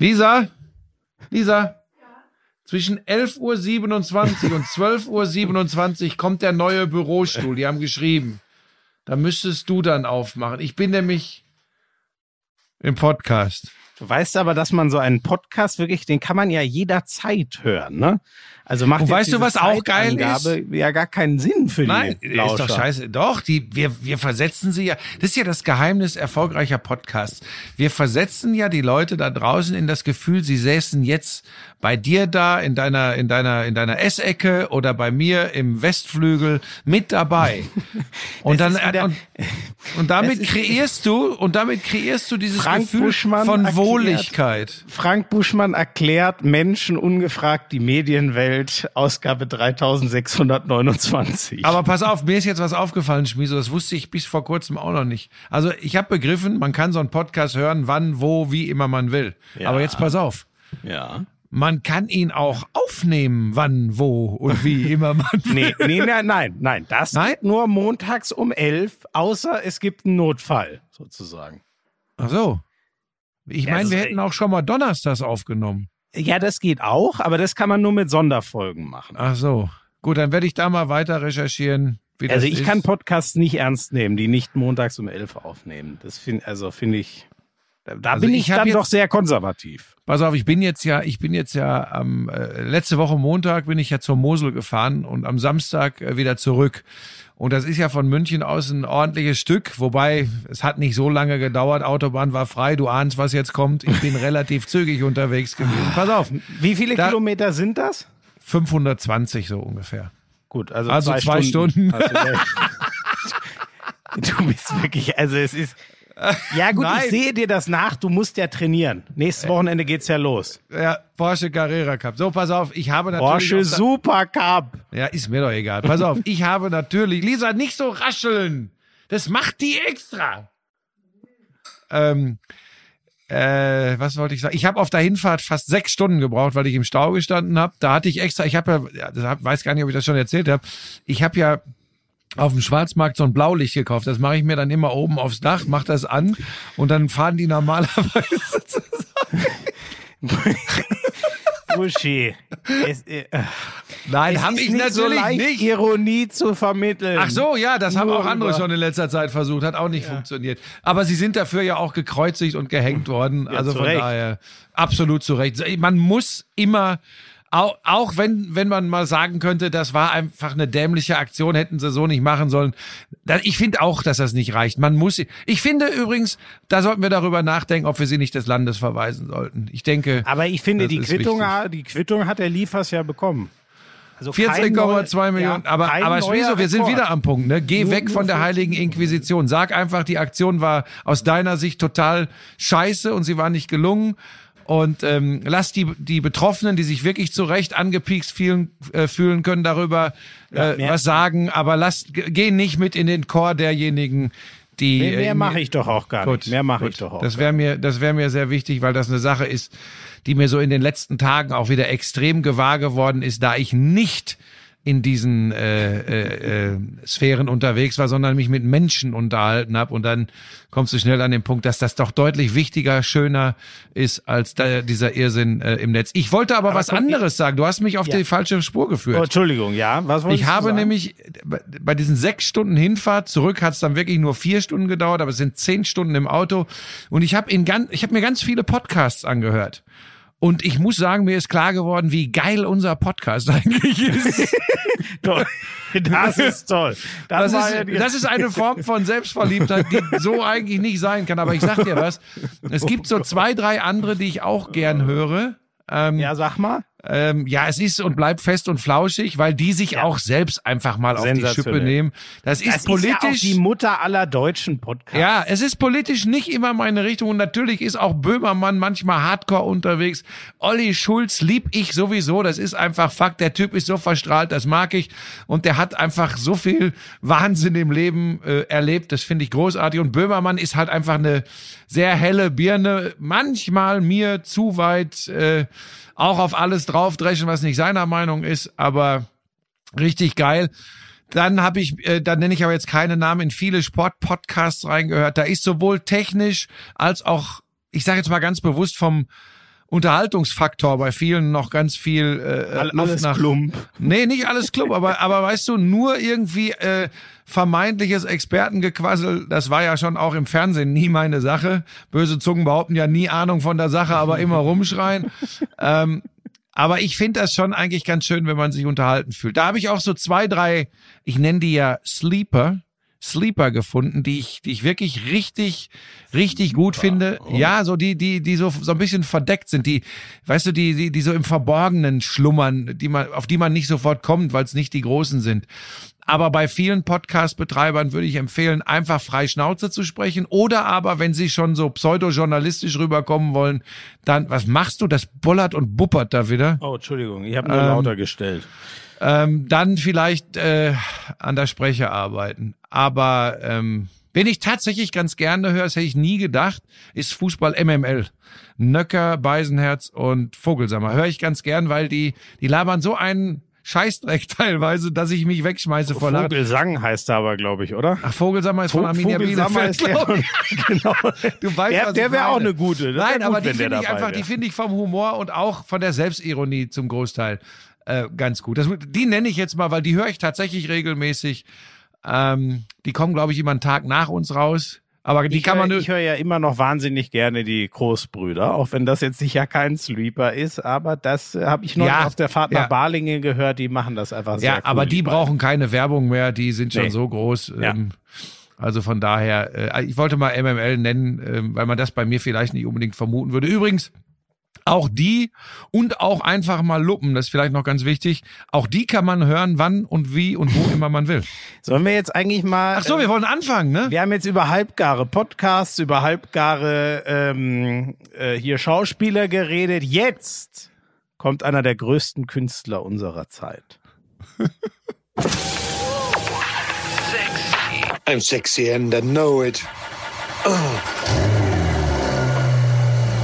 Lisa? Lisa? Zwischen 11.27 Uhr und 12.27 Uhr kommt der neue Bürostuhl. Die haben geschrieben. Da müsstest du dann aufmachen. Ich bin nämlich im Podcast. Du weißt aber, dass man so einen Podcast wirklich, den kann man ja jederzeit hören, ne? Also macht Und weißt du, was auch geil ist? ja gar keinen Sinn für Nein, die ist doch scheiße. Doch, die, wir, wir versetzen sie ja. Das ist ja das Geheimnis erfolgreicher Podcasts. Wir versetzen ja die Leute da draußen in das Gefühl, sie säßen jetzt bei dir da in deiner, in deiner, in deiner Essecke oder bei mir im Westflügel mit dabei. Und dann, wieder- und, und damit kreierst du, und damit kreierst du dieses Frank Gefühl Buschmann von erklärt- Wohligkeit. Frank Buschmann erklärt Menschen ungefragt die Medienwelt, Ausgabe 3629. Aber pass auf, mir ist jetzt was aufgefallen, Schmieso, das wusste ich bis vor kurzem auch noch nicht. Also ich habe begriffen, man kann so einen Podcast hören, wann, wo, wie immer man will. Ja. Aber jetzt pass auf, ja. man kann ihn auch aufnehmen, wann, wo und wie immer man will. Nee, nee, nein, nein, nein. Das Nein? geht nur montags um elf, außer es gibt einen Notfall, sozusagen. Ach so. Ich Ja, meine, das wir hätten auch schon mal donnerstags aufgenommen. Ja, das geht auch, aber das kann man nur mit Sonderfolgen machen. Ach so. Gut, dann werde ich da mal weiter recherchieren, Also ich ist. kann Podcasts nicht ernst nehmen, die nicht montags um elf aufnehmen. Das finde also finde ich, da, Also bin ich ich, dann jetzt- doch sehr konservativ. Pass auf, ich bin jetzt ja, ich bin jetzt ja am äh, letzte Woche Montag bin ich ja zur Mosel gefahren und am Samstag äh, wieder zurück. Und das ist ja von München aus ein ordentliches Stück, wobei es hat nicht so lange gedauert. Autobahn war frei, du ahnst, was jetzt kommt. Ich bin relativ zügig unterwegs gewesen. Pass auf, Wie viele Da- Kilometer sind das? 520 so ungefähr. Gut, also, Also zwei Stunden. Hast du recht. du bist wirklich, also es ist. Ja gut, Nein. ich sehe dir das nach, du musst ja trainieren. Nächstes Wochenende geht's ja los. Ja, Porsche Carrera Cup. So, pass auf, ich habe natürlich Porsche Super Cup. Ja, ist mir doch egal. Pass auf, ich habe natürlich, Lisa, nicht so rascheln. Das macht die extra. Ähm, äh, was wollte ich sagen? Ich habe auf der Hinfahrt fast sechs Stunden gebraucht, weil ich im Stau gestanden habe. Da hatte ich extra, ich habe ja, weiß gar nicht, ob ich das schon erzählt habe. Ich habe ja auf dem Schwarzmarkt so ein Blaulicht gekauft. Das mache ich mir dann immer oben aufs Dach, mach das an und dann fahren die normalerweise Buschi. Es, äh, Nein, habe ich nicht so natürlich leicht, nicht. Ironie zu vermitteln. Ach so, ja, das haben Nur auch andere über- schon in letzter Zeit versucht, hat auch nicht funktioniert. Aber sie sind dafür ja auch gekreuzigt und gehängt worden. also zu von Recht. daher absolut zu Recht. Man muss immer, auch, auch wenn, wenn man mal sagen könnte, das war einfach eine dämliche Aktion, hätten sie so nicht machen sollen. Ich finde auch, dass das nicht reicht. Man muss, ich finde übrigens, da sollten wir darüber nachdenken, ob wir sie nicht des Landes verweisen sollten. Ich denke, Aber ich finde, die Quittung, wichtig. die Quittung hat der Liefers ja bekommen. Also kein 14,2 neu- Millionen. ja, aber aber Schmieso, wir sind wieder am Punkt. Ne? Geh Nur- weg von der 14 heiligen Inquisition. Sag einfach, die Aktion war aus deiner Sicht total scheiße und sie war nicht gelungen. Und ähm, lass die, die Betroffenen, die sich wirklich zu Recht angepiekst fühlen, äh, fühlen können, darüber äh, mehr- was sagen. Aber lass, g- geh nicht mit in den Chor derjenigen, die... Mehr, mehr äh, mache ich doch auch gar Gut, nicht. Mehr mache ich doch auch. Das wäre mir, das wäre mir sehr wichtig, weil das eine Sache ist, die mir so in den letzten Tagen auch wieder extrem gewahr geworden ist, da ich nicht in diesen äh, äh, äh, Sphären unterwegs war, sondern mich mit Menschen unterhalten habe und dann kommst du schnell an den Punkt, dass das doch deutlich wichtiger, schöner ist als da, dieser Irrsinn äh, im Netz. Ich wollte aber, was guck, anderes sagen. Du hast mich auf Ja. die falsche Spur geführt. oh, Entschuldigung, ja. Was Ich habe sagen? nämlich bei- bei diesen sechs Stunden Hinfahrt zurück hat es dann wirklich nur vier Stunden gedauert, aber es sind zehn Stunden im Auto und ich habe in ganz, ich habe mir ganz viele Podcasts angehört. Und ich muss sagen, mir ist klar geworden, wie geil unser Podcast eigentlich ist. Toll. Das ist toll. Das ja ist, das ist eine Form von Selbstverliebtheit, die so eigentlich nicht sein kann. Aber ich sag dir was, es gibt so zwei, drei andere, die ich auch gern höre. Ähm, ja, sag mal. Ähm, ja, es ist und bleibt fest und flauschig, weil die sich auch selbst einfach mal auf die Schippe nehmen. Das ist Das politisch. ist ja auch die Mutter aller deutschen Podcasts. Ja, es ist politisch nicht immer meine Richtung und natürlich ist auch Böhmermann manchmal hardcore unterwegs. Olli Schulz lieb ich sowieso, das ist einfach Fakt. Der Typ ist so verstrahlt, das mag ich und der hat einfach so viel Wahnsinn im Leben äh, erlebt, das finde ich großartig und Böhmermann ist halt einfach eine sehr helle Birne, manchmal mir zu weit äh, auch auf alles draufdreschen, was nicht seiner Meinung ist, aber richtig geil. Dann habe ich, äh, da nenne ich aber jetzt keine Namen, in viele Sportpodcasts reingehört. Da ist sowohl technisch als auch, ich sage jetzt mal ganz bewusst vom Unterhaltungsfaktor bei vielen noch ganz viel äh, All, Luft alles nach. Klump. Nee, nicht alles Klump, aber, aber weißt du, nur irgendwie äh, vermeintliches Expertengequassel, das war ja schon auch im Fernsehen nie meine Sache. Böse Zungen behaupten ja nie Ahnung von der Sache, aber immer rumschreien. ähm, aber ich finde das schon eigentlich ganz schön, wenn man sich unterhalten fühlt. Da habe ich auch so zwei, drei, ich nenne die ja Sleeper, Sleeper gefunden, die ich, die ich wirklich richtig, richtig gut finde. Ja, so die, die, die so, so ein bisschen verdeckt sind, die, weißt du, die, die, die so im Verborgenen schlummern, die man, auf die man nicht sofort kommt, weil es nicht die großen sind. Aber bei vielen Podcast-Betreibern würde ich empfehlen, einfach frei Schnauze zu sprechen. Oder aber, wenn sie schon so pseudo-journalistisch rüberkommen wollen, dann, was machst du? Das bollert und buppert da wieder. Oh, Entschuldigung, ich habe nur Ähm, lauter gestellt. Ähm, dann vielleicht äh, an der Spreche arbeiten. Aber ähm, wen ich tatsächlich ganz gerne höre, das hätte ich nie gedacht, ist Fußball MML. Nöcker, Beisenherz und Vogelsammer. Höre ich ganz gern, weil die, die labern so einen Scheißdreck teilweise, dass ich mich wegschmeiße vor Lachen. Vogelsang heißt er aber, glaube ich, oder? Ach, Vogelsammer ist von Arminia Vogelsammer Bielefeld, ist der, glaub ich. genau. Du weißt, Der, der wäre auch eine gute. Das Nein, gut, aber die wenn finde ich einfach, wär. die finde ich vom Humor und auch von der Selbstironie zum Großteil äh, ganz gut. Das, die nenne ich jetzt mal, weil die höre ich tatsächlich regelmäßig. Ähm, die kommen, glaube ich, immer einen Tag nach uns raus. Aber die ich kann man nur. ich höre ja immer noch wahnsinnig gerne die Großbrüder, auch wenn das jetzt sicher kein Sleeper ist, aber das äh, habe ich noch Ja, auf der Fahrt nach ja. Balingen gehört, die machen das einfach sehr Ja, cool. aber die beiden. brauchen keine Werbung mehr, die sind schon Nee. so groß. Ja. Ähm, also von daher, äh, ich wollte mal MML nennen, ähm, weil man das bei mir vielleicht nicht unbedingt vermuten würde. Übrigens, auch die und auch einfach mal Luppen, das ist vielleicht noch ganz wichtig. Auch die kann man hören, wann und wie und wo immer man will. Sollen wir jetzt eigentlich mal Ach so, wir wollen anfangen, ne? Wir haben jetzt über halbgare Podcasts, über halbgare ähm, äh, hier Schauspieler geredet. Jetzt kommt einer der größten Künstler unserer Zeit. I'm sexy and I know it.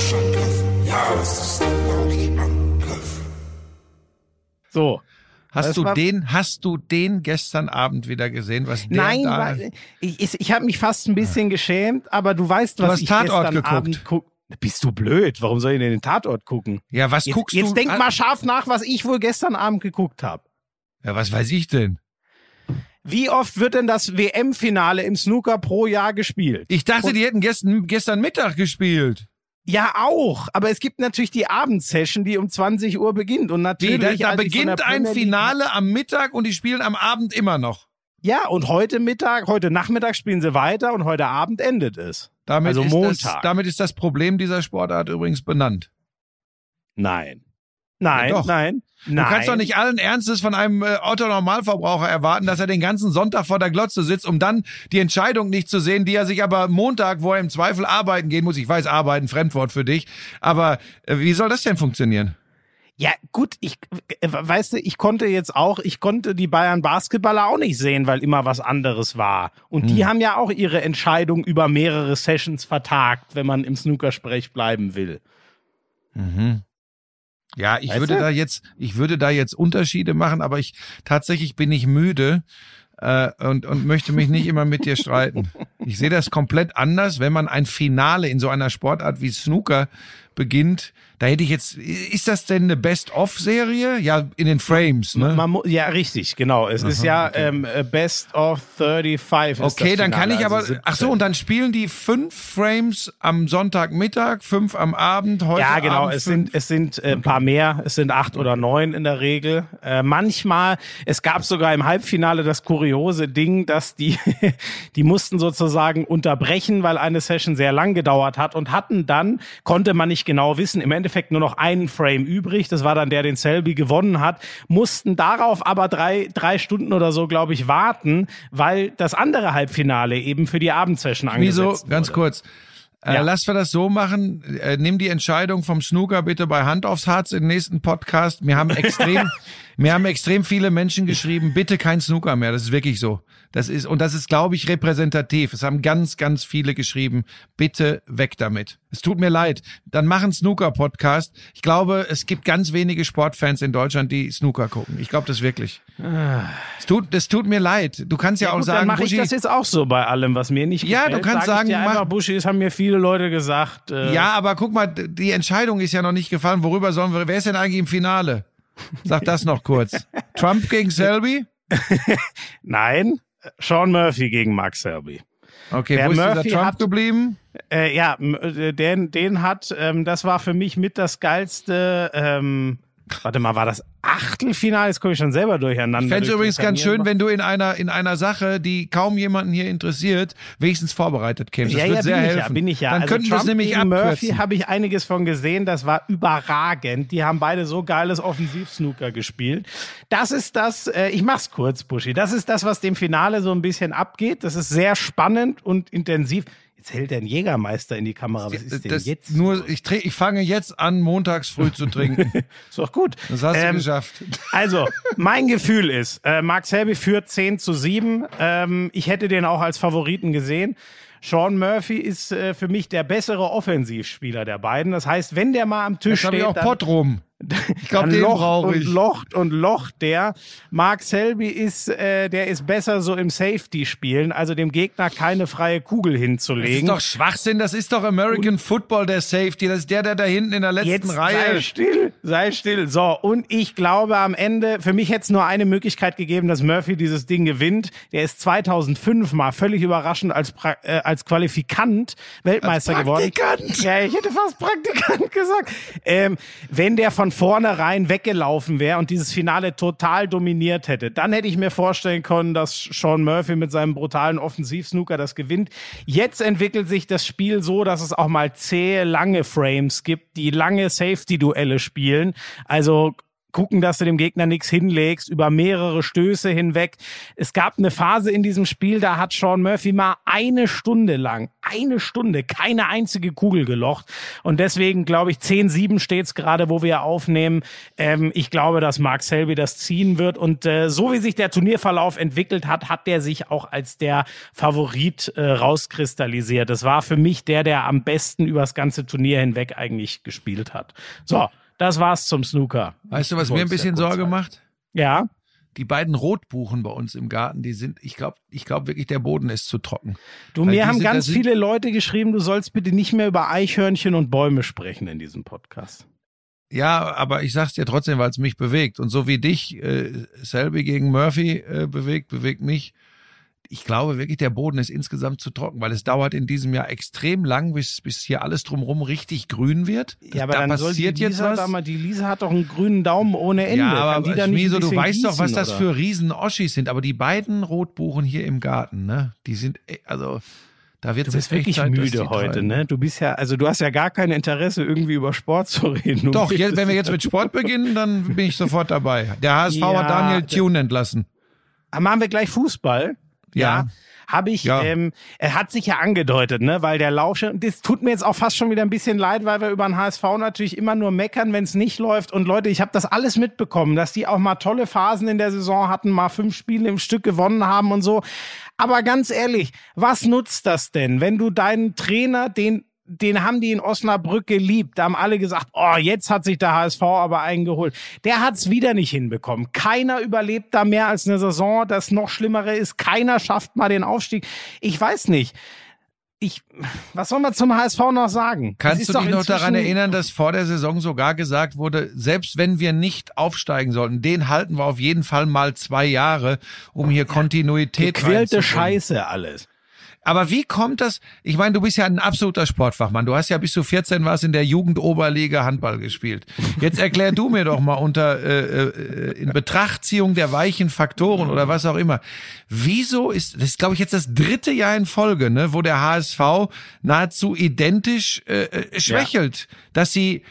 Lauschangriff. Ja, es ist ein Lauschangriff. So. Hast Das du den, hast du den gestern Abend wieder gesehen? Was der Nein, da, weil, ich, ich, habe mich fast ein bisschen geschämt, aber du weißt, was hast ich Tatort gestern geguckt. Abend guck. Bist du blöd? Warum soll ich denn den Tatort gucken? ja, was Jetzt, guckst jetzt du? denk Ah, mal scharf nach, was ich wohl gestern Abend geguckt habe. Ja, was weiß ich denn? Wie oft wird denn das WM-Finale im Snooker pro Jahr gespielt? Ich dachte, Und- die hätten gestern, gestern Mittag gespielt. Ja, auch. Aber es gibt natürlich die Abendsession, die um 20 Uhr beginnt. Und natürlich. da da der beginnt ein Finale am Mittag und die spielen am Abend immer noch. Ja, und heute Mittag, heute Nachmittag spielen sie weiter und heute Abend endet es. Damit Also Montag. Das, damit ist das Problem dieser Sportart übrigens benannt. Nein. Nein, Ja, doch. nein. Du Nein. kannst doch nicht allen Ernstes von einem äh, Otto-Normalverbraucher erwarten, dass er den ganzen Sonntag vor der Glotze sitzt, um dann die Entscheidung nicht zu sehen, die er sich aber Montag, wo er im Zweifel arbeiten gehen muss, ich weiß, arbeiten, Fremdwort für dich, aber äh, wie soll das denn funktionieren? Ja, gut, ich, äh, weißt du, ich konnte jetzt auch, ich konnte die Bayern Basketballer auch nicht sehen, weil immer was anderes war. Und Hm. die haben ja auch ihre Entscheidung über mehrere Sessions vertagt, wenn man im Snookersprech bleiben will. Ja, ich Weißt würde du? da jetzt, ich würde da jetzt Unterschiede machen, aber ich tatsächlich bin ich müde äh, und und möchte mich nicht immer mit dir streiten. Ich sehe das komplett anders, wenn man ein Finale in so einer Sportart wie Snooker beginnt. Da hätte ich jetzt, ist das denn eine Best-of-Serie? Ja, in den Frames, ne? Man mu- ja, richtig, genau. Es ist ja ähm, äh, Best of 35. Ist Okay, dann kann ich aber, also ach so, 17. und dann spielen die fünf Frames am Sonntagmittag, fünf am Abend, heute Ja, genau. Abend Es fünf. sind, es sind äh, ein paar mehr. Es sind acht oder neun in der Regel. Äh, manchmal, es gab sogar im Halbfinale das kuriose Ding, dass die, die mussten sozusagen unterbrechen, weil eine Session sehr lang gedauert hat und hatten dann, konnte man nicht genau wissen. Im Endeffekt Endeffekt nur noch einen Frame übrig. Das war dann der, den Selby gewonnen hat. Mussten darauf aber drei, drei Stunden oder so, glaube ich, warten, weil das andere Halbfinale eben für die Abendsession angesetzt Wieso? Ganz wurde. kurz. Äh, Ja. Lass wir das so machen. Äh, nimm die Entscheidung vom Snooker bitte bei Hand aufs Harz im nächsten Podcast. Wir haben extrem, mir haben extrem viele Menschen geschrieben, bitte kein Snooker mehr. Das ist wirklich so. Das ist, und das ist, glaube ich, repräsentativ. Es haben ganz, ganz viele geschrieben, bitte weg damit. Es tut mir leid. Dann mach einen Snooker-Podcast. Ich glaube, es gibt ganz wenige Sportfans in Deutschland, die Snooker gucken. Ich glaube das wirklich. Es tut, es tut mir leid. Du kannst ja, Ja, auch gut, dann sagen, mache ich das jetzt auch so bei allem, was mir nicht Ja, gefällt. du kannst Sag sagen, mach- einfach, Buschi, das haben mir viele Leute gesagt. Äh, Ja, aber guck mal, die Entscheidung ist ja noch nicht gefallen. Worüber sollen wir? Wer ist denn eigentlich im Finale? Sag das noch kurz. Trump gegen Selby? Nein, Sean Murphy gegen Mark Selby. Okay, Wer wo ist Murphy dieser Trump hat- geblieben? Äh, ja, äh, den, den hat, ähm, das war für mich mit das geilste. Ähm, warte mal, war das Achtelfinale? Jetzt komme ich schon selber durcheinander. Ich fände es übrigens ganz schön, wenn du in einer, in einer Sache, die kaum jemanden hier interessiert, wenigstens vorbereitet kämst. Das ja, wird ja, sehr bin helfen. ich ja, bin ich ja. Dann also könnten wir es nämlich gegen Murphy habe ich einiges von gesehen. Das war überragend. Die haben beide so geiles Offensivsnooker gespielt. Das ist das, äh, ich mach's kurz, Buschi. Das ist das, was dem Finale so ein bisschen abgeht. Das ist sehr spannend und intensiv. Jetzt hält der ein Jägermeister in die Kamera. Was ist denn das jetzt? nur, ich, ich fange jetzt an, montags früh zu trinken. Ist doch gut. Das hast du Ähm, geschafft. Also, mein Gefühl ist, äh, Mark Selby führt 10 zu 7. Ähm, ich hätte den auch als Favoriten gesehen. Sean Murphy ist äh, für mich der bessere Offensivspieler der beiden. Das heißt, wenn der mal am Tisch Jetzt steht, ich auch Pott rum. Ich glaube, den brauche und ich. locht und locht der. Mark Selby ist, äh, der ist besser so im Safety-Spielen, also dem Gegner keine freie Kugel Das ist hinzulegen. doch Schwachsinn, das ist doch American Football, der Safety. Das ist der, der da hinten in der letzten Jetzt sei Reihe. still, sei still. So, und ich glaube am Ende, für mich hätte es nur eine Möglichkeit gegeben, dass Murphy dieses Ding gewinnt. Der ist 2005 mal völlig überraschend als, pra äh, als Qualifikant Weltmeister Als geworden. Praktikant. Ja, ich hätte fast Praktikant gesagt. Ähm, wenn der von vornherein weggelaufen wäre und dieses Finale total dominiert hätte, dann hätte ich mir vorstellen können, dass Sean Murphy mit seinem brutalen Offensivsnooker das gewinnt. Jetzt entwickelt sich das Spiel so, dass es auch mal zähe, lange Frames gibt, die lange Safety-Duelle spielen. Also gucken, dass du dem Gegner nichts hinlegst, über mehrere Stöße hinweg. Es gab eine Phase in diesem Spiel, da hat Sean Murphy mal eine Stunde lang, eine Stunde, keine einzige Kugel gelocht. Und deswegen glaube ich, 10-7 steht's gerade, wo wir aufnehmen. Ähm, ich glaube, dass Mark Selby das ziehen wird. Und äh, so wie sich der Turnierverlauf entwickelt hat, hat der sich auch als der Favorit äh, rauskristallisiert. Das war für mich der, der am besten übers ganze Turnier hinweg eigentlich gespielt hat. So, das war's zum Snooker. Weißt du, was mir ein bisschen Sorge macht? Ja. Die beiden Rotbuchen bei uns im Garten, die sind, ich glaube, ich glaube wirklich, der Boden ist zu trocken. Du, Weil mir haben sind- ganz viele Leute geschrieben, du sollst bitte nicht mehr über Eichhörnchen und Bäume sprechen in diesem Podcast. Ja, aber ich sag's dir trotzdem, weil es mich bewegt. Und so wie dich äh, Selby gegen Murphy äh, bewegt, bewegt mich. Ich glaube wirklich, der Boden ist insgesamt zu trocken, weil es dauert in diesem Jahr extrem lang, bis, bis hier alles drumherum richtig grün wird. Ja, aber da dann soll die passiert jetzt Lisa was. da mal, die Lisa hat doch einen grünen Daumen ohne Ende. Ja, Kann aber die da nicht Schmieso, du weißt doch, was gießen, das oder? für Riesen-Oschis sind. Aber die beiden Rotbuchen hier im Garten, ne, die sind, e- also, da wird Du es bist wirklich Zeit, müde die heute, treiben. ne? Du bist ja, also du hast ja gar kein Interesse, irgendwie über Sport zu reden. Du Doch, jetzt, wenn wir jetzt mit Sport beginnen, dann bin ich sofort dabei. Der HSV Ja, hat Daniel Thune entlassen. Ah, Machen wir gleich Fußball? Ja. Habe ich, Ja. ähm, er hat sich ja angedeutet, ne, weil der Lauf schon, das tut mir jetzt auch fast schon wieder ein bisschen leid, weil wir über den HSV natürlich immer nur meckern, wenn es nicht läuft. Und Leute, ich habe das alles mitbekommen, dass die auch mal tolle Phasen in der Saison hatten, mal fünf Spiele im Stück gewonnen haben und so. Aber ganz ehrlich, was nutzt das denn, wenn du deinen Trainer, den den haben die in Osnabrück geliebt. Da haben alle gesagt, oh, jetzt hat sich der HSV aber eingeholt. Der hat's wieder nicht hinbekommen. Keiner überlebt da mehr als eine Saison. Das noch Schlimmere ist, keiner schafft mal den Aufstieg. Ich weiß nicht. Ich, was soll man zum HSV noch sagen? Kannst du dich noch daran erinnern, dass vor der Saison sogar gesagt wurde, selbst wenn wir nicht aufsteigen sollten, den halten wir auf jeden Fall mal zwei Jahre, um hier Kontinuität Gequälte. Scheiße alles. Aber wie kommt das? Ich meine, du bist ja ein absoluter Sportfachmann. Du hast ja bis du 14 warst in der Jugendoberliga Handball gespielt. Jetzt erklär du mir doch mal unter äh, äh, in Betrachtziehung der weichen Faktoren oder was auch immer. Wieso ist das ist, glaube ich jetzt das dritte Jahr in Folge, ne, wo der HSV nahezu identisch äh, äh, schwächelt, dass sie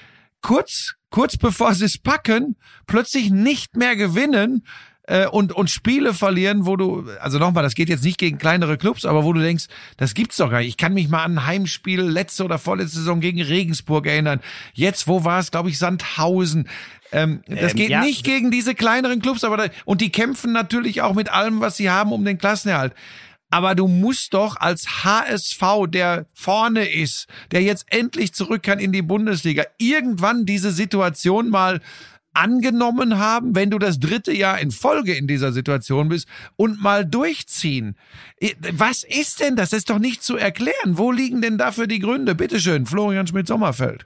kurz, kurz bevor sie es packen, plötzlich nicht mehr gewinnen äh, und, und Spiele verlieren, wo du, also nochmal, das geht jetzt nicht gegen kleinere Clubs, aber wo du denkst, das gibt's doch gar nicht. Ich kann mich mal an ein Heimspiel letzte oder vorletzte Saison gegen Regensburg erinnern. Jetzt, wo war es, glaube ich, Sandhausen. Ähm, das Ähm, geht ja. nicht gegen diese kleineren Clubs, aber da, und die kämpfen natürlich auch mit allem, was sie haben, um den Klassenerhalt. Aber du musst doch als HSV, der vorne ist, der jetzt endlich zurück kann in die Bundesliga, irgendwann diese Situation mal angenommen haben, wenn du das dritte Jahr in Folge in dieser Situation bist und mal durchziehen. Was ist denn das? Das ist doch nicht zu erklären. Wo liegen denn dafür die Gründe? Bitteschön, Florian Schmidt-Sommerfeld.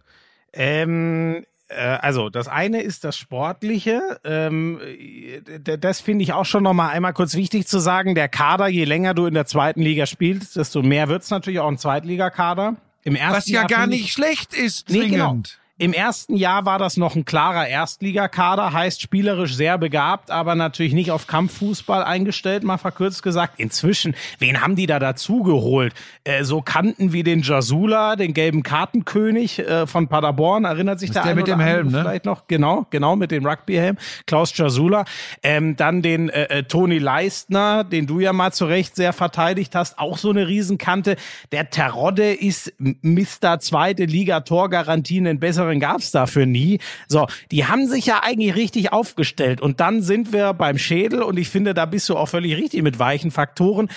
Ähm, äh, also das eine ist das Sportliche. Ähm, äh, das finde ich auch schon noch mal einmal kurz wichtig zu sagen. Der Kader, je länger du in der zweiten Liga spielst, desto mehr wird's natürlich auch ein Zweitligakader. Im ersten Was ja Jahr gar nicht schlecht ist, Nee, zwingend. genau. Im ersten Jahr war das noch ein klarer Erstligakader, heißt spielerisch sehr begabt, aber natürlich nicht auf Kampffußball eingestellt, mal verkürzt gesagt. Inzwischen, wen haben die da dazu geholt? Äh, so Kanten wie den Jasula, den gelben Kartenkönig äh, von Paderborn, erinnert sich der der mit dem Helm, ne? Vielleicht noch, genau, genau, mit dem Rugbyhelm. Klaus Jasula. Ähm, dann den äh, äh, Toni Leistner, den du ja mal zu Recht sehr verteidigt hast, auch so eine Riesenkante. Der Terodde ist Mr. Zweite Liga Torgarantien, den besseren gab's dafür nie. So, die haben sich ja eigentlich richtig aufgestellt. Und dann sind wir beim Schädel und ich finde, da bist du auch völlig richtig mit weichen Faktoren.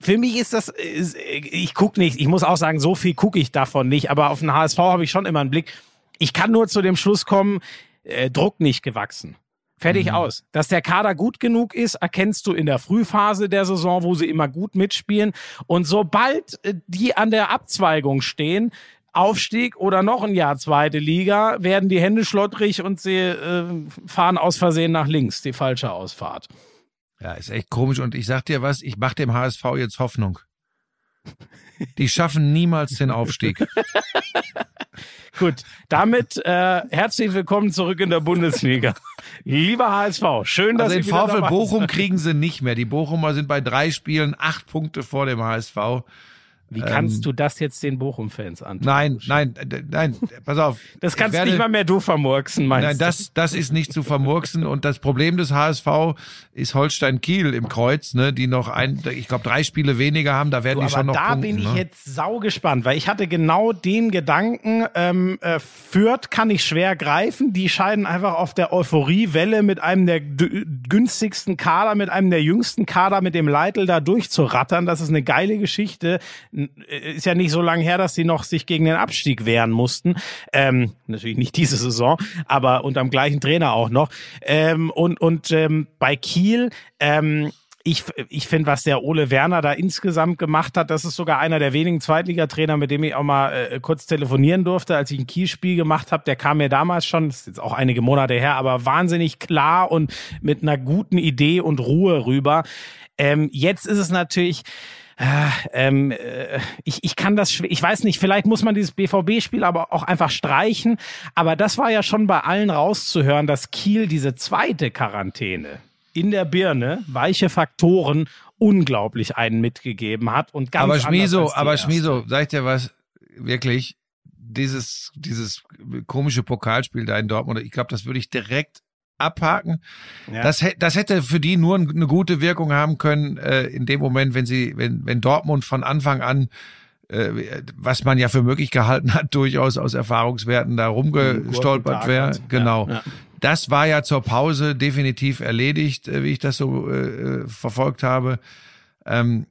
Für mich ist das, ist, ich guck nicht, ich muss auch sagen, so viel gucke ich davon nicht, aber auf den HSV habe ich schon immer einen Blick. Ich kann nur zu dem Schluss kommen, äh, Druck nicht gewachsen. Fertig aus. Dass der Kader gut genug ist, erkennst du in der Frühphase der Saison, wo sie immer gut mitspielen. Und sobald äh, die an der Abzweigung stehen, Aufstieg oder noch ein Jahr zweite Liga, werden die Hände schlottrig und sie äh, fahren aus Versehen nach links, die falsche Ausfahrt. Ja, ist echt komisch. Und ich sag dir was, ich mach dem HSV jetzt Hoffnung. Die schaffen niemals den Aufstieg. Gut, damit äh, herzlich willkommen zurück in der Bundesliga. Lieber HSV, schön, dass Also in Sie VfL Bochum kriegen sie nicht mehr. Die Bochumer sind bei drei Spielen acht Punkte vor dem HSV. Wie kannst du das jetzt den Bochum-Fans antun? Nein, nein, nein, pass auf. Das kannst werde- nicht mal mehr du vermurksen, meinst Nein, du? das, das ist nicht zu vermurksen. Und das Problem des HSV ist Holstein Kiel im Kreuz, ne, die noch ein, ich glaube, drei Spiele weniger haben. Da werden Du, die schon aber noch da punkten. bin ich ne? jetzt sau gespannt, weil ich hatte genau den Gedanken, ähm, äh, Fürth kann ich schwer greifen. Die scheinen einfach auf der Euphoriewelle mit einem der günstigsten Kader, mit einem der jüngsten Kader, mit dem Leitl da durchzurattern. Das ist eine geile Geschichte. Äh, Ist ja nicht so lange her, dass sie noch sich gegen den Abstieg wehren mussten. Ähm, natürlich nicht diese Saison, aber unterm gleichen Trainer auch noch. Ähm, und und ähm, bei Kiel, ähm, ich, ich finde, was der Ole Werner da insgesamt gemacht hat, das ist sogar einer der wenigen Zweitligatrainer, mit dem ich auch mal äh, kurz telefonieren durfte, als ich ein Kielspiel gemacht habe. Der kam mir damals schon, ist jetzt auch einige Monate her, aber wahnsinnig klar und mit einer guten Idee und Ruhe rüber. Ähm, jetzt ist es natürlich, ähm, äh, ich, ich kann das, ich weiß nicht, vielleicht muss man dieses BVB-Spiel aber auch einfach streichen. Aber das war ja schon bei allen rauszuhören, dass Kiel diese zweite Quarantäne in der Birne, weiche Faktoren, unglaublich einen mitgegeben hat. Und ganz aber Schmiso, aber. Schmiso, sag ich dir was, wirklich, dieses, dieses komische Pokalspiel da in Dortmund, ich glaube, das würde ich direkt abhaken. Ja. Das, das hätte für die nur eine gute Wirkung haben können, äh, in dem Moment, wenn sie, wenn, wenn Dortmund von Anfang an äh, was man ja für möglich gehalten hat, durchaus aus Erfahrungswerten da rumgestolpert wäre. Genau. Ja, ja. Das war ja zur Pause definitiv erledigt, äh, wie ich das so äh, verfolgt habe. Ähm,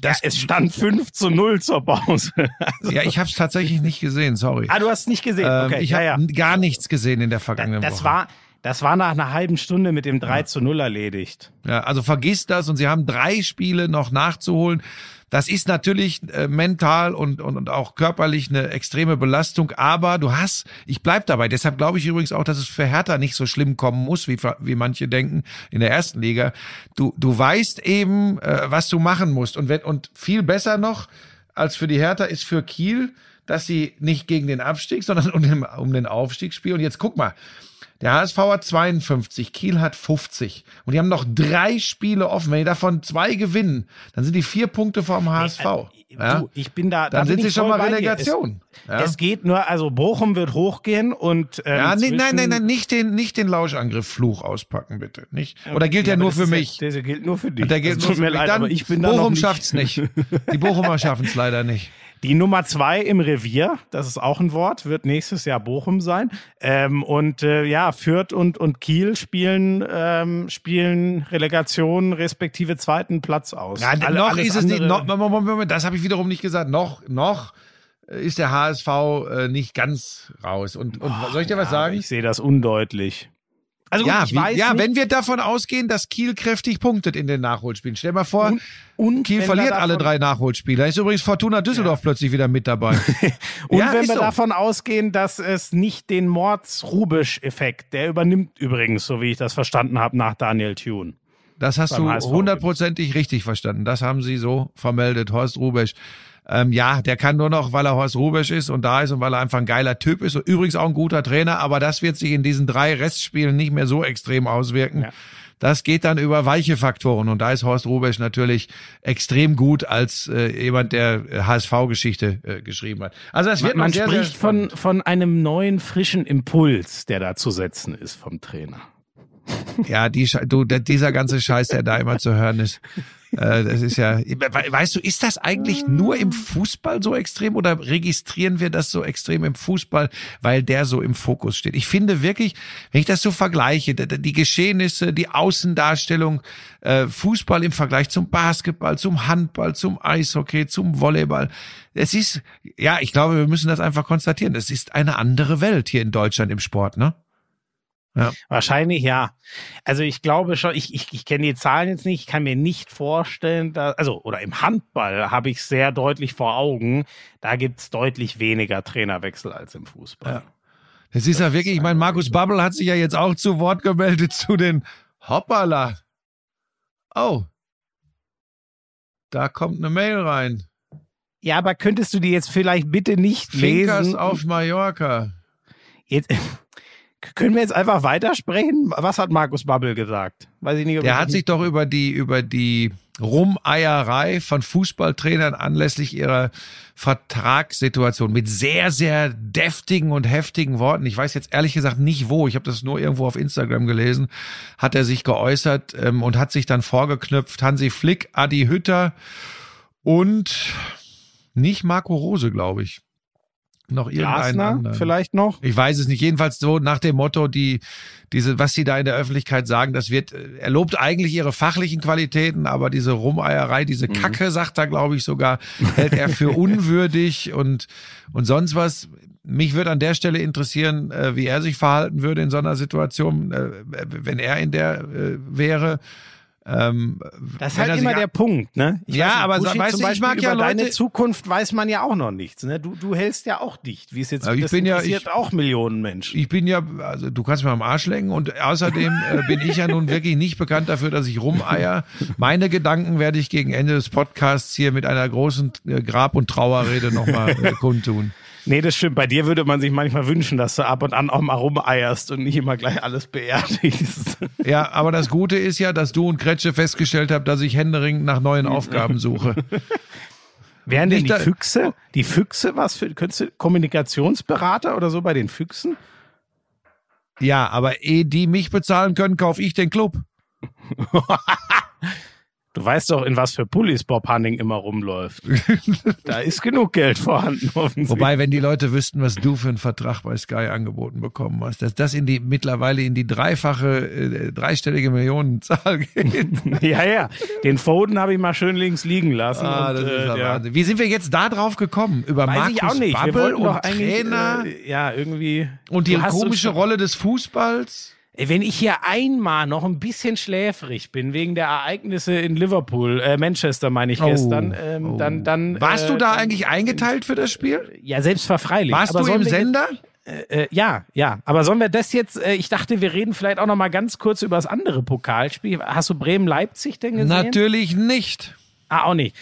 das, es stand 5 zu 0 zur Pause. ja, ich habe es tatsächlich nicht gesehen, sorry. ah, du hast es nicht gesehen. Ähm, Okay, ich ja, habe ja. gar nichts gesehen in der vergangenen Das Woche. war, das war nach einer halben Stunde mit dem 3 zu 0 erledigt. Ja, also vergiss das und sie haben drei Spiele noch nachzuholen. Das ist natürlich äh, mental und, und, und auch körperlich eine extreme Belastung, aber du hast, ich bleib dabei, deshalb glaube ich übrigens auch, dass es für Hertha nicht so schlimm kommen muss, wie, wie manche denken in der ersten Liga. Du, du weißt eben, äh, was du machen musst und, wenn, und viel besser noch als für die Hertha ist für Kiel, dass sie nicht gegen den Abstieg, sondern um den, um den Aufstieg spielen. Und jetzt guck mal, Der HSV hat 52, Kiel hat 50. Und die haben noch drei Spiele offen. Wenn die davon zwei gewinnen, dann sind die vier Punkte vom HSV. ja? Du, ich bin da. Dann da sind sie schon mal. Relegation. Es, Ja. es geht nur, also Bochum wird hochgehen und. Ähm, Ja, nee, nein, nein, nein, nicht den, nicht den Lauschangriff-Fluch auspacken, bitte. Nicht? Oder gilt Ja, der nur für mich? Ja, der gilt nur für dich. Der gilt Das nur tut für mir mich. leid, Dann aber ich bin da Bochum schafft's nicht. Die Bochumer schaffen's leider nicht. Die Nummer zwei im Revier, das ist auch ein Wort, wird nächstes Jahr Bochum sein. Ähm, und äh, ja, Fürth und, und Kiel spielen, ähm, spielen Relegation respektive zweiten Platz aus. Ja, Alle- noch ist es nicht, noch, Moment, Moment, Moment, das habe ich wiederum nicht gesagt. Noch, noch ist der HSV äh, nicht ganz raus. Und, und soll ich dir was Ja, sagen? Ich sehe das undeutlich. Also Ja, gut, wie, ja, nicht, wenn wir davon ausgehen, dass Kiel kräftig punktet in den Nachholspielen. Stell mal vor, Und- und Kiel verliert alle davon- drei Nachholspiele. Da ist übrigens Fortuna Düsseldorf plötzlich wieder mit dabei. Und Ja, wenn wir so. davon ausgehen, dass es nicht den Mords-Rubisch-Effekt, der übernimmt übrigens, so wie ich das verstanden habe, nach Daniel Thune. Das hast Beim du hundertprozentig richtig verstanden. Das haben sie so vermeldet, Horst Rubesch. Ähm, ja, der kann nur noch, weil er Horst Rubesch ist und da ist und weil er einfach ein geiler Typ ist und übrigens auch ein guter Trainer, aber das wird sich in diesen drei Restspielen nicht mehr so extrem auswirken. Ja. Das geht dann über weiche Faktoren und da ist Horst Rubesch natürlich extrem gut als äh, jemand, der HSV-Geschichte äh, geschrieben hat. Also das wird Man, man sehr, sehr spricht von, spannend. von einem neuen, frischen Impuls, der da zu setzen ist vom Trainer. Ja, die, du, dieser ganze Scheiß, der da immer zu hören ist. Äh, das ist ja, we- weißt du, ist das eigentlich nur im Fußball so extrem oder registrieren wir das so extrem im Fußball, weil der so im Fokus steht? Ich finde wirklich, wenn ich das so vergleiche, die Geschehnisse, die Außendarstellung, äh, Fußball im Vergleich zum Basketball, zum Handball, zum Eishockey, zum Volleyball. Es ist, ja, ich glaube, wir müssen das einfach konstatieren. Es ist eine andere Welt hier in Deutschland im Sport, ne? Wahrscheinlich ja. Also ich glaube schon, ich, ich, ich kenne die Zahlen jetzt nicht, ich kann mir nicht vorstellen, dass, also, oder im Handball habe ich sehr deutlich vor Augen, da gibt's deutlich weniger Trainerwechsel als im Fußball. Ja. Das ist ja wirklich, ich meine, Markus Babbel hat sich ja jetzt auch zu Wort gemeldet zu den Hoppala. Oh. Da kommt eine Mail rein. Ja, aber könntest du die jetzt vielleicht bitte nicht Finkers lesen? auf Mallorca. Jetzt, können wir jetzt einfach weitersprechen? Was hat Markus Babbel gesagt? Weiß ich nicht. Der hat sich doch über die, über die Rumeierei von Fußballtrainern anlässlich ihrer Vertragssituation mit sehr, sehr deftigen und heftigen Worten. Ich weiß jetzt ehrlich gesagt nicht wo. Ich habe das nur irgendwo auf Instagram gelesen. Hat er sich geäußert ähm, und hat sich dann vorgeknüpft. Hansi Flick, Adi Hütter und nicht Marco Rose, glaube ich. Noch irgendeinen Glasner anderen. vielleicht noch? Ich weiß es nicht. Jedenfalls so nach dem Motto, die, diese, was sie da in der Öffentlichkeit sagen, das wird, äh, er lobt eigentlich ihre fachlichen Qualitäten, aber diese Rumeierei, diese Mhm. Kacke, sagt er, glaube ich sogar, hält er für unwürdig und, und sonst was. Mich würde an der Stelle interessieren, äh, wie er sich verhalten würde in so einer Situation, äh, wenn er in der wäre. Ähm, Das ist halt immer der Punkt, ne? Ich Ja, aber Buschi weißt du, ich mag ja über deine Leute- Zukunft weiß man ja auch noch nichts, ne? Du, du hältst ja auch dicht, wie es jetzt ich das bin ja- interessiert auch Millionen Menschen. Ich bin ja, also du kannst mir am Arsch lenken und außerdem äh, bin ich ja nun wirklich nicht bekannt dafür, dass ich rumeier. Meine Gedanken werde ich gegen Ende des Podcasts hier mit einer großen äh, Grab- und Trauerrede nochmal äh, kundtun. Nee, das stimmt. Bei dir würde man sich manchmal wünschen, dass du ab und an auch mal rumeierst und nicht immer gleich alles beerdigst. Ja, aber das Gute ist ja, dass du und Kretsche festgestellt habt, dass ich händeringend nach neuen Aufgaben suche. Wären denn die Füchse, die Füchse, was für, könntest du Kommunikationsberater oder so bei den Füchsen? Ja, aber ehe die mich bezahlen können, kaufe ich den Club. Du weißt doch, in was für Pullis Bob Hanning immer rumläuft. da ist genug Geld vorhanden, offensichtlich. Wobei, wenn die Leute wüssten, was du für einen Vertrag bei Sky angeboten bekommen hast, dass das in die mittlerweile in die dreifache, äh, dreistellige Millionenzahl geht. ja, ja. Den Foden habe ich mal schön links liegen lassen. Ah, und, das ist äh, ja. Wie sind wir jetzt da drauf gekommen? Über Weiß Markus ich auch nicht. Wir Babbel und Trainer Äh, ja, irgendwie. und die komische Rolle des Fußballs? Wenn ich hier einmal noch ein bisschen schläfrig bin wegen der Ereignisse in Liverpool, äh, Manchester meine ich gestern, ähm, oh. dann, dann. Warst äh, du da dann- eigentlich eingeteilt für das Spiel? Ja, selbstverfreilich. Warst Aber du im Sender? Äh, ja, ja. Aber sollen wir das jetzt, äh, ich dachte, wir reden vielleicht auch noch mal ganz kurz über das andere Pokalspiel. Hast du Bremen-Leipzig denn gesehen? Natürlich nicht. Ah, auch nicht.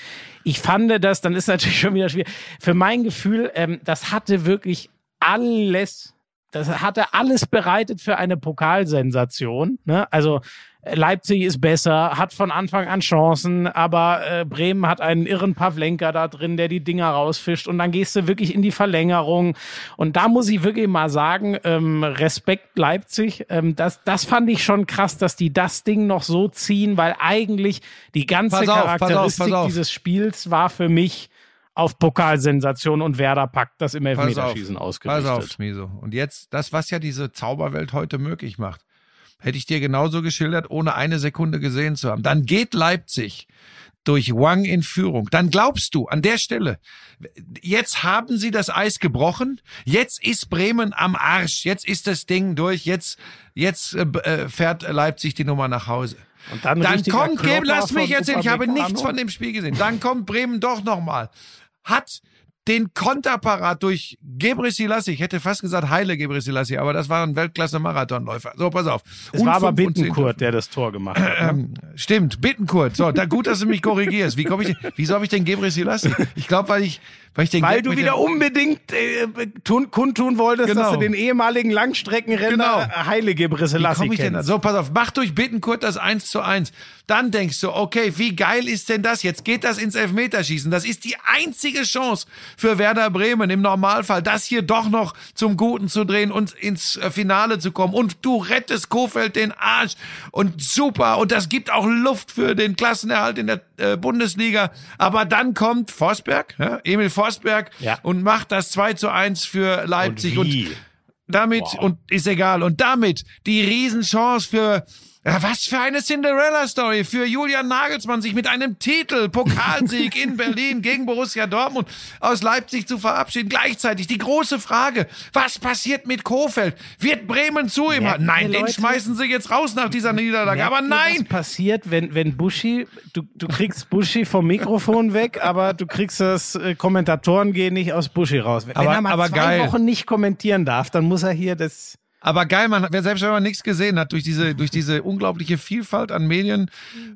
Ich fand das, dann ist natürlich schon wieder schwierig. Für mein Gefühl, ähm, das hatte wirklich alles, das hatte alles bereitet für eine Pokalsensation. Ne? Also äh, Leipzig ist besser, hat von Anfang an Chancen, aber äh, Bremen hat einen irren Pavlenka da drin, der die Dinger rausfischt und dann gehst du wirklich in die Verlängerung und da muss ich wirklich mal sagen, ähm, Respekt Leipzig, ähm, das, das fand ich schon krass, dass die das Ding noch so ziehen, weil eigentlich die ganze auf, pass auf, Charakteristik pass auf. dieses Spiels war für mich auf Pokalsensation und Werder packt das im Pass auf, Elfmeterschießen pass ausgerichtet. auf, Schmieso. Und jetzt, das, was ja diese Zauberwelt heute möglich macht, hätte ich dir genauso geschildert, ohne eine Sekunde gesehen zu haben. Dann geht Leipzig durch Wang in Führung. Dann glaubst du an der Stelle, jetzt haben sie das Eis gebrochen, jetzt ist Bremen am Arsch, jetzt ist das Ding durch, jetzt, jetzt äh, äh, fährt Leipzig die Nummer nach Hause. Und dann, Dann kommt, Klopper lass mich erzählen, ich habe nichts von dem Spiel gesehen. Dann kommt Bremen doch nochmal. Hat den Konterparat durch Gebre Selassie, ich hätte fast gesagt Heile Gebre Selassie, aber das war ein Weltklasse-Marathonläufer. So, pass auf. Es Und war aber Bittenkurt, der das Tor gemacht hat. ne? ähm, stimmt, Bittenkurt. So, da, gut, dass du mich korrigierst. Wie komme ich denn, wieso habe ich denn Gebre Selassie? Ich glaube, weil ich, weil ich den Weil du wieder unbedingt äh, tun, kundtun wolltest, Genau. dass du den ehemaligen Langstreckenrenner Genau. Wie komme ich denn da? kennst. So, pass auf, mach durch Bittenkurt das 1 zu 1. Dann denkst du, okay, wie geil ist denn das? Jetzt geht das ins Elfmeterschießen. Das ist die einzige Chance für Werder Bremen im Normalfall, das hier doch noch zum Guten zu drehen und ins äh, Finale zu kommen. Und du rettest Kofeld den Arsch. Und super. Und das gibt auch Luft für den Klassenerhalt in der äh, Bundesliga. Aber dann kommt Forsberg, ja, Emil Forsberg, Ja. und macht das 2 zu 1 für Leipzig. Und wie? damit, und ist egal, und damit die Riesenchance für, ja, was für eine Cinderella-Story für Julian Nagelsmann, sich mit einem Titel, Pokalsieg in Berlin gegen Borussia Dortmund aus Leipzig zu verabschieden. Gleichzeitig die große Frage, was passiert mit Kofeld? Wird Bremen zu ihm? Merken Nein, den Leute- schmeißen sie jetzt raus nach dieser Niederlage. Aber ihr, nein, Was passiert, wenn, wenn Buschi, du, du kriegst Buschi vom Mikrofon weg, aber du kriegst das äh, Kommentatoren gehen nicht aus Buschi raus. Wenn Aber- er mal aber zwei geil. Wochen nicht kommentieren darf, dann muss er hier das. Aber geil, man, wer selbst wenn man nichts gesehen hat, durch diese, durch diese unglaubliche Vielfalt an Medien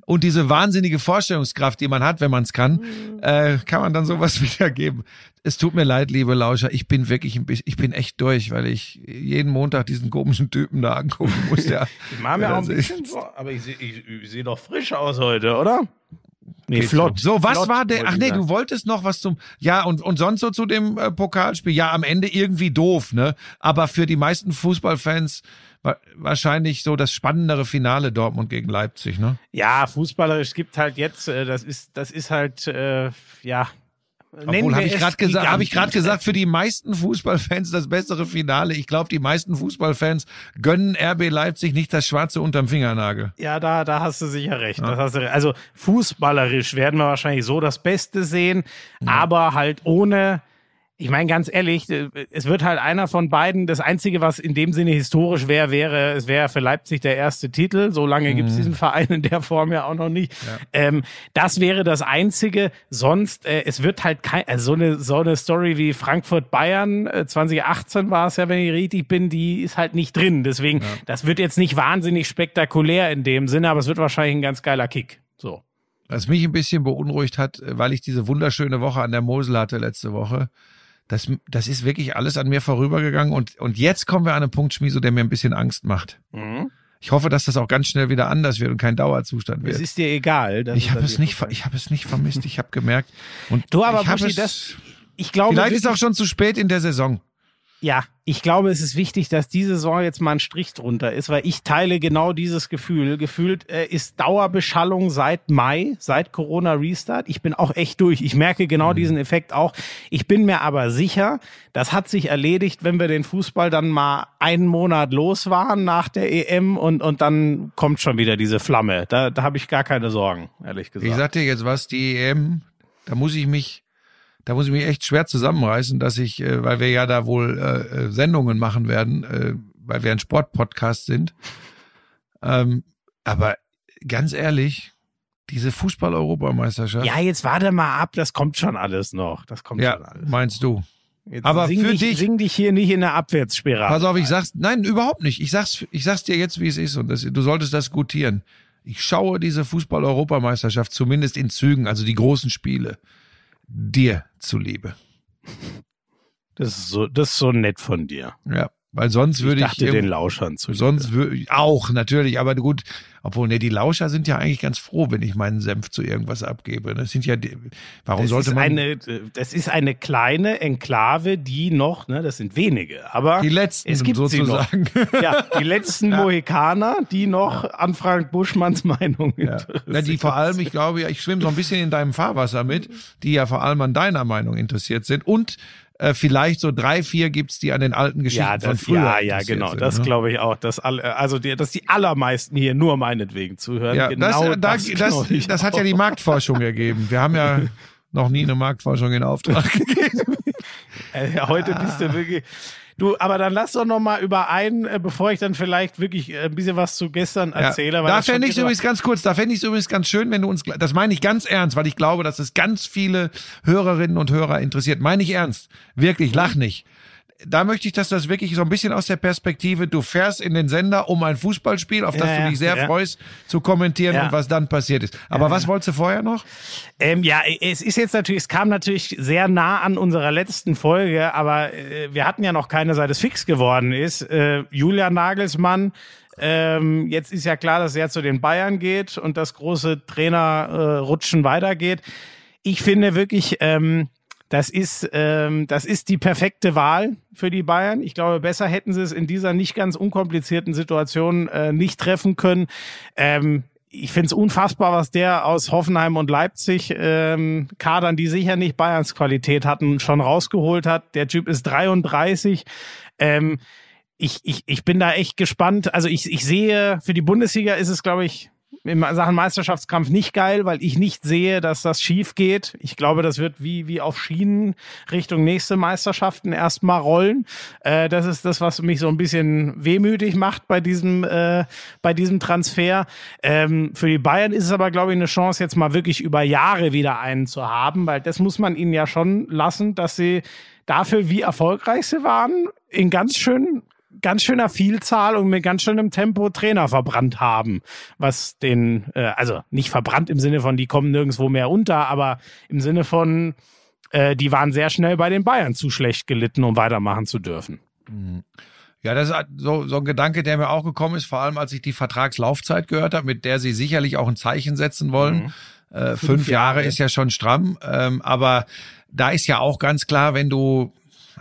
und diese wahnsinnige Vorstellungskraft, die man hat, wenn man es kann, äh, kann man dann sowas wiedergeben. Es tut mir leid, liebe Lauscher, ich bin wirklich ein bisschen, ich bin echt durch, weil ich jeden Montag diesen komischen Typen da angucken muss. Ja, Ich mache mir auch ein Das bisschen so, aber ich sehe ich, ich seh doch frisch aus heute, oder? Nee, flott. So, was Flott, war der? Ach nee, du wolltest noch was zum. Ja, und, und sonst so zu dem äh, Pokalspiel. Ja, am Ende irgendwie doof, ne? Aber für die meisten Fußballfans wa wahrscheinlich so das spannendere Finale Dortmund gegen Leipzig, ne? Ja, fußballerisch gibt halt jetzt, äh, das ist, das ist halt, äh, ja. Obwohl, habe ich gerade gesagt, habe ich gerade gesagt, für die meisten Fußballfans das bessere Finale. Ich glaube, die meisten Fußballfans gönnen RB Leipzig nicht das Schwarze unterm Fingernagel. Ja, da, da hast du sicher recht. Hast du, recht. also fußballerisch werden wir wahrscheinlich so das Beste sehen, aber halt ohne. Ich meine, ganz ehrlich, äh, es wird halt einer von beiden. Das Einzige, was in dem Sinne historisch wäre, wäre, es wäre für Leipzig der erste Titel. So lange gibt es diesen Verein in der Form ja auch noch nicht. Ähm, das wäre das Einzige. Sonst, äh, es wird halt kein, also so eine, so eine Story wie Frankfurt-Bayern, äh, 2018 war es ja, wenn ich richtig bin, die ist halt nicht drin. Deswegen, das wird jetzt nicht wahnsinnig spektakulär in dem Sinne, aber es wird wahrscheinlich ein ganz geiler Kick. So. Was mich ein bisschen beunruhigt hat, äh, weil ich diese wunderschöne Woche an der Mosel hatte letzte Woche, das, das ist wirklich alles an mir vorübergegangen und, und jetzt kommen wir an einen Punkt, Schmieso, der mir ein bisschen Angst macht. Ich hoffe, dass das auch ganz schnell wieder anders wird und kein Dauerzustand Es wird. ist dir egal. Ich habe es nicht, ich habe es nicht vermisst. Ich habe gemerkt. Und Du, aber ich hab Buschi, es, das- Ich glaube, vielleicht ist auch schon zu spät in der Saison. Ja, ich glaube, es ist wichtig, dass diese Saison jetzt mal ein Strich drunter ist, weil ich teile genau dieses Gefühl. Gefühlt äh, ist Dauerbeschallung seit Mai, seit Corona Restart. Ich bin auch echt durch. Ich merke genau diesen Effekt auch. Ich bin mir aber sicher, das hat sich erledigt, wenn wir den Fußball dann mal einen Monat los waren nach der EM und, und dann kommt schon wieder diese Flamme. Da, da habe ich gar keine Sorgen, ehrlich gesagt. Ich sag dir jetzt was, die EM, da muss ich mich, da muss ich mich echt schwer zusammenreißen, dass ich, äh, weil wir ja da wohl äh, äh, Sendungen machen werden, äh, weil wir ein Sportpodcast sind. Ähm, aber ganz ehrlich, diese Fußball-Europameisterschaft, ja, jetzt warte mal ab, das kommt schon alles noch. Das kommt schon ja, alles. meinst du? Jetzt aber sing für dich, dich- Sing dich hier nicht in eine Abwärtsspirale. Pass auf, ich sag's, nein, überhaupt nicht. Ich sag's, ich sag's dir jetzt, wie es ist und das, du solltest das gutieren. Ich schaue diese Fußball-Europameisterschaft zumindest in Zügen, also die großen Spiele, dir zuliebe. Das ist so, das ist so nett von dir. Ja, Weil sonst würde ich ich, dachte irgendwo- den Lauschern zu. sonst würde auch natürlich, aber gut, obwohl ne, die Lauscher sind ja eigentlich ganz froh, wenn ich meinen Senf zu irgendwas abgebe. Das sind ja, die, warum das sollte ist man eine, das ist eine kleine Enklave, die noch, ne, das sind wenige, aber die letzten es gibt sozusagen? Ja, die letzten Mohikaner, die noch an Frank Buschmanns Meinung Ja. Na, die vor allem, ich glaube, ja, ich schwimme so ein bisschen in deinem Fahrwasser mit, die ja vor allem an deiner Meinung interessiert sind. Und äh, vielleicht so drei, vier gibt's, die an den alten Geschichten Ja, von das, früher ja, ja, genau. sind, Das ne? glaube ich auch. Dass alle, also die, dass die allermeisten hier nur meinetwegen zuhören. Ja, genau das, da, das, das, ich das, hat ja die. Marktforschung ergeben. Wir haben ja noch nie eine Marktforschung in Auftrag gegeben. Äh, heute bist du wirklich. Du, aber dann lass doch noch mal über einen, äh, bevor ich dann vielleicht wirklich äh, ein bisschen was zu gestern erzähle. weil da fände ich es übrigens ganz kurz, da fände ich es übrigens ganz schön, wenn du uns, das meine ich ganz ernst, weil ich glaube, dass es ganz viele Hörerinnen und Hörer interessiert. Meine ich ernst. Wirklich, lach nicht. Da möchte ich, dass das wirklich so ein bisschen aus der Perspektive, du fährst in den Sender um ein Fußballspiel, auf das Ja, du dich sehr ja. freust, zu kommentieren und was dann passiert ist. Aber was wolltest du vorher noch? Ähm, ja, es ist jetzt natürlich, es kam natürlich sehr nah an unserer letzten Folge, aber äh, wir hatten ja noch keine, seit es fix geworden ist. Äh, Julian Nagelsmann, ähm, jetzt ist ja klar, dass er zu den Bayern geht und das große Trainerrutschen äh, weitergeht. Ich finde wirklich, ähm, das ist, ähm, das ist die perfekte Wahl für die Bayern. Ich glaube, besser hätten sie es in dieser nicht ganz unkomplizierten Situation äh, nicht treffen können. Ähm, ich finde es unfassbar, was der aus Hoffenheim und Leipzig ähm, Kadern, die sicher nicht Bayerns Qualität hatten, schon rausgeholt hat. Der Typ ist 33. Ähm, ich, ich, ich bin da echt gespannt. Also ich, ich sehe, für die Bundesliga ist es, glaube ich, in Sachen Meisterschaftskampf nicht geil, weil ich nicht sehe, dass das schief geht. Ich glaube, das wird wie, wie auf Schienen Richtung nächste Meisterschaften erstmal rollen. Äh, das ist das, was mich so ein bisschen wehmütig macht bei diesem, äh, bei diesem Transfer. Ähm, für die Bayern ist es aber, glaube ich, eine Chance, jetzt mal wirklich über Jahre wieder einen zu haben, weil das muss man ihnen ja schon lassen, dass sie dafür, wie erfolgreich sie waren, in ganz schön ganz schöner Vielzahl und mit ganz schönem Tempo Trainer verbrannt haben, was den, äh, also nicht verbrannt im Sinne von, die kommen nirgendwo mehr unter, aber im Sinne von, äh, die waren sehr schnell bei den Bayern zu schlecht gelitten, um weitermachen zu dürfen. Ja, das ist so, so ein Gedanke, der mir auch gekommen ist, vor allem als ich die Vertragslaufzeit gehört habe, mit der sie sicherlich auch ein Zeichen setzen wollen. Äh, fünf, Jahre Jahre. ist ja schon stramm, ähm, aber da ist ja auch ganz klar, wenn du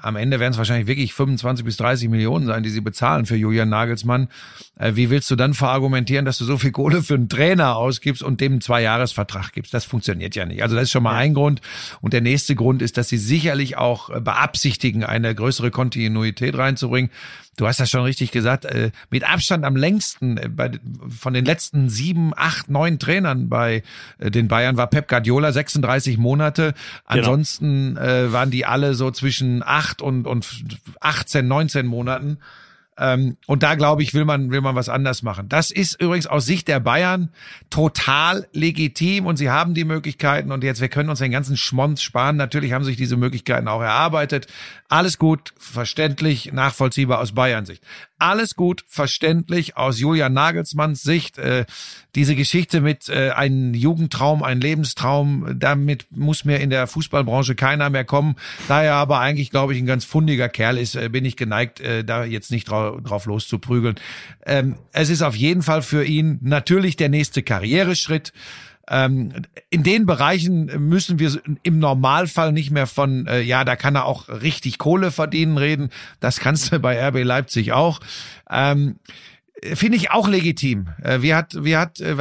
am Ende werden es wahrscheinlich wirklich 25 bis 30 Millionen sein, die sie bezahlen für Julian Nagelsmann. Äh, wie willst du dann verargumentieren, dass du so viel Kohle für einen Trainer ausgibst und dem einen Zweijahresvertrag gibst? Das funktioniert ja nicht. Also das ist schon mal ein Grund. Und der nächste Grund ist, dass sie sicherlich auch äh, beabsichtigen, eine größere Kontinuität reinzubringen. Du hast das schon richtig gesagt. Äh, mit Abstand am längsten äh, bei, von den letzten sieben, acht, neun Trainern bei äh, den Bayern war Pep Guardiola 36 Monate. Ansonsten äh, waren die alle so zwischen acht und, und 18, 19 Monaten. Ähm, und da glaube ich, will man, will man was anders machen. Das ist übrigens aus Sicht der Bayern total legitim und sie haben die Möglichkeiten und jetzt, wir können uns den ganzen Schmonz sparen. Natürlich haben sich diese Möglichkeiten auch erarbeitet. Alles gut, verständlich, nachvollziehbar aus Bayern Sicht. Alles gut, verständlich aus Julian Nagelsmanns Sicht. Äh, diese Geschichte mit äh, einem Jugendtraum, ein Lebenstraum, damit muss mir in der Fußballbranche keiner mehr kommen. Da er aber eigentlich, glaube ich, ein ganz fundiger Kerl ist, äh, bin ich geneigt, äh, da jetzt nicht drau drauf loszuprügeln. Ähm, es ist auf jeden Fall für ihn natürlich der nächste Karriereschritt. Ähm, in den Bereichen müssen wir im Normalfall nicht mehr von, äh, ja, da kann er auch richtig Kohle verdienen reden. Das kannst du bei RB Leipzig auch. Ähm, Finde ich auch legitim. Äh, Wie hat, wie hat, äh,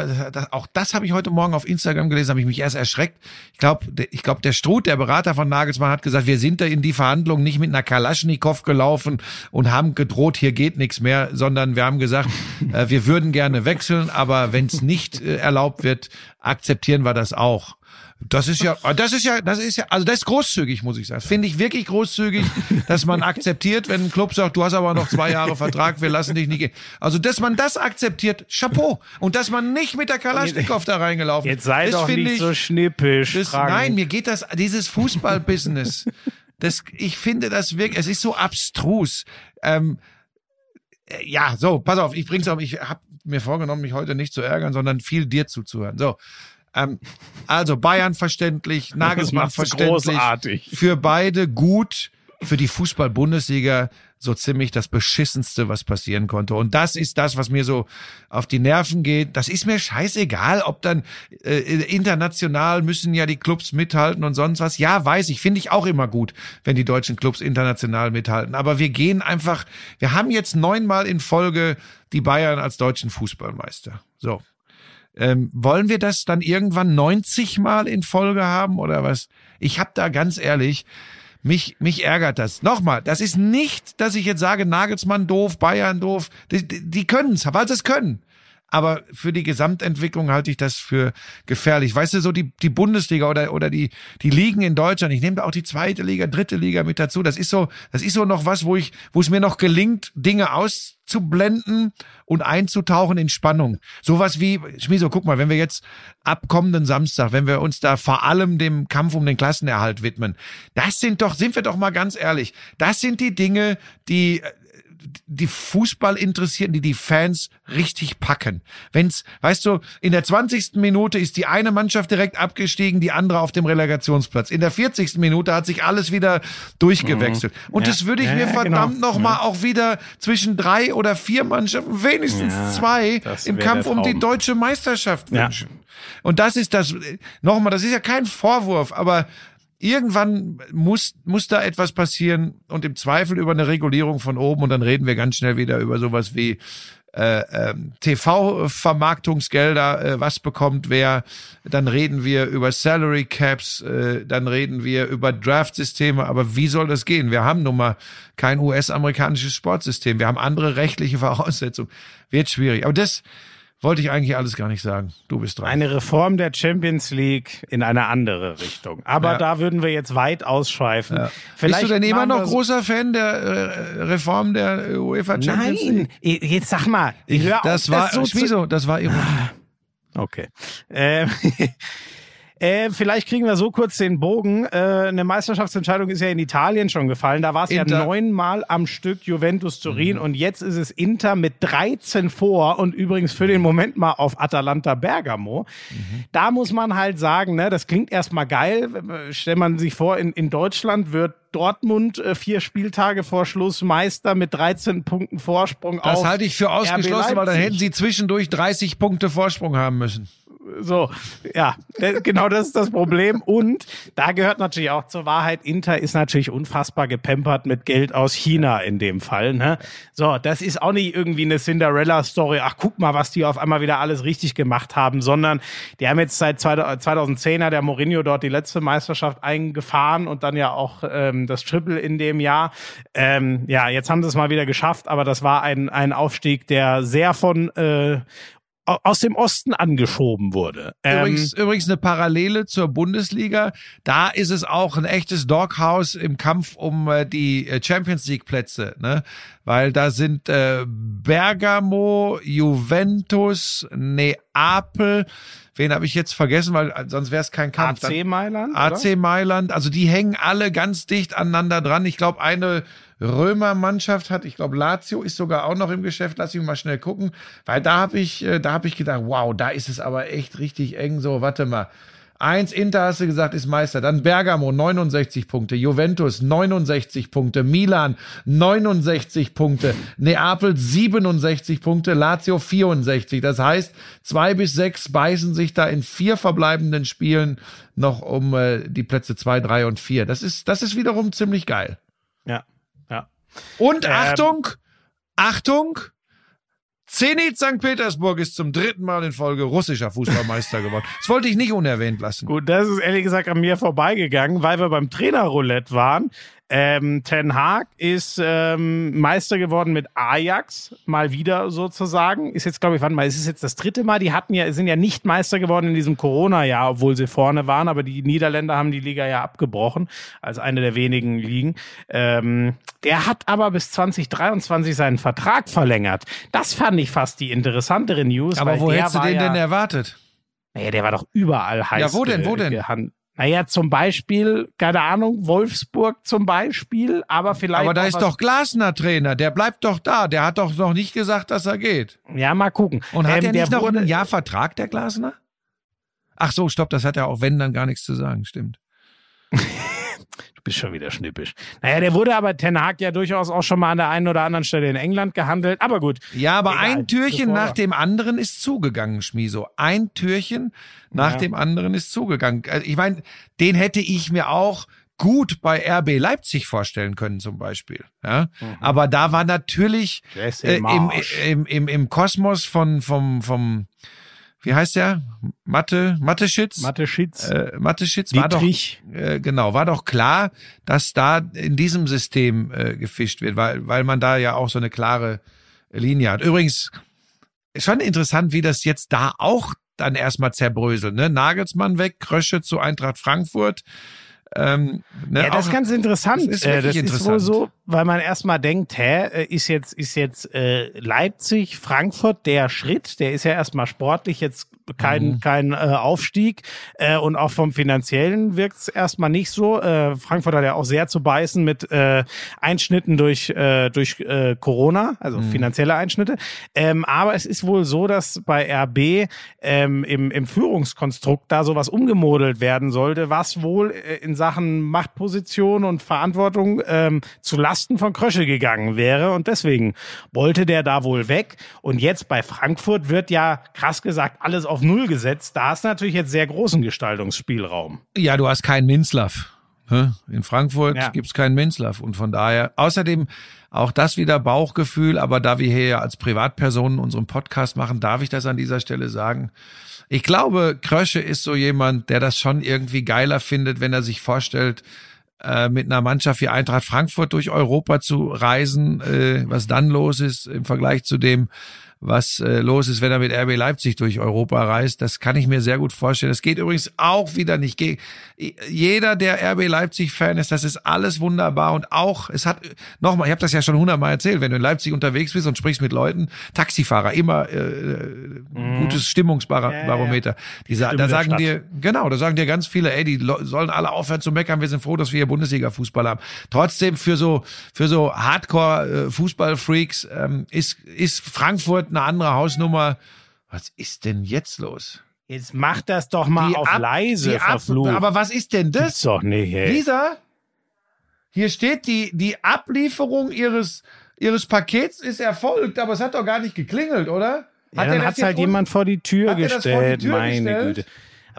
auch das habe ich heute Morgen auf Instagram gelesen, habe ich mich erst erschreckt. Ich glaube, ich glaube, der Struth, der Berater von Nagelsmann, hat gesagt, wir sind da in die Verhandlungen nicht mit einer Kalaschnikow gelaufen und haben gedroht, hier geht nichts mehr, sondern wir haben gesagt, äh, wir würden gerne wechseln, aber wenn es nicht erlaubt wird, akzeptieren wir das auch. Das ist ja, das ist ja, das ist ja, also das ist großzügig, muss ich sagen. Finde ich wirklich großzügig, dass man akzeptiert, wenn ein Club sagt, du hast aber noch zwei Jahre Vertrag, wir lassen dich nicht gehen. Also, dass man das akzeptiert, Chapeau. Und dass man nicht mit der Kalaschnikow da reingelaufen Jetzt sei das doch finde nicht ich, so schnippisch. das, nein, mir geht das, dieses Fußballbusiness, das, ich finde das wirklich, es ist so abstrus. Ähm, äh, ja, so, pass auf, ich bring's auf, ich habe mir vorgenommen, mich heute nicht zu ärgern, sondern viel dir zuzuhören. So, ähm, also Bayern verständlich, Nagelsmann verständlich, großartig. für beide gut. für die Fußball-Bundesliga so ziemlich das beschissenste, was passieren konnte. Und das ist das, was mir so auf die Nerven geht. Das ist mir scheißegal, ob dann äh, international müssen ja die Clubs mithalten und sonst was. Ja, weiß ich, finde ich auch immer gut, wenn die deutschen Clubs international mithalten. Aber wir gehen einfach, wir haben jetzt neunmal in Folge die Bayern als deutschen Fußballmeister. So. Ähm, wollen wir das dann irgendwann 90 Mal in Folge haben oder was? Ich habe da ganz ehrlich, mich, mich ärgert das. Nochmal, das ist nicht, dass ich jetzt sage, Nagelsmann doof, Bayern doof. Die, die, die können es, weil sie es können. Aber für die Gesamtentwicklung halte ich das für gefährlich. Weißt du, so die, die Bundesliga oder, oder die, die Ligen in Deutschland, ich nehme da auch die zweite Liga, dritte Liga mit dazu. Das ist so, das ist so noch was, wo ich, wo es mir noch gelingt, Dinge auszublenden und einzutauchen in Spannung. Sowas wie, Schmiso, guck mal, wenn wir jetzt ab kommenden Samstag, wenn wir uns da vor allem dem Kampf um den Klassenerhalt widmen, das sind doch, sind wir doch mal ganz ehrlich, das sind die Dinge, die die Fußball interessierten, die die Fans richtig packen. Wenn's, weißt du, in der 20. Minute ist die eine Mannschaft direkt abgestiegen, die andere auf dem Relegationsplatz. In der 40. Minute hat sich alles wieder durchgewechselt. Und Mhm. Ja. das würde ich Ja, mir ja, verdammt genau. noch mal auch wieder zwischen drei oder vier Mannschaften, wenigstens Ja, zwei, im Kampf um die deutsche Meisterschaft Ja. wünschen. Und das ist das, nochmal, das ist ja kein Vorwurf, aber irgendwann muss, muss da etwas passieren und im Zweifel über eine Regulierung von oben und dann reden wir ganz schnell wieder über sowas wie äh, ähm, TV-Vermarktungsgelder, äh, was bekommt wer, dann reden wir über Salary Caps, äh, dann reden wir über Draft-Systeme, aber wie soll das gehen? Wir haben nun mal kein US-amerikanisches Sportsystem, wir haben andere rechtliche Voraussetzungen. Wird schwierig. Aber das wollte ich eigentlich alles gar nicht sagen. Du bist dran. Eine Reform der Champions League in eine andere Richtung. Aber Ja. da würden wir jetzt weit ausschweifen. Ja. Vielleicht Bist du denn immer noch so- großer Fan der äh, Reform der UEFA Champions Nein, League? jetzt sag mal. Ich, hör auf, das war so zu- Schmiso, das war ironisch. Okay. Ähm, äh, vielleicht kriegen wir so kurz den Bogen. Äh, eine Meisterschaftsentscheidung ist ja in Italien schon gefallen. Da war es ja. Mhm. neunmal am Stück Juventus Turin und jetzt ist es Inter mit 13 vor und übrigens für den Moment mal auf Atalanta Bergamo. Mhm. Da muss man halt sagen, ne, das klingt erstmal geil. Stellt man sich vor, in, in Deutschland wird Dortmund äh, vier Spieltage vor Schluss Meister mit 13 Punkten Vorsprung Das halte ich für ausgeschlossen, weil dann hätten sie zwischendurch 30 Punkte Vorsprung haben müssen. So, ja, äh, genau das ist das Problem. Und da gehört natürlich auch zur Wahrheit, Inter ist natürlich unfassbar gepempert mit Geld aus China in dem Fall. Ne? So, das ist auch nicht irgendwie eine Cinderella-Story. Ach, guck mal, was die auf einmal wieder alles richtig gemacht haben, sondern die haben jetzt seit 2010 hat der Mourinho dort die letzte Meisterschaft eingefahren und dann ja auch ähm, das Triple in dem Jahr. Ähm, ja, jetzt haben sie es mal wieder geschafft, aber das war ein, ein Aufstieg, der sehr von äh, aus dem Osten angeschoben wurde. Ähm, Übrigens, übrigens eine Parallele zur Bundesliga. Da ist es auch ein echtes Doghouse im Kampf um äh, die äh, Champions League Plätze, ne? Weil da sind äh, Bergamo, Juventus, Neapel. Wen habe ich jetzt vergessen, weil äh, sonst wäre es kein Kampf. AC Mailand? AC Mailand, also die hängen alle ganz dicht aneinander dran. Ich glaube, eine Römermannschaft hat, ich glaube, Lazio ist sogar auch noch im Geschäft. Lass mich mal schnell gucken, weil da habe ich, äh, da habe ich gedacht, wow, da ist es aber echt richtig eng. So, warte mal. Eins Inter hast du gesagt, ist Meister. Dann Bergamo 69 Punkte, Juventus 69 Punkte, Milan 69 Punkte, Neapel 67 Punkte, Lazio 64. Das heißt, zwei bis sechs beißen sich da in vier verbleibenden Spielen noch um äh, die Plätze zwei, drei und vier. Das ist, das ist wiederum ziemlich geil. Ja, ja. Und Ähm. Achtung, Achtung, Zenit St. Petersburg ist zum dritten Mal in Folge russischer Fußballmeister geworden. Das wollte ich nicht unerwähnt lassen. Gut, das ist ehrlich gesagt an mir vorbeigegangen, weil wir beim Trainerroulette waren. Ähm, Ten Hag ist ähm, Meister geworden mit Ajax, mal wieder sozusagen. Ist jetzt, glaube ich, warte mal, ist es jetzt das dritte Mal? Die hatten ja, sind ja nicht Meister geworden in diesem Corona-Jahr, obwohl sie vorne waren, aber die Niederländer haben die Liga ja abgebrochen, als eine der wenigen Ligen. Ähm, der hat aber bis 2023 seinen Vertrag verlängert. Das fand ich fast die interessantere News. Aber wo hättest du den ja, denn erwartet? naja, der war doch überall heiß. Ja, wo denn, wo denn? Naja, zum Beispiel, keine Ahnung, Wolfsburg zum Beispiel, aber vielleicht. Aber da ist doch Glasner Trainer, der bleibt doch da. Der hat doch noch nicht gesagt, dass er geht. Ja, mal gucken. Und hat Ähm, er der nicht noch wurde, ein Jahr Vertrag, der Glasner? Ach so, stopp, das hat er auch wenn dann gar nichts zu sagen, stimmt. Du bist schon wieder schnippisch. Naja, der wurde aber Ten Hag ja durchaus auch schon mal an der einen oder anderen Stelle in England gehandelt. Aber gut. Ja, aber Egal. ein Türchen nach dem anderen ist zugegangen, Schmiso. Ein Türchen nach Ja. dem anderen ist zugegangen. Also Ich meine, den hätte ich mir auch gut bei RB Leipzig vorstellen können zum Beispiel. Ja, aber da war natürlich äh, im, im, im, im Kosmos von vom vom wie heißt der Mathe Mathe-Schitz Mathe Schitz. äh, Mathe-Schitz war doch äh, genau, war doch klar, dass da in diesem System äh, gefischt wird, weil, weil man da ja auch so eine klare Linie hat. Übrigens, schon interessant, wie das jetzt da auch dann erstmal zerbröselt. Ne? Nagelsmann weg, Krösche zu Eintracht Frankfurt. Ähm, ne? Ja, das ist ganz interessant. das ist Äh, das ist wohl interessant. so, weil man erstmal denkt, hä, äh, ist jetzt, ist jetzt äh, Leipzig, Frankfurt der Schritt, der ist ja erstmal sportlich jetzt kein, Mhm. kein äh, Aufstieg äh, und auch vom Finanziellen wirkt es erstmal nicht so. Äh, Frankfurt hat ja auch sehr zu beißen mit äh, Einschnitten durch, äh, durch äh, Corona, also Mhm. finanzielle Einschnitte. Ähm, aber es ist wohl so, dass bei RB ähm, im, im Führungskonstrukt da sowas umgemodelt werden sollte, was wohl äh, in Sachen Machtposition und Verantwortung ähm, zu Lasten von Krösche gegangen wäre. Und deswegen wollte der da wohl weg. Und jetzt bei Frankfurt wird ja krass gesagt alles auf Null gesetzt. Da hast du natürlich jetzt sehr großen Gestaltungsspielraum. Ja, du hast keinen Minzlaff. ne? In Frankfurt Ja. gibt's keinen Minzlaff. Und von daher, außerdem auch das wieder Bauchgefühl, aber da wir hier ja als Privatpersonen unseren Podcast machen, darf ich das an dieser Stelle sagen. Ich glaube, Krösche ist so jemand, der das schon irgendwie geiler findet, wenn er sich vorstellt, äh, mit einer Mannschaft wie Eintracht Frankfurt durch Europa zu reisen, äh, was dann los ist im Vergleich zu dem, was äh, los ist, wenn er mit RB Leipzig durch Europa reist. Das kann ich mir sehr gut vorstellen. Das geht übrigens auch wieder nicht. Ge jeder, der RB Leipzig-Fan ist, das ist alles wunderbar. Und auch, es hat, nochmal, ich habe das ja schon hundertmal erzählt, wenn du in Leipzig unterwegs bist und sprichst mit Leuten, Taxifahrer, immer äh, gutes Stimmungsbarometer. Die sa Stimme da sagen Stadt. dir, genau, da sagen dir ganz viele, ey, die sollen alle aufhören zu meckern, wir sind froh, dass wir hier Bundesliga-Fußball haben. Trotzdem für so, für so Hardcore-Fußball-Freaks ähm, ist, ist Frankfurt eine andere Hausnummer. Was ist denn jetzt los? Jetzt mach das doch mal auf Ab- leise, die verflucht. Aber was ist denn Gibt's das? doch nicht, ey. Lisa, hier steht die, die Ablieferung ihres, ihres Pakets ist erfolgt, aber es hat doch gar nicht geklingelt, oder? Ja, er dann jetzt halt jemand vor die Tür Hat vor die gestellt, Tür meine gestellt? Güte.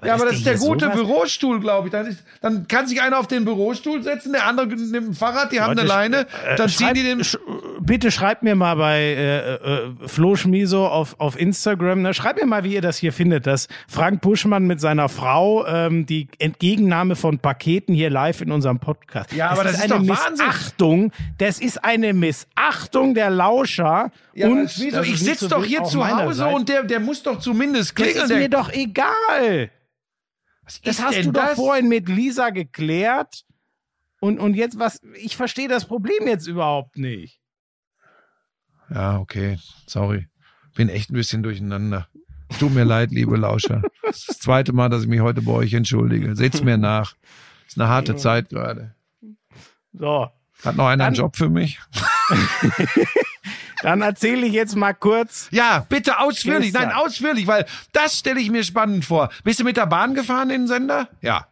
Ja, aber das ist der gute sowas- Bürostuhl, glaube ich. Dann, ist, dann kann sich einer auf den Bürostuhl setzen, der andere nimmt ein Fahrrad, die haben eine Leute, Leine, äh, dann ziehen schreib- die den. sch- Bitte schreibt mir mal bei äh, äh, Flo Schmiso auf, auf Instagram, ne? schreibt mir mal, wie ihr das hier findet, dass Frank Buschmann mit seiner Frau ähm, die Entgegennahme von Paketen hier live in unserem Podcast. Ja, aber das ist eine doch Wahnsinn. Missachtung. Das ist eine Missachtung der Lauscher. Ja, und aber Schmieso, das ich ist sitze doch hier zu Hause und der, der muss doch zumindest das klingeln. ist der, mir doch egal. Was Das hast du doch das? vorhin mit Lisa geklärt. Und, und jetzt was, ich verstehe das Problem jetzt überhaupt nicht. Ja, okay. Sorry. Bin echt ein bisschen durcheinander. Tut mir leid, liebe Lauscher. Das ist das zweite Mal, dass ich mich heute bei euch entschuldige. Seht's mir nach. Ist eine harte Zeit gerade. So, Hat noch einer einen Dann- Job für mich? dann erzähle ich jetzt mal kurz. Ja, bitte ausführlich. Gestern. Nein, ausführlich, weil das stelle ich mir spannend vor. Bist du mit der Bahn gefahren in den Sender? Ja.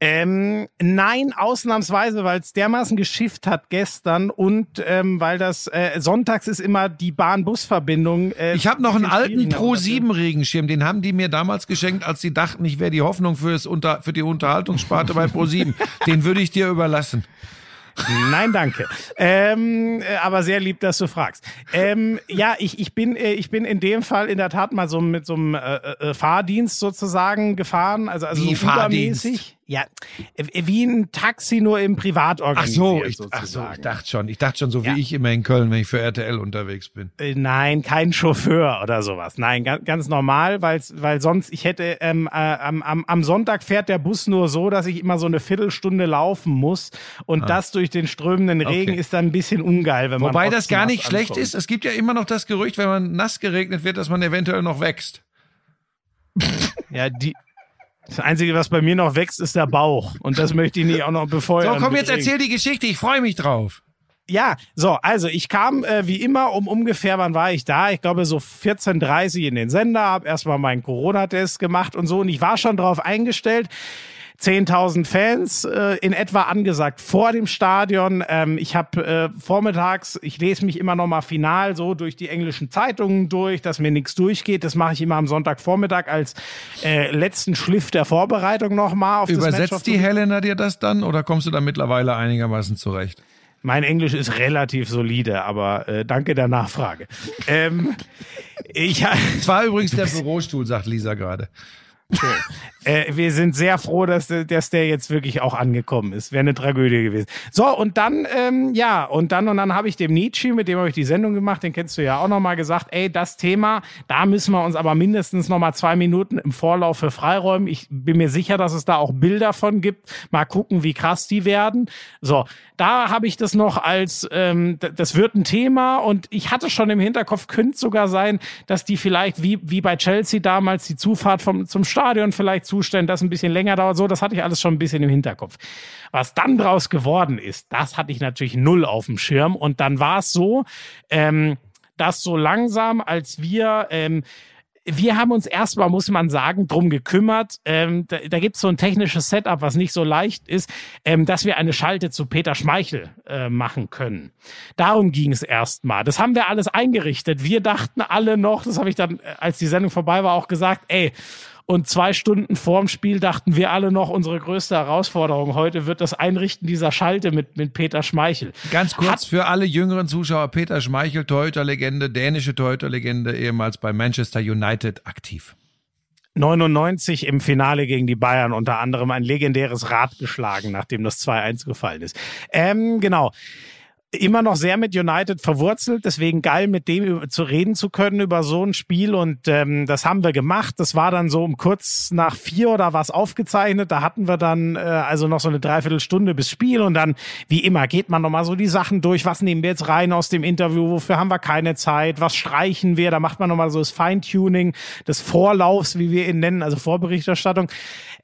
Ähm, nein, ausnahmsweise, weil es dermaßen geschifft hat gestern und ähm, weil das äh, sonntags ist immer die Bahn-Bus-Verbindung. Äh, Ich habe noch einen alten. Pro 7 Regenschirm, den haben die mir damals geschenkt, als sie dachten, ich wäre die Hoffnung fürs Unter für die Unterhaltungssparte bei Pro 7. Den würde ich dir überlassen. Nein, danke. Ähm, äh, aber sehr lieb, dass du fragst. Ähm, ja, ich, ich, bin, äh, ich bin in dem Fall in der Tat mal so mit so einem äh, äh, Fahrdienst sozusagen gefahren. Also, also Wie so Fahrdienst? Ja, äh, wie ein Taxi nur im Privat Ach organisiert. so, ich, ach so, ich dachte schon. Ich dachte schon, so wie Ja. ich immer in Köln, wenn ich für RTL unterwegs bin. Äh, Nein, kein Chauffeur oder sowas. Nein, ganz, ganz normal, weil's, weil sonst, ich hätte, ähm, äh, am, am, am Sonntag fährt der Bus nur so, dass ich immer so eine Viertelstunde laufen muss. Und das durch den strömenden Regen Ah. Okay. ist dann ein bisschen ungeil, wenn man Wobei das gar nicht schlecht ankommt. ist. Es gibt ja immer noch das Gerücht, wenn man nass geregnet wird, dass man eventuell noch wächst. Ja, die. Das Einzige, was bei mir noch wächst, ist der Bauch. Und das möchte ich nicht auch noch So, befeuern. komm, jetzt erzähl die Geschichte. Ich freue mich drauf. Ja, so, also ich kam äh, wie immer um ungefähr, wann war ich da? Ich glaube so 14.30 in den Sender, habe erstmal meinen Corona-Test gemacht und so und ich war schon drauf eingestellt. 10.000 Fans äh, in etwa angesagt vor dem Stadion. Ähm, ich habe äh, vormittags, ich lese mich immer noch mal final so durch die englischen Zeitungen durch, dass mir nichts durchgeht. Das mache ich immer am Sonntagvormittag als äh, letzten Schliff der Vorbereitung noch mal auf das Übersetzt the die Helena dir das dann oder kommst du da mittlerweile einigermaßen zurecht? Mein Englisch ist relativ solide, aber äh, danke der Nachfrage. ähm, ich, Es war übrigens der Bürostuhl, sagt Lisa gerade. äh, wir sind sehr froh, dass, dass der jetzt wirklich auch angekommen ist. Wäre eine Tragödie gewesen. So, und dann, ähm, ja, und dann, und dann habe ich dem Nietzsche, mit dem habe ich die Sendung gemacht, den kennst du ja auch nochmal gesagt, ey, das Thema, da müssen wir uns aber mindestens nochmal zwei Minuten im Vorlauf für freiräumen. Ich bin mir sicher, dass es da auch Bilder von gibt. Mal gucken, wie krass die werden. So, da habe ich das noch als, ähm, das wird ein Thema und ich hatte schon im Hinterkopf, könnte sogar sein, dass die vielleicht wie, wie bei Chelsea damals die Zufahrt vom, zum Stadion vielleicht zustellen, das ein bisschen länger dauert. So, das hatte ich alles schon ein bisschen im Hinterkopf. Was dann draus geworden ist, das hatte ich natürlich null auf dem Schirm und dann war es so, ähm, dass so langsam, als wir ähm, wir haben uns erstmal, muss man sagen, drum gekümmert. Ähm, da da gibt es so ein technisches Setup, was nicht so leicht ist, ähm, dass wir eine Schalte zu Peter Schmeichel äh, machen können. Darum ging es erstmal. Das haben wir alles eingerichtet. Wir dachten alle noch, das habe ich dann, äh, als die Sendung vorbei war, auch gesagt, ey, und zwei Stunden vorm Spiel dachten wir alle noch, unsere größte Herausforderung heute wird das Einrichten dieser Schalte mit, mit Peter Schmeichel. Ganz kurz für alle jüngeren Zuschauer, Peter Schmeichel, Torhüterlegende, dänische Torhüterlegende, ehemals bei Manchester United aktiv. 99 im Finale gegen die Bayern unter anderem ein legendäres Rad geschlagen, nachdem das 2-1 gefallen ist. Ähm, genau. Immer noch sehr mit United verwurzelt, deswegen geil, mit dem zu reden zu können über so ein Spiel und ähm, das haben wir gemacht. Das war dann so um kurz nach vier oder was aufgezeichnet. Da hatten wir dann äh, also noch so eine Dreiviertelstunde bis Spiel und dann, wie immer, geht man nochmal so die Sachen durch. Was nehmen wir jetzt rein aus dem Interview? Wofür haben wir keine Zeit? Was streichen wir? Da macht man nochmal so das Feintuning des Vorlaufs, wie wir ihn nennen, also Vorberichterstattung.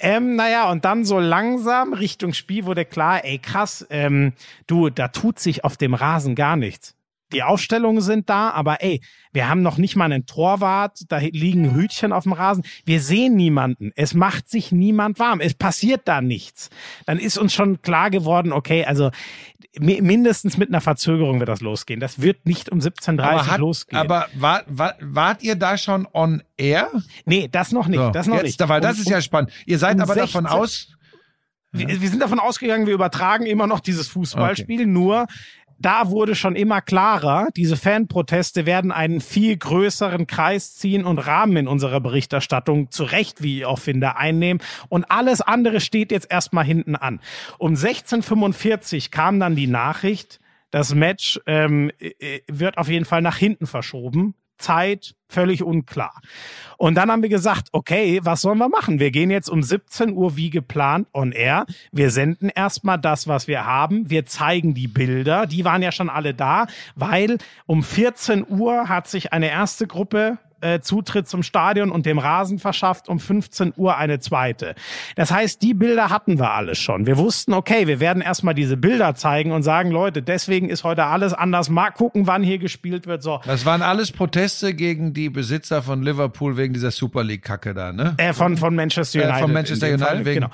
Ähm, naja, und dann so langsam Richtung Spiel wurde klar, ey krass, ähm, du, da tut sich auf dem Rasen gar nichts. Die Aufstellungen sind da, aber ey, wir haben noch nicht mal einen Torwart, da liegen Hütchen auf dem Rasen. Wir sehen niemanden. Es macht sich niemand warm. Es passiert da nichts. Dann ist uns schon klar geworden, okay, also mi- mindestens mit einer Verzögerung wird das losgehen. Das wird nicht um 17.30 Aber, hat, losgehen. aber war, war, wart ihr da schon on air? nee, das noch nicht. So, das noch jetzt, nicht. Weil das Um- ist ja spannend. Ihr seid um aber davon 16 aus, Wir, wir sind davon ausgegangen, wir übertragen immer noch dieses Fußballspiel, nur da wurde schon immer klarer, diese Fanproteste werden einen viel größeren Kreis ziehen und Rahmen in unserer Berichterstattung zu Recht, wie ich auch finde, einnehmen. Und alles andere steht jetzt erstmal hinten an. Um 16.45 kam dann die Nachricht, das Match ähm, äh, wird auf jeden Fall nach hinten verschoben. Zeit völlig unklar. Und dann haben wir gesagt, okay, was sollen wir machen? Wir gehen jetzt um 17 Uhr wie geplant on air. Wir senden erstmal das, was wir haben. Wir zeigen die Bilder. Die waren ja schon alle da, weil um 14 Uhr hat sich eine erste Gruppe äh, Zutritt zum Stadion und dem Rasen verschafft, um 15 Uhr eine zweite. Das heißt, die Bilder hatten wir alles schon. Wir wussten, okay, wir werden erstmal diese Bilder zeigen und sagen, Leute, deswegen ist heute alles anders. Mal gucken, wann hier gespielt wird. So, das waren alles Proteste gegen die Besitzer von Liverpool wegen dieser Super League-Kacke da, ne? Äh, von, von Manchester Äh, United. von Manchester United Fall. wegen- Genau.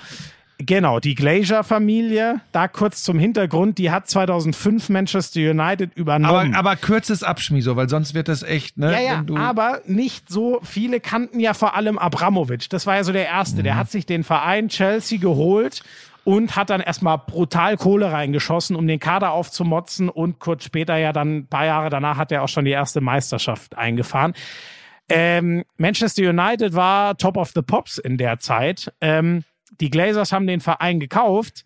Genau, die Glazer-Familie, da kurz zum Hintergrund, die hat 2005 Manchester United Aber, übernommen. aber kürzes Abschmied, so, weil sonst wird das echt, ne? ja, ja, aber nicht so viele kannten ja vor allem Abramovic. Das war ja so der Erste. Mhm. Der hat sich den Verein Chelsea geholt und hat dann erstmal brutal Kohle reingeschossen, um den Kader aufzumotzen. Und kurz später, ja dann ein paar Jahre danach, hat er auch schon die erste Meisterschaft eingefahren. Ähm, Manchester United war Top of the Pops in der Zeit. Ähm, die Glazers haben den Verein gekauft,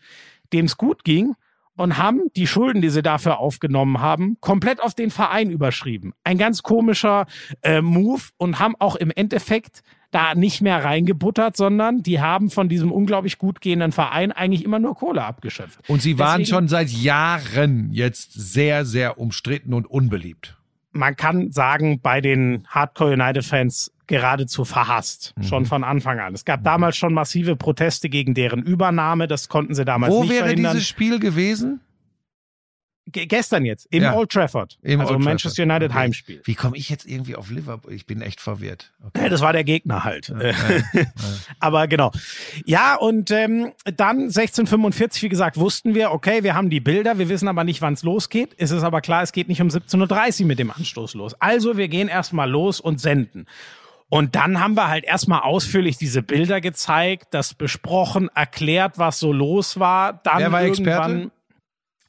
dem es gut ging und haben die Schulden, die sie dafür aufgenommen haben, komplett auf den Verein überschrieben. Ein ganz komischer äh, Move und haben auch im Endeffekt da nicht mehr reingebuttert, sondern die haben von diesem unglaublich gut gehenden Verein eigentlich immer nur Kohle abgeschöpft. und sie waren Deswegen- schon seit Jahren jetzt sehr, sehr umstritten und unbeliebt. man kann sagen, bei den Hardcore United-Fans geradezu verhasst. Mhm. Schon von Anfang an. Es gab damals schon massive Proteste gegen deren Übernahme. Das konnten sie damals Wo nicht wäre verhindern. dieses Spiel gewesen? Ge- gestern jetzt, im Ja. Old Trafford. Im also Old Manchester Trafford. United Okay. Heimspiel. Wie komme ich jetzt irgendwie auf Liverpool? Ich bin echt verwirrt. Okay. Ja, Das war der Gegner halt. Aber genau. Ja, und ähm, dann 1645, wie gesagt, wussten wir, okay, wir haben die Bilder, wir wissen aber nicht, wann es losgeht. Es ist aber klar, es geht nicht um 17.30 Uhr mit dem Anstoß los. Also wir gehen erstmal los und senden. Und dann haben wir halt erstmal ausführlich diese Bilder gezeigt, das besprochen, erklärt, was so los war. Dann Wer war irgendwann Experte?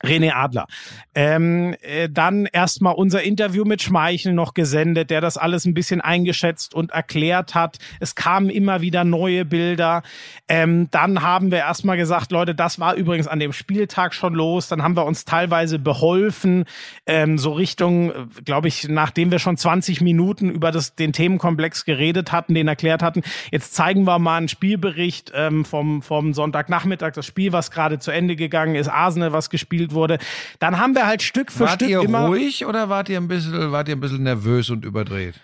René Adler. Ähm, äh, dann erstmal unser Interview mit Schmeichel noch gesendet, der das alles ein bisschen eingeschätzt und erklärt hat. Es kamen immer wieder neue Bilder. Ähm, dann haben wir erstmal gesagt, Leute, das war übrigens an dem Spieltag schon los. Dann haben wir uns teilweise beholfen, ähm, so Richtung, glaube ich, nachdem wir schon 20 Minuten über das, den Themenkomplex geredet hatten, den erklärt hatten. Jetzt zeigen wir mal einen Spielbericht ähm, vom, vom Sonntagnachmittag, das Spiel, was gerade zu Ende gegangen ist, Arsenal, was gespielt wurde. Dann haben wir halt Stück für Wart Stück ihr immer. ruhig oder wart ihr ein bisschen, wart ihr ein bisschen nervös und überdreht?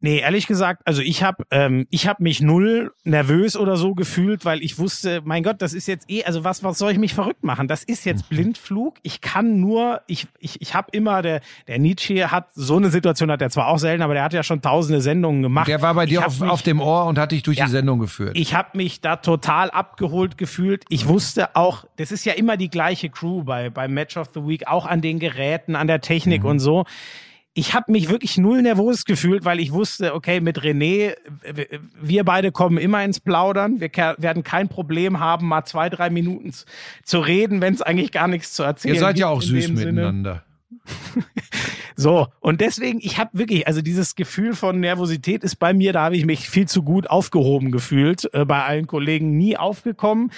Nee, ehrlich gesagt, also ich habe ähm, ich hab mich null nervös oder so gefühlt, weil ich wusste, mein Gott, das ist jetzt eh, also was was soll ich mich verrückt machen? Das ist jetzt Blindflug. Ich kann nur, ich ich ich habe immer der der Nietzsche hat so eine Situation hat er zwar auch selten, aber der hat ja schon tausende Sendungen gemacht. Der war bei dir auf, mich- auf dem Ohr und hat dich durch Ja. die Sendung geführt. ich habe mich da total abgeholt gefühlt. Ich wusste auch, das ist ja immer die gleiche Crew bei beim Match of the Week, auch an den Geräten, an der Technik und so. Ich habe mich wirklich null nervös gefühlt, weil ich wusste, okay, mit René, wir beide kommen immer ins Plaudern. Wir werden kein Problem haben, mal zwei, drei Minuten zu reden, wenn es eigentlich gar nichts zu erzählen ihr seid ja gibt auch süß miteinander. So, und deswegen, ich habe wirklich, also dieses Gefühl von Nervosität ist bei mir, da habe ich mich viel zu gut aufgehoben gefühlt, äh, bei allen Kollegen nie aufgekommen.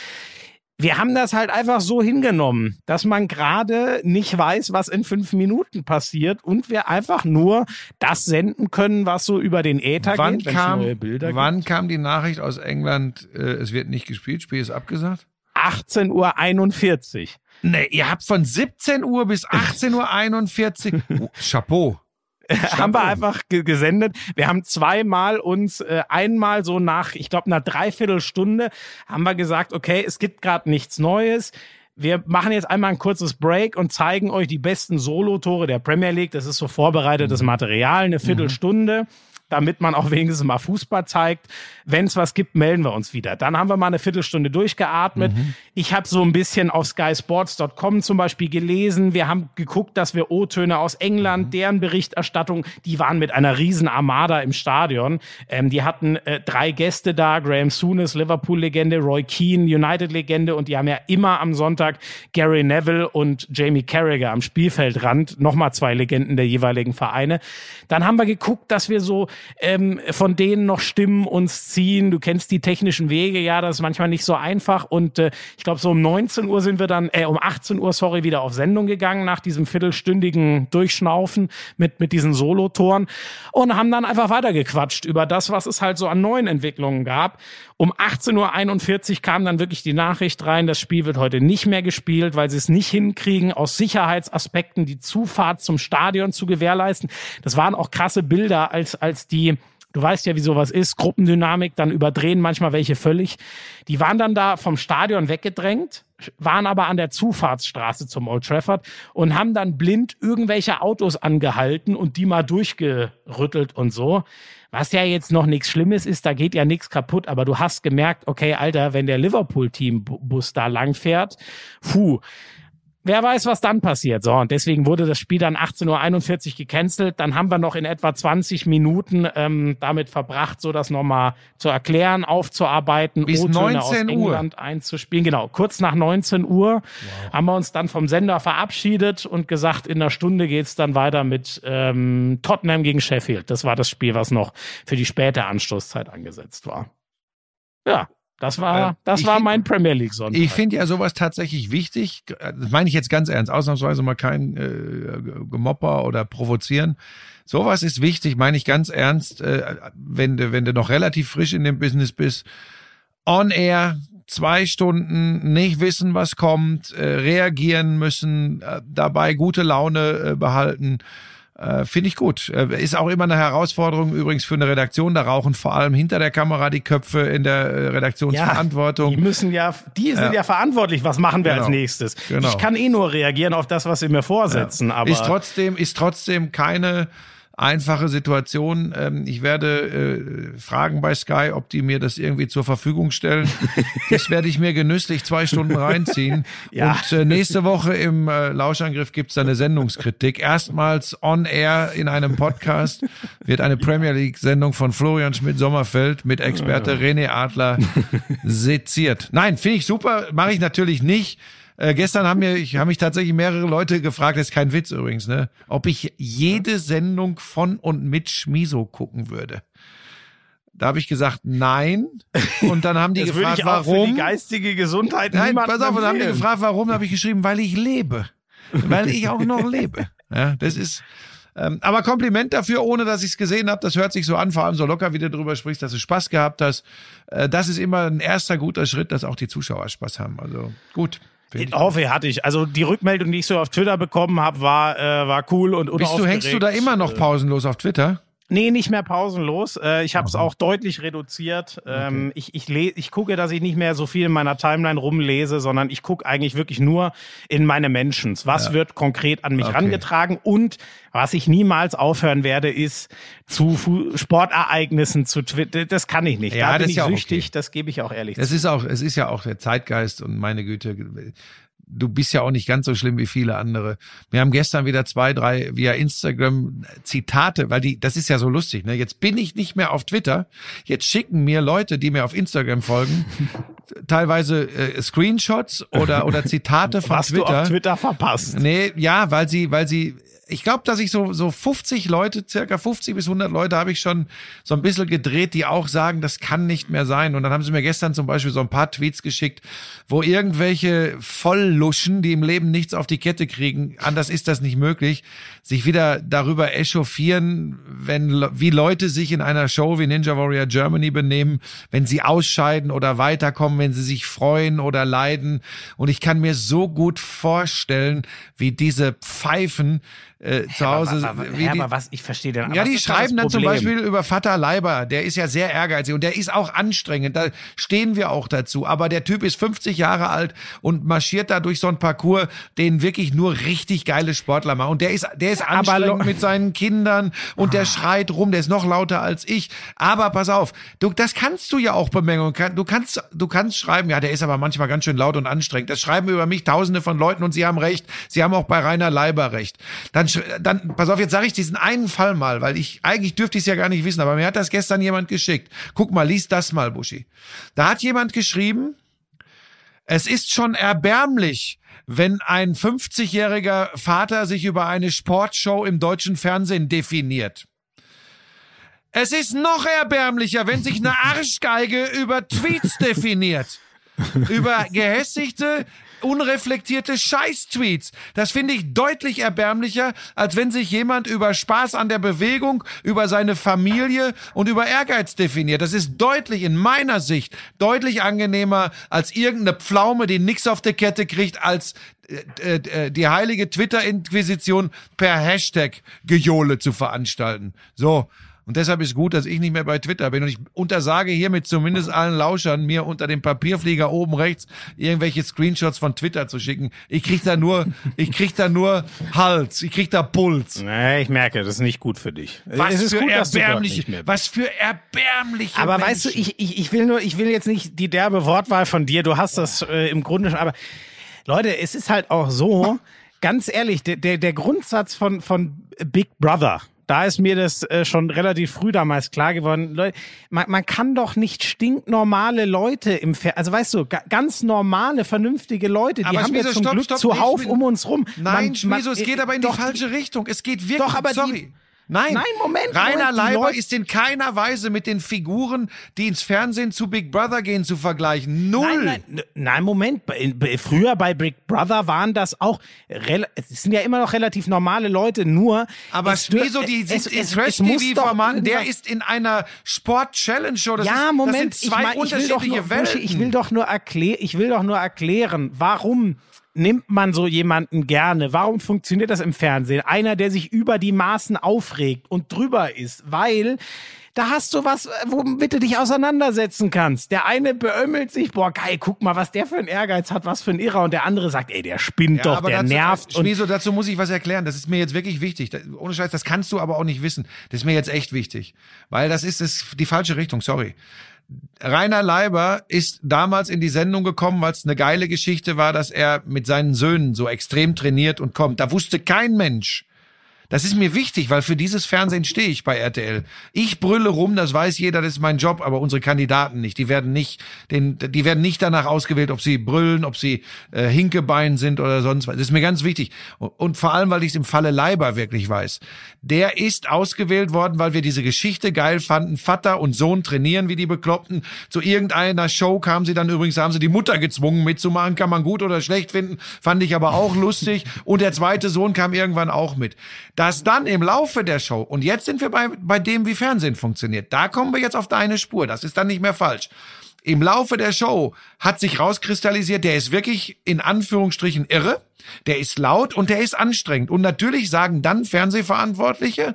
Wir haben das halt einfach so hingenommen, dass man gerade nicht weiß, was in fünf Minuten passiert und wir einfach nur das senden können, was so über den Äther Wann geht, kam, neue Bilder wann gibt. kam die Nachricht aus England, äh, es wird nicht gespielt, Spiel ist abgesagt? 18.41 Uhr. Nee, ihr habt von 17 Uhr bis 18.41 Uhr. Oh, Chapeau. haben wir einfach ge gesendet. Wir haben zweimal uns äh, einmal so nach, ich glaube, einer Dreiviertelstunde haben wir gesagt, okay, es gibt gerade nichts Neues. Wir machen jetzt einmal ein kurzes Break und zeigen euch die besten Solo-Tore der Premier League. Das ist so vorbereitetes Material, eine Viertelstunde. Damit man auch wenigstens mal Fußball zeigt. Wenn es was gibt, melden wir uns wieder. Dann haben wir mal eine Viertelstunde durchgeatmet. Ich habe so ein bisschen auf skysports.com zum Beispiel gelesen. Wir haben geguckt, dass wir O-Töne aus England, deren Berichterstattung, die waren mit einer riesen Armada im Stadion. Ähm, die hatten äh, drei Gäste da, Graham Souness, Liverpool-Legende, Roy Keane, United-Legende und die haben ja immer am Sonntag Gary Neville und Jamie Carragher am Spielfeldrand, nochmal zwei Legenden der jeweiligen Vereine. Dann haben wir geguckt, dass wir so ähm, von denen noch Stimmen uns ziehen. Du kennst die technischen Wege, ja, das ist manchmal nicht so einfach. Und äh, ich glaube, so um 19 Uhr sind wir dann, äh, um 18 Uhr, sorry, wieder auf Sendung gegangen nach diesem viertelstündigen Durchschnaufen mit, mit diesen Solotoren und haben dann einfach weitergequatscht über das, was es halt so an neuen Entwicklungen gab. Um 18.41 Uhr kam dann wirklich die Nachricht rein, das Spiel wird heute nicht mehr gespielt, weil sie es nicht hinkriegen, aus Sicherheitsaspekten die Zufahrt zum Stadion zu gewährleisten. Das waren auch krasse Bilder, als, als die Du weißt ja, wie sowas ist, Gruppendynamik, dann überdrehen manchmal welche völlig. Die waren dann da vom Stadion weggedrängt, waren aber an der Zufahrtsstraße zum Old Trafford und haben dann blind irgendwelche Autos angehalten und die mal durchgerüttelt und so. Was ja jetzt noch nichts Schlimmes ist, da geht ja nichts kaputt, aber du hast gemerkt, okay, Alter, wenn der Liverpool-Team-Bus da lang fährt, puh, Wer weiß, was dann passiert. So, und deswegen wurde das Spiel dann 18.41 Uhr gecancelt. Dann haben wir noch in etwa 20 Minuten ähm, damit verbracht, so das nochmal zu erklären, aufzuarbeiten, Bis O-Töne aus 19 Uhr. England einzuspielen. Genau, kurz nach 19 Uhr haben wir uns dann vom Sender verabschiedet und gesagt, in einer Stunde geht's dann weiter mit ähm, Tottenham gegen Sheffield. Das war das Spiel, was noch für die späte Anstoßzeit angesetzt war. Ja, das war, Äh, das ich war find- mein Premier League Sonntag. Ich finde ja sowas tatsächlich wichtig. Das meine ich jetzt ganz ernst. Ausnahmsweise mal kein äh, Gemopper oder provozieren. Sowas ist wichtig, meine ich ganz ernst, äh, wenn du, wenn du noch relativ frisch in dem Business bist. On air, zwei Stunden, nicht wissen, was kommt, äh, reagieren müssen, äh, dabei gute Laune äh, behalten. Äh, Finde ich gut. Äh, ist auch immer eine Herausforderung übrigens für eine Redaktion. Da rauchen vor allem hinter der Kamera die Köpfe in der äh, Redaktionsverantwortung. Die müssen ja, die sind ja, verantwortlich. Was machen wir Genau. als nächstes? Genau. Ich kann eh nur reagieren auf das, was sie mir vorsetzen. Aber ist trotzdem ist trotzdem keine einfache Situation. Ähm, ich werde äh, fragen bei Sky, ob die mir das irgendwie zur Verfügung stellen. das werde ich mir genüsslich zwei Stunden reinziehen. Ja. Und äh, nächste Woche im äh, Lauschangriff gibt's da eine Sendungskritik. Erstmals on air in einem Podcast wird eine Premier League Sendung von Florian Schmidt-Sommerfeld mit Experte René Adler seziert. Nein, finde ich super, mache ich natürlich nicht. Äh, gestern haben mir, ich haben mich tatsächlich mehrere Leute gefragt, das ist kein Witz übrigens, ne, ob ich jede Sendung von und mit Schmiso gucken würde. Da habe ich gesagt, nein. Und dann haben die das gefragt, warum. geistige Gesundheit Nein, pass auf, und dann haben die gefragt, warum, da habe ich geschrieben, weil ich lebe. Weil ich auch noch lebe. Ja, das ist. Ähm, aber Kompliment dafür, ohne dass ich es gesehen habe. Das hört sich so an, vor allem so locker, wie du drüber sprichst, dass du Spaß gehabt hast. Äh, das ist immer ein erster guter Schritt, dass auch die Zuschauer Spaß haben. Also gut. Ich hoffe, hatte ich. Also die Rückmeldung, die ich so auf Twitter bekommen habe, war, äh, war cool und Bist du, hängst du da immer noch pausenlos auf Twitter? Nee, nicht mehr pausenlos. Äh, ich habe es auch deutlich reduziert. Ähm, ich, ich, le ich gucke, dass ich nicht mehr so viel in meiner Timeline rumlese, sondern ich gucke eigentlich wirklich nur in meine Mentions. Was wird konkret an mich Okay. rangetragen? Und was ich niemals aufhören werde, ist zu Fu Sportereignissen zu Twitter. Das kann ich nicht. Ja, da das bin ist ich ja süchtig, okay. das gebe ich auch ehrlich Es zu. ist auch, es ist ja auch der Zeitgeist und meine Güte, du bist ja auch nicht ganz so schlimm wie viele andere. Wir haben gestern wieder zwei, drei via Instagram Zitate, weil die, das ist ja so lustig, ne? Jetzt bin ich nicht mehr auf Twitter. Jetzt schicken mir Leute, die mir auf Instagram folgen, teilweise äh, Screenshots oder, oder Zitate von Was du Twitter. auf Twitter verpasst. Nee, ja, weil sie, weil sie, ich glaube, dass ich so, so 50 Leute, circa 50 bis 100 Leute habe ich schon so ein bisschen gedreht, die auch sagen, das kann nicht mehr sein. Und dann haben sie mir gestern zum Beispiel so ein paar Tweets geschickt, wo irgendwelche Vollluschen, die im Leben nichts auf die Kette kriegen, anders ist das nicht möglich, sich wieder darüber echauffieren, wenn, wie Leute sich in einer Show wie Ninja Warrior Germany benehmen, wenn sie ausscheiden oder weiterkommen, wenn sie sich freuen oder leiden. Und ich kann mir so gut vorstellen, wie diese Pfeifen äh, zu Hause, aber, aber, ja, die, aber was, ich verstehe den. ja, die schreiben dann zum? Beispiel über Vater Leiber, der ist ja sehr ehrgeizig und der ist auch anstrengend, da stehen wir auch dazu. Aber der Typ ist 50 Jahre alt und marschiert da durch so ein Parcours, den wirklich nur richtig geile Sportler machen. Und der ist, der ist Aber anstrengend mit seinen Kindern und der schreit rum, der ist noch lauter als ich. Aber pass auf, du, das kannst du ja auch bemängeln. Du kannst, du kannst schreiben, ja, der ist aber manchmal ganz schön laut und anstrengend. Das schreiben über mich tausende von Leuten und sie haben recht. Sie haben auch bei Rainer Leiber recht. Dann, dann, pass auf, jetzt sage ich diesen einen Fall mal, weil ich, eigentlich dürfte ich es ja gar nicht wissen, aber mir hat das gestern jemand geschickt. Guck mal, lies das mal, Buschi. Da hat jemand geschrieben, es ist schon erbärmlich, wenn ein 50-jähriger Vater sich über eine Sportshow im deutschen Fernsehen definiert. Es ist noch erbärmlicher, wenn sich eine Arschgeige über Tweets definiert. Über gehässigte, unreflektierte Scheiß-Tweets. Das finde ich deutlich erbärmlicher, als wenn sich jemand über Spaß an der Bewegung, über seine Familie und über Ehrgeiz definiert. Das ist deutlich, in meiner Sicht, deutlich angenehmer als irgendeine Pflaume, die nix auf der Kette kriegt, als äh, äh, die heilige Twitter-Inquisition per Hashtag Gejohle zu veranstalten. So. Und deshalb ist gut, dass ich nicht mehr bei Twitter bin. Und ich untersage hiermit zumindest allen Lauschern, mir unter dem Papierflieger oben rechts irgendwelche Screenshots von Twitter zu schicken. Ich krieg da nur, ich krieg da nur Hals, ich krieg da Puls. Nee, ich merke, das ist nicht gut für dich. Was es ist für gut, bist. was für erbärmliche Aber Menschen. weißt du, ich, ich, ich will nur, ich will jetzt nicht die derbe Wortwahl von dir. Du hast das äh, im Grunde schon, aber Leute, es ist halt auch so, ganz ehrlich, der, der, der Grundsatz von, von Big Brother, da ist mir das äh, schon relativ früh damals klar geworden. Leute, man, man kann doch nicht stinknormale Leute im Fer also weißt du, ga, ganz normale, vernünftige Leute, die Aber haben wir Schmieso, zum stopp, Glück stopp, zuhauf um uns rum. Nein, Man- es geht aber in die doch, falsche Richtung. Es geht wirklich, Doch, aber sorry. die, Nein, Nein, Moment, Rainer Moment, Leiber ist in keiner Weise mit den Figuren, die ins Fernsehen zu Big Brother gehen, zu vergleichen. Null. Nein, nein, nein, Moment. Früher bei Big Brother waren das auch, es sind ja immer noch relativ normale Leute, nur. Aber wieso die es- in Trash-TV-Formaten? Der ist in einer Sport-Challenge-Show. Ja, ist, Moment, das sind zwei ich, mein, ich will doch unterschiedliche nur, Welten. Ich will doch nur erklären, ich will doch nur erklären, warum nimmt man so jemanden gerne? Warum funktioniert das im Fernsehen? Einer, der sich über die Maßen aufregt und drüber ist, weil da hast du was, womit du dich auseinandersetzen kannst. Der eine beömmelt sich, boah, geil, guck mal, was der für einen Ehrgeiz hat, was für ein Irrer. Und der andere sagt, ey, der spinnt doch, der dazu, nervt. Und Schmieso, dazu muss ich was erklären. Das ist mir jetzt wirklich wichtig. Da, ohne Scheiß, das kannst du aber auch nicht wissen. Das ist mir jetzt echt wichtig. Weil das ist, ist die falsche Richtung, sorry. Rainer Leiber ist damals in die Sendung gekommen, weil es eine geile Geschichte war, dass er mit seinen Söhnen so extrem trainiert und kommt. Da wusste kein Mensch. Das ist mir wichtig, weil für dieses Fernsehen stehe ich bei RTL. Ich brülle rum, das weiß jeder, das ist mein Job, aber unsere Kandidaten nicht. Die werden nicht, den, die werden nicht danach ausgewählt, ob sie brüllen, ob sie äh, Hinkebein sind oder sonst was. Das ist mir ganz wichtig. Und, und vor allem, weil ich es im Falle Leiber wirklich weiß. Der ist ausgewählt worden, weil wir diese Geschichte geil fanden. Vater und Sohn trainieren wie die Bekloppten. Zu irgendeiner Show kamen sie dann übrigens, haben sie die Mutter gezwungen mitzumachen. Kann man gut oder schlecht finden. Fand ich aber auch lustig. Und der zweite Sohn kam irgendwann auch mit. Dass dann im Laufe der Show, und jetzt sind wir bei, bei dem, wie Fernsehen funktioniert, da kommen wir jetzt auf deine Spur. Das ist dann nicht mehr falsch. Im Laufe der Show hat sich rauskristallisiert, der ist wirklich in Anführungsstrichen irre, der ist laut und der ist anstrengend. Und natürlich sagen dann Fernsehverantwortliche,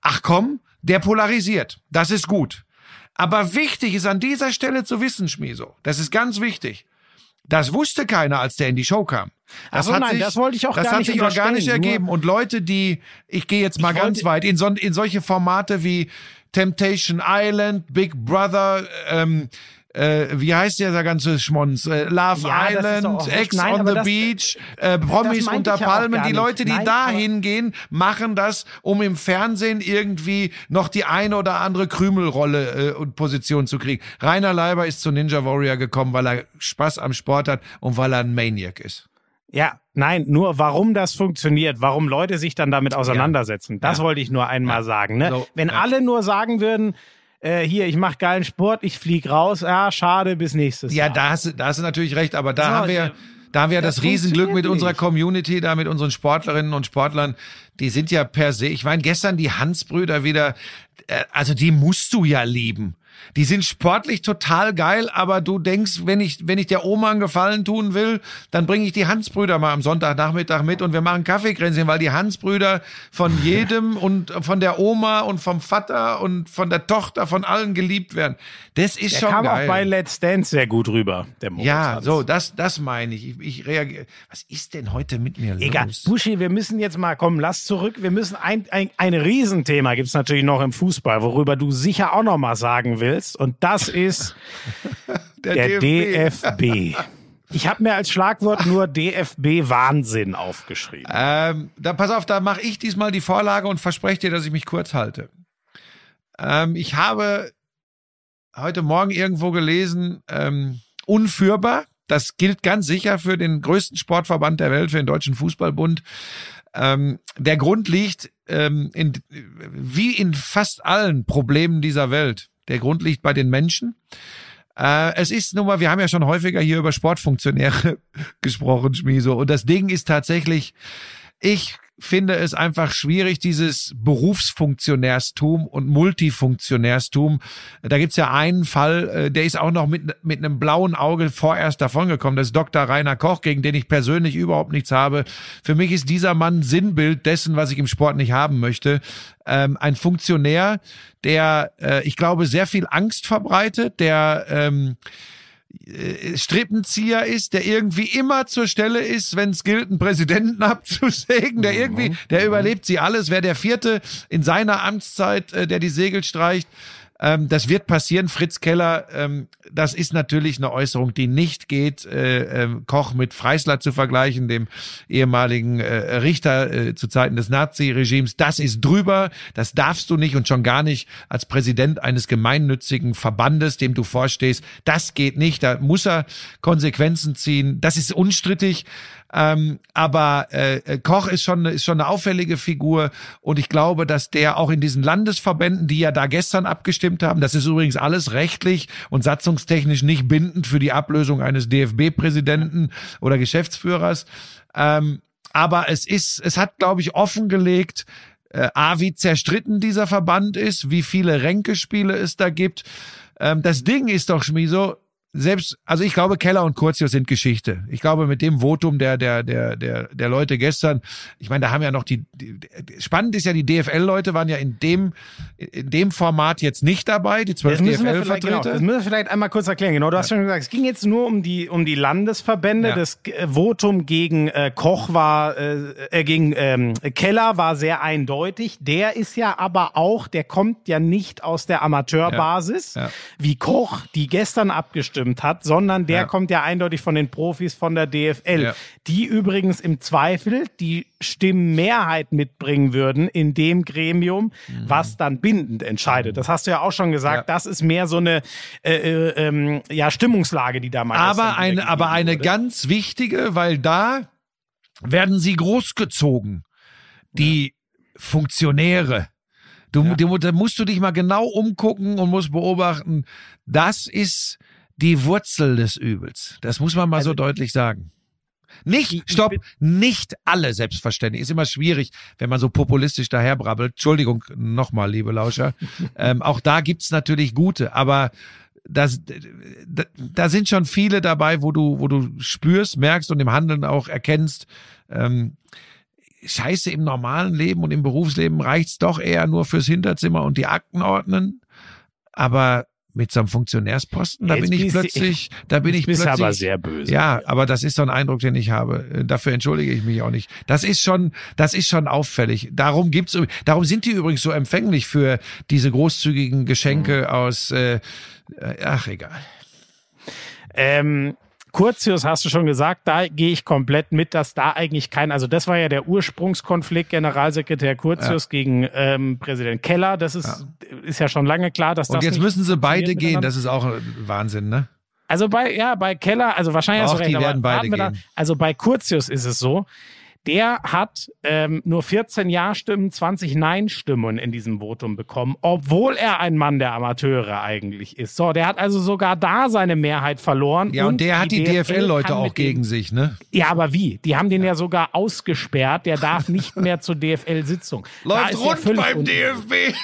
ach komm, der polarisiert. Das ist gut. Aber wichtig ist an dieser Stelle zu wissen, Schmieso, das ist ganz wichtig. Das wusste keiner, als der in die Show kam. Das so, hat nein, sich, das wollte ich auch das gar hat nicht sich organisch ergeben. Und Leute, die, ich gehe jetzt mal ganz weit, in, so, in solche Formate wie Temptation Island, Big Brother, ähm, äh, wie heißt der, der ganze Schmonz? Äh, Love Ja, Island. Ex Nein, on the das- Beach, äh, Promis unter ja Palmen. Die. Leute, die Nein, da hingehen, machen das, um im Fernsehen irgendwie noch die eine oder andere Krümelrolle äh, und Position zu kriegen. Rainer Leiber ist zu Ninja Warrior gekommen, weil er Spaß am Sport hat und weil er ein Maniac ist. Ja, nein, nur warum das funktioniert, warum Leute sich dann damit auseinandersetzen, das Ja. wollte ich nur einmal sagen. Ne? So, Wenn ja. alle nur sagen würden, äh, hier, ich mache geilen Sport, ich flieg raus, ja, schade, bis nächstes Ja, Jahr. da hast, du- da hast du natürlich recht, aber da So, haben wir, da haben wir das das, Riesenglück mit unserer. Community, da mit unseren Sportlerinnen und Sportlern. Die sind ja per se, ich meine, gestern die Hansbrüder wieder, äh, also die musst du ja lieben. Die sind sportlich total geil, aber du denkst, wenn ich, wenn ich der Oma einen Gefallen tun will, dann bringe ich die Hansbrüder mal am Sonntagnachmittag mit und wir machen Kaffeekränzchen, weil die Hansbrüder von jedem und von der Oma und vom Vater und von der Tochter von allen geliebt werden. Das ist Der schon kam geil. auch bei Let's Dance sehr gut rüber, der Moritz Ja, Hans. so, das, das meine ich. Ich, ich reagiere. Was ist denn heute mit mir los? Egal. Buschi, wir müssen jetzt mal kommen, lass zurück. Wir müssen ein, ein, ein Riesenthema gibt's natürlich noch im Fußball, worüber du sicher auch noch mal sagen willst. Und das ist der DFB. Ich habe mir als Schlagwort nur DFB Wahnsinn aufgeschrieben. Ähm, da pass auf, da mache ich diesmal die Vorlage und verspreche dir, dass ich mich kurz halte. Ähm, ich habe heute Morgen irgendwo gelesen, ähm, unführbar. Das gilt ganz sicher für den größten Sportverband der Welt, für den Deutschen Fußballbund. Ähm, der Grund liegt ähm, in, wie in fast allen Problemen dieser Welt. Der Grund liegt bei den Menschen. Äh, es ist nun mal, wir haben ja schon häufiger hier über Sportfunktionäre gesprochen, Schmieso. Und das Ding ist tatsächlich, ich finde es einfach schwierig, dieses Berufsfunktionärstum und Multifunktionärstum. Da gibt's ja einen Fall, äh, der ist auch noch mit, mit einem blauen Auge vorerst davongekommen. Das ist Dr. Rainer Koch, gegen den ich persönlich überhaupt nichts habe. Für mich ist dieser Mann Sinnbild dessen, was ich im Sport nicht haben möchte. Ähm, ein Funktionär, der, äh, ich glaube, sehr viel Angst verbreitet, der ähm, äh, Strippenzieher ist, der irgendwie immer zur Stelle ist, wenn es gilt, einen Präsidenten abzusägen, der irgendwie, der überlebt sie alles, wäre der vierte in seiner Amtszeit, äh, der die Segel streicht. Ähm, das wird passieren. Fritz Keller, ähm, das ist natürlich eine Äußerung, die nicht geht, äh, äh, Koch mit Freisler zu vergleichen, dem ehemaligen äh, Richter äh, zu Zeiten des Nazi-Regimes. Das ist drüber. Das darfst du nicht und schon gar nicht als Präsident eines gemeinnützigen Verbandes, dem du vorstehst. Das geht nicht. Da muss er Konsequenzen ziehen. Das ist unstrittig. Ähm, aber äh, Koch ist schon, ist schon eine auffällige Figur und ich glaube, dass der auch in diesen Landesverbänden, die ja da gestern abgestimmt haben, das ist übrigens alles rechtlich und satzungstechnisch nicht bindend für die Ablösung eines DFB-Präsidenten oder Geschäftsführers. Ähm, aber es ist, es hat, glaube ich, offengelegt, äh, A, wie zerstritten dieser Verband ist, wie viele Ränkespiele es da gibt. Ähm, das Ding ist doch, Schmieso, selbst, also ich glaube, Keller und Curtius sind Geschichte. Ich glaube, mit dem Votum der, der, der, der, der Leute gestern, ich meine, da haben ja noch die, die spannend ist ja, die DFL-Leute waren ja in dem, in dem Format jetzt nicht dabei, die zwölf vielleicht, genau, DFL-Vertreter. das müssen wir vielleicht einmal kurz erklären. Genau, du hast schon gesagt, es ging jetzt nur um die, um die Landesverbände. Ja. Das äh, Votum gegen äh, Koch war, äh, äh, gegen ähm, Keller war sehr eindeutig. Der ist ja aber auch, der kommt ja nicht aus der Amateurbasis. Ja. wie Koch, die gestern abgestimmt hat, sondern der Ja. kommt ja eindeutig von den Profis von der DFL, Ja. die übrigens im Zweifel die Stimmenmehrheit mitbringen würden in dem Gremium, was dann bindend entscheidet. Das hast du ja auch schon gesagt. Ja. Das ist mehr so eine äh, äh, ähm, ja, Stimmungslage, die da mal aber eine, aber eine wurde. ganz wichtige, weil da werden sie großgezogen. Die Funktionäre. Du, du, da musst du dich mal genau umgucken und musst beobachten. Das ist die Wurzel des Übels. Das muss man mal so deutlich sagen. Nicht, Ich- ich stopp, nicht alle selbstverständlich. Ist immer schwierig, wenn man so populistisch daherbrabbelt. Entschuldigung, nochmal, liebe Lauscher. ähm, auch da gibt's natürlich gute, aber das, da, da sind schon viele dabei, wo du, wo du spürst, merkst und im Handeln auch erkennst, ähm, Scheiße im normalen Leben und im Berufsleben reicht's doch eher nur fürs Hinterzimmer und die Akten ordnen. Aber mit so einem Funktionärsposten, da Jetzt bin ich plötzlich, da bin ich bist plötzlich. aber sehr böse. Ja, aber das ist so ein Eindruck, den ich habe. Äh, Dafür entschuldige ich mich auch nicht. Das ist schon, das ist schon auffällig. Darum gibt's, darum sind die übrigens so empfänglich für diese großzügigen Geschenke Mhm. aus, äh, äh, ach egal. Ähm, Curtius hast du schon gesagt, da gehe ich komplett mit, dass da eigentlich kein, also das war ja der Ursprungskonflikt Generalsekretär Curtius gegen ähm, Präsident Keller. Das ist, ist ja schon lange klar, dass Und das jetzt nicht müssen sie beide gehen. Das ist auch ein Wahnsinn, ne? Also bei, ja, bei Keller, also wahrscheinlich hast Doch, du recht, die werden beide wir da. gehen. Also bei Curtius ist es so, der hat ähm, nur 14 Ja-Stimmen, 20 Nein-Stimmen in diesem Votum bekommen, obwohl er ein Mann der Amateure eigentlich ist. So, der hat also sogar da seine Mehrheit verloren. Ja, und, der hat die DFL DFL-Leute auch gegen sich, ne? Ja, aber wie? Die haben den ja sogar ausgesperrt. Der darf nicht mehr zur DFL-Sitzung. Er völlig un- DFB.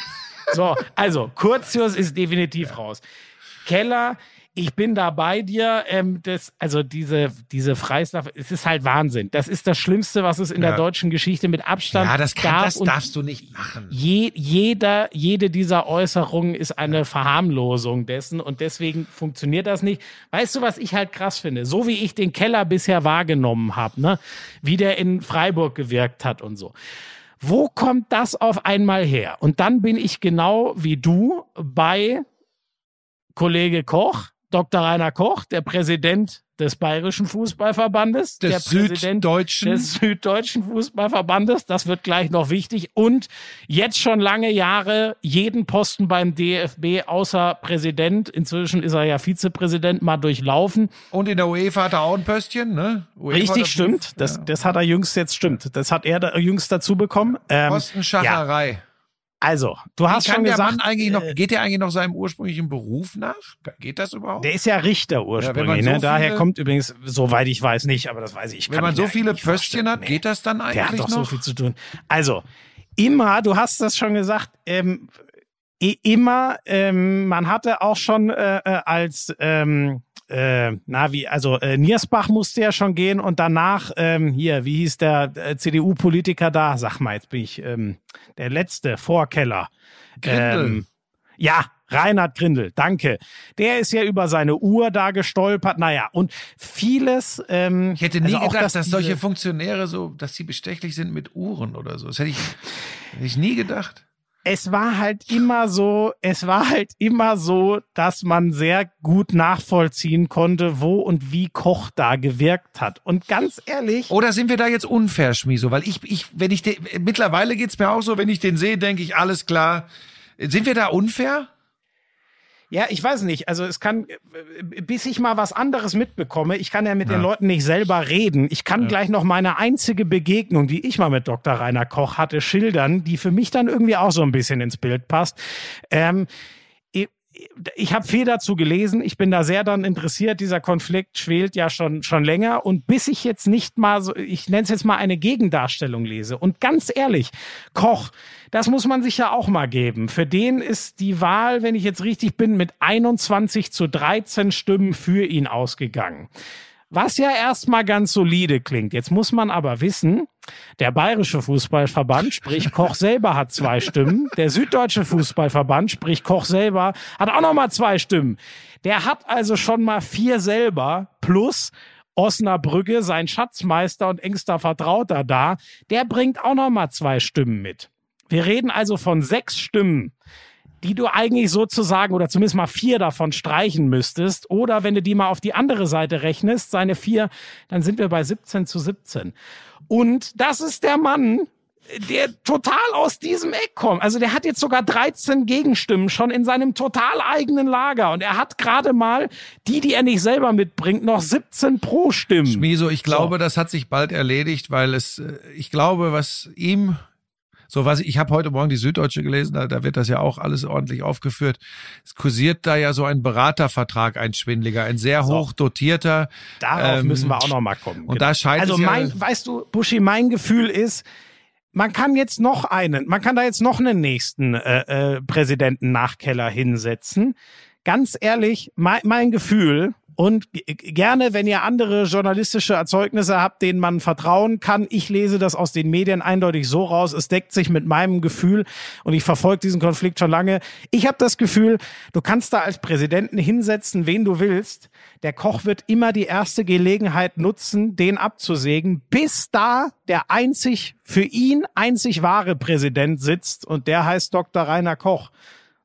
so, also Curtius ist definitiv raus. Keller, ich bin da bei dir. Ähm, das, also diese, diese Freislauf, es ist halt Wahnsinn. Das ist das Schlimmste, was es in Ja. der deutschen Geschichte mit Abstand Ja, das, kann, gab. das darfst du nicht machen. je, jeder, jede dieser Äußerungen ist eine Verharmlosung dessen und deswegen funktioniert das nicht. Weißt du, was ich halt krass finde? So wie ich den Keller bisher wahrgenommen habe, ne? wie der in Freiburg gewirkt hat und so. Wo kommt das auf einmal her? Und dann bin ich genau wie du bei Kollege Koch, Dr. Rainer Koch, der Präsident des Bayerischen Fußballverbandes, Des der Präsident Süddeutschen. des Süddeutschen Fußballverbandes, das wird gleich noch wichtig und jetzt schon lange Jahre jeden Posten beim DFB außer Präsident, inzwischen ist er ja Vizepräsident, mal durchlaufen. Und in der UEFA hat er auch ein Pöstchen, ne? UEFA Richtig, stimmt. Das, das hat er jüngst jetzt stimmt. Das hat er da, jüngst dazu bekommen. Ähm, ja, Postenschacherei. Also, du hast schon gesagt, noch, äh, geht der eigentlich noch seinem ursprünglichen Beruf nach? Geht das überhaupt? der ist ja Richter ursprünglich. man so ne? Daher kommt übrigens, soweit ich weiß, nicht, aber das weiß ich. ich Wenn man so ja viele Pöstchen hat, Nee. geht das dann eigentlich Der hat doch noch? so viel zu tun. Also, immer, du hast das schon gesagt, ähm, immer, ähm, man hatte auch schon äh, äh, als, ähm, äh, na wie, also äh, Niersbach musste ja schon gehen und danach, ähm, hier, wie hieß der äh, CDU-Politiker da? Sag mal, jetzt bin ich ähm, der letzte Vorkeller. Grindel. Ähm, ja, Reinhard Grindel, danke. Der ist ja über seine Uhr da gestolpert. Naja, und vieles. Ähm, Ich hätte nie also gedacht, dass, diese- solche Funktionäre so, dass sie bestechlich sind mit Uhren oder so. Das hätte ich, hätte ich nie gedacht. Es war halt immer so, es war halt immer so, dass man sehr gut nachvollziehen konnte, wo und wie Koch da gewirkt hat. Und ganz ehrlich, Oder sind wir da jetzt unfair, Schmiso? Weil ich, ich, wenn ich den, mittlerweile geht's mir auch so, wenn ich den sehe, denke ich, alles klar. Sind wir da unfair? Ja, ich weiß nicht. Also es kann, äh, bis ich mal was anderes mitbekomme, ich kann ja mit Ja. den Leuten nicht selber reden. Ich kann gleich noch meine einzige Begegnung, die ich mal mit Dr. Rainer Koch hatte, schildern, die für mich dann irgendwie auch so ein bisschen ins Bild passt. Ähm, ich habe viel dazu gelesen. Ich bin da sehr dann interessiert. Dieser Konflikt schwelt ja schon schon länger. Und bis ich jetzt nicht mal so, ich nenne es jetzt mal eine Gegendarstellung lese. Und ganz ehrlich, Koch, das muss man sich ja auch mal geben. Für den ist die Wahl, wenn ich jetzt richtig bin, mit 21 zu 13 Stimmen für ihn ausgegangen. Was ja erstmal ganz solide klingt. Jetzt muss man aber wissen, der Bayerische Fußballverband, sprich Koch selber hat zwei Stimmen. Der Süddeutsche Fußballverband, sprich Koch selber, hat auch nochmal zwei Stimmen. Der hat also schon mal vier selber plus Osnabrücke, sein Schatzmeister und engster Vertrauter da. Der bringt auch nochmal zwei Stimmen mit. Wir reden also von sechs Stimmen die du eigentlich sozusagen oder zumindest mal vier davon streichen müsstest. Oder wenn du die mal auf die andere Seite rechnest, seine vier, dann sind wir bei 17 zu 17. Und das ist der Mann, der total aus diesem Eck kommt. Also der hat jetzt sogar 13 Gegenstimmen schon in seinem total eigenen Lager. Und er hat gerade mal die, die er nicht selber mitbringt, noch 17 pro Stimmen. Schmiso, ich glaube, das hat sich bald erledigt, weil es, äh, ich glaube, was ihm so was ich habe heute Morgen die Süddeutsche gelesen, da, da wird das ja auch alles ordentlich aufgeführt. Es kursiert da ja so ein Beratervertrag, ein schwindliger, ein sehr hoch dotierter. Darauf ähm, müssen wir auch noch mal kommen. Und da scheint also es ja- mein, weißt du, Buschi, mein Gefühl ist, man kann jetzt noch einen, man kann da jetzt noch einen nächsten äh, äh, Präsidenten Nachkeller hinsetzen. Ganz ehrlich, mein, mein Gefühl und gerne, wenn ihr andere journalistische Erzeugnisse habt, denen man vertrauen kann. Ich lese das aus den Medien eindeutig so raus. Es deckt sich mit meinem Gefühl und ich verfolge diesen Konflikt schon lange. Ich habe das Gefühl, du kannst da als Präsidenten hinsetzen, wen du willst. Der Koch wird immer die erste Gelegenheit nutzen, den abzusägen, bis da der einzig für ihn einzig wahre Präsident sitzt und der heißt Dr. Rainer Koch.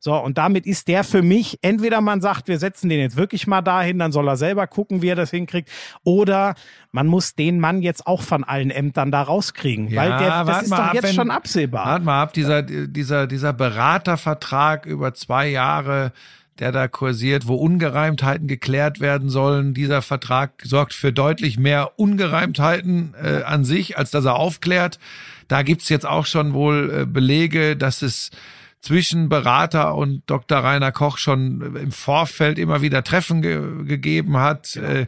So, und damit ist der für mich, entweder man sagt, wir setzen den jetzt wirklich mal dahin, dann soll er selber gucken, wie er das hinkriegt, oder man muss den Mann jetzt auch von allen Ämtern da rauskriegen, weil der, das ist doch ab, jetzt wenn- schon absehbar. Warte mal ab, dieser, dieser, dieser Beratervertrag über zwei Jahre, der da kursiert, wo Ungereimtheiten geklärt werden sollen. Dieser Vertrag sorgt für deutlich mehr Ungereimtheiten äh, an sich, als dass er aufklärt. Da gibt's jetzt auch schon wohl äh, Belege, dass es zwischen Berater und Dr. Rainer Koch schon im Vorfeld immer wieder Treffen ge gegeben hat. Äh,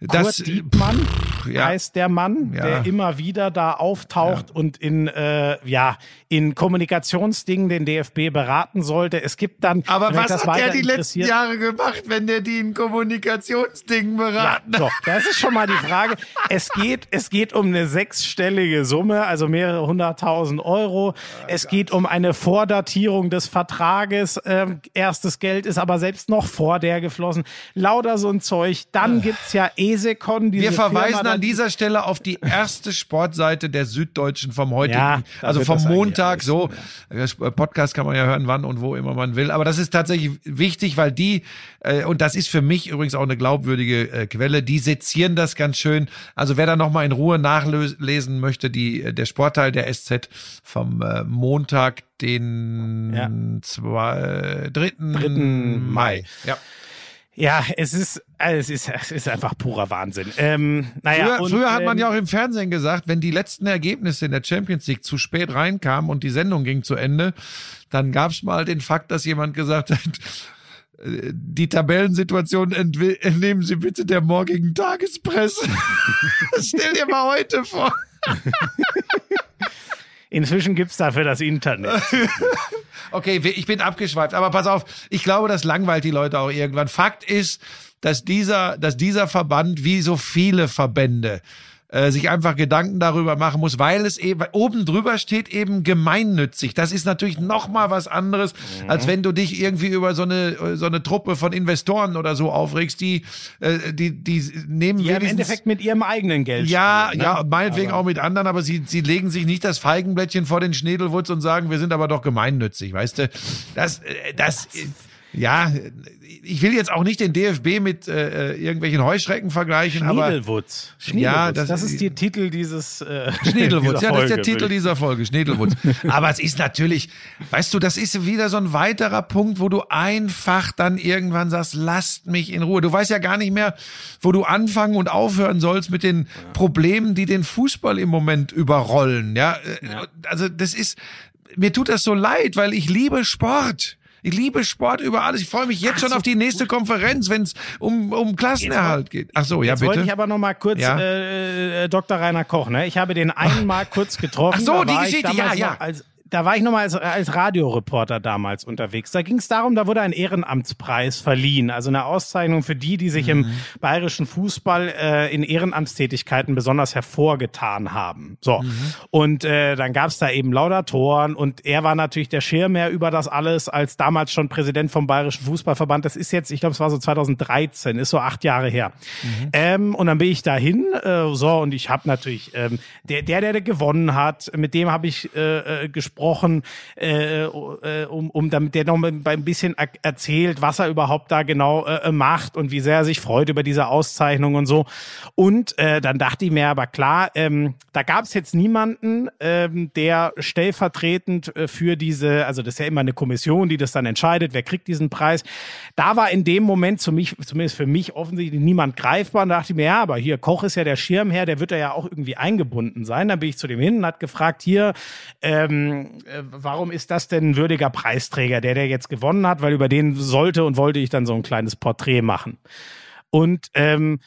das, Kurt Diekmann ja. heißt der Mann, Ja. der immer wieder da auftaucht und in äh, ja in Kommunikationsdingen den DFB beraten sollte. Es gibt dann aber was hat der weiter die letzten Jahre gemacht, wenn der die in Kommunikationsdingen Ja, beraten hat? doch, das ist schon mal die Frage. Es geht, es geht um eine sechsstellige Summe, also mehrere hunderttausend Euro. Es geht um eine Vordatierung des Vertrages. Ähm, erstes Geld ist aber selbst noch vor der geflossen. Lauter so ein Zeug. Dann gibt's ja Esekon. diese Wir verweisen Firma, an dieser Stelle auf die erste Sportseite der Süddeutschen vom heutigen, Ja, also vom Montag so. Der Podcast kann man ja hören, wann und wo immer man will. Aber das ist tatsächlich wichtig, weil die, äh, und das ist für mich übrigens auch eine glaubwürdige äh, Quelle, die sezieren das ganz schön. Also wer da nochmal in Ruhe nachlesen möchte, die, äh, der Sportteil der SZ vom äh, Montag, den Ja. zwei, äh, 3. Dritten Mai. Ja. Ja, es ist, äh, es ist, es ist einfach purer Wahnsinn. Ähm, naja, Früher, und, früher hat man ähm, ja auch im Fernsehen gesagt, wenn die letzten Ergebnisse in der Champions League zu spät reinkamen und die Sendung ging zu Ende, dann gab es mal den Fakt, dass jemand gesagt hat, äh, die Tabellensituation entnehmen Sie bitte der morgigen Tagespresse. Stell dir mal heute vor. Inzwischen gibt's dafür das Internet. Okay, ich bin abgeschweift, aber pass auf, ich glaube, das langweilt die Leute auch irgendwann. Fakt ist, dass dieser, dass dieser Verband wie so viele Verbände äh, sich einfach Gedanken darüber machen muss, weil es eben oben drüber steht eben gemeinnützig. Das ist natürlich noch mal was anderes, Mhm. als wenn du dich irgendwie über so eine so eine Truppe von Investoren oder so aufregst, die äh, die die nehmen Die im Endeffekt mit ihrem eigenen Geld ja, spielen, ne? ja, meinetwegen auch mit anderen, aber sie, sie legen sich nicht das Feigenblättchen vor den Schnedelwutz und sagen, wir sind aber doch gemeinnützig, weißt du? Das, äh, das, äh, ja, ich will jetzt auch nicht den DFB mit äh, äh, irgendwelchen Heuschrecken vergleichen, aber Schniedelwutz. Ja, das, das- ist der Titel dieses äh, Schnedelwutz, dieser ja, das ist der Folge, Titel dieser Folge, Schnedelwutz. Aber es ist natürlich, weißt du, das ist wieder so ein weiterer Punkt, wo du einfach dann irgendwann sagst, lasst mich in Ruhe. Du weißt ja gar nicht mehr, wo du anfangen und aufhören sollst mit den Problemen, die den Fußball im Moment überrollen. Ja, Äh, also das ist, mir tut das so leid, weil ich liebe Sport. Ich liebe Sport über alles. Ich freue mich jetzt schon auf die nächste Konferenz, wenn es um, um Klassenerhalt geht. Ach so, ja, Jetzt wollte bitte. ich aber noch mal kurz Ja. äh, äh, Dr. Rainer Koch, ne? Ich habe den einmal kurz getroffen. Ach so, die Geschichte, ja, ja. Als, da war ich noch mal als, als Radioreporter damals unterwegs. Da ging es darum, da wurde ein Ehrenamtspreis verliehen, also eine Auszeichnung für die, die sich Mhm. im bayerischen Fußball äh, in Ehrenamtstätigkeiten besonders hervorgetan haben. So Mhm. und äh, dann gab es da eben Laudatoren und er war natürlich der Schirmherr über das alles als damals schon Präsident vom bayerischen Fußballverband. Das ist jetzt, ich glaube, es war so 2013, ist so acht Jahre her. Ähm, und dann bin ich dahin, äh, so und ich habe natürlich ähm, der, der, der gewonnen hat, mit dem habe ich äh, äh, gesprochen, äh, äh, um, um damit der noch ein bisschen er erzählt, was er überhaupt da genau äh, macht und wie sehr er sich freut über diese Auszeichnung und so. Und äh, dann dachte ich mir aber klar, ähm, da gab es jetzt niemanden, ähm, der stellvertretend äh, für diese, also das ist ja immer eine Kommission, die das dann entscheidet, wer kriegt diesen Preis. Da war in dem Moment zu mich, zumindest für mich offensichtlich niemand greifbar. Und da dachte ich mir, ja, aber hier Koch ist ja der Schirmherr, der wird ja auch irgendwie eingebunden sein. Dann bin ich zu dem hin und hat gefragt, hier, ähm, äh, warum ist das denn ein würdiger Preisträger, der der jetzt gewonnen hat? Weil über den sollte und wollte ich dann so ein kleines Porträt machen. Und ähm,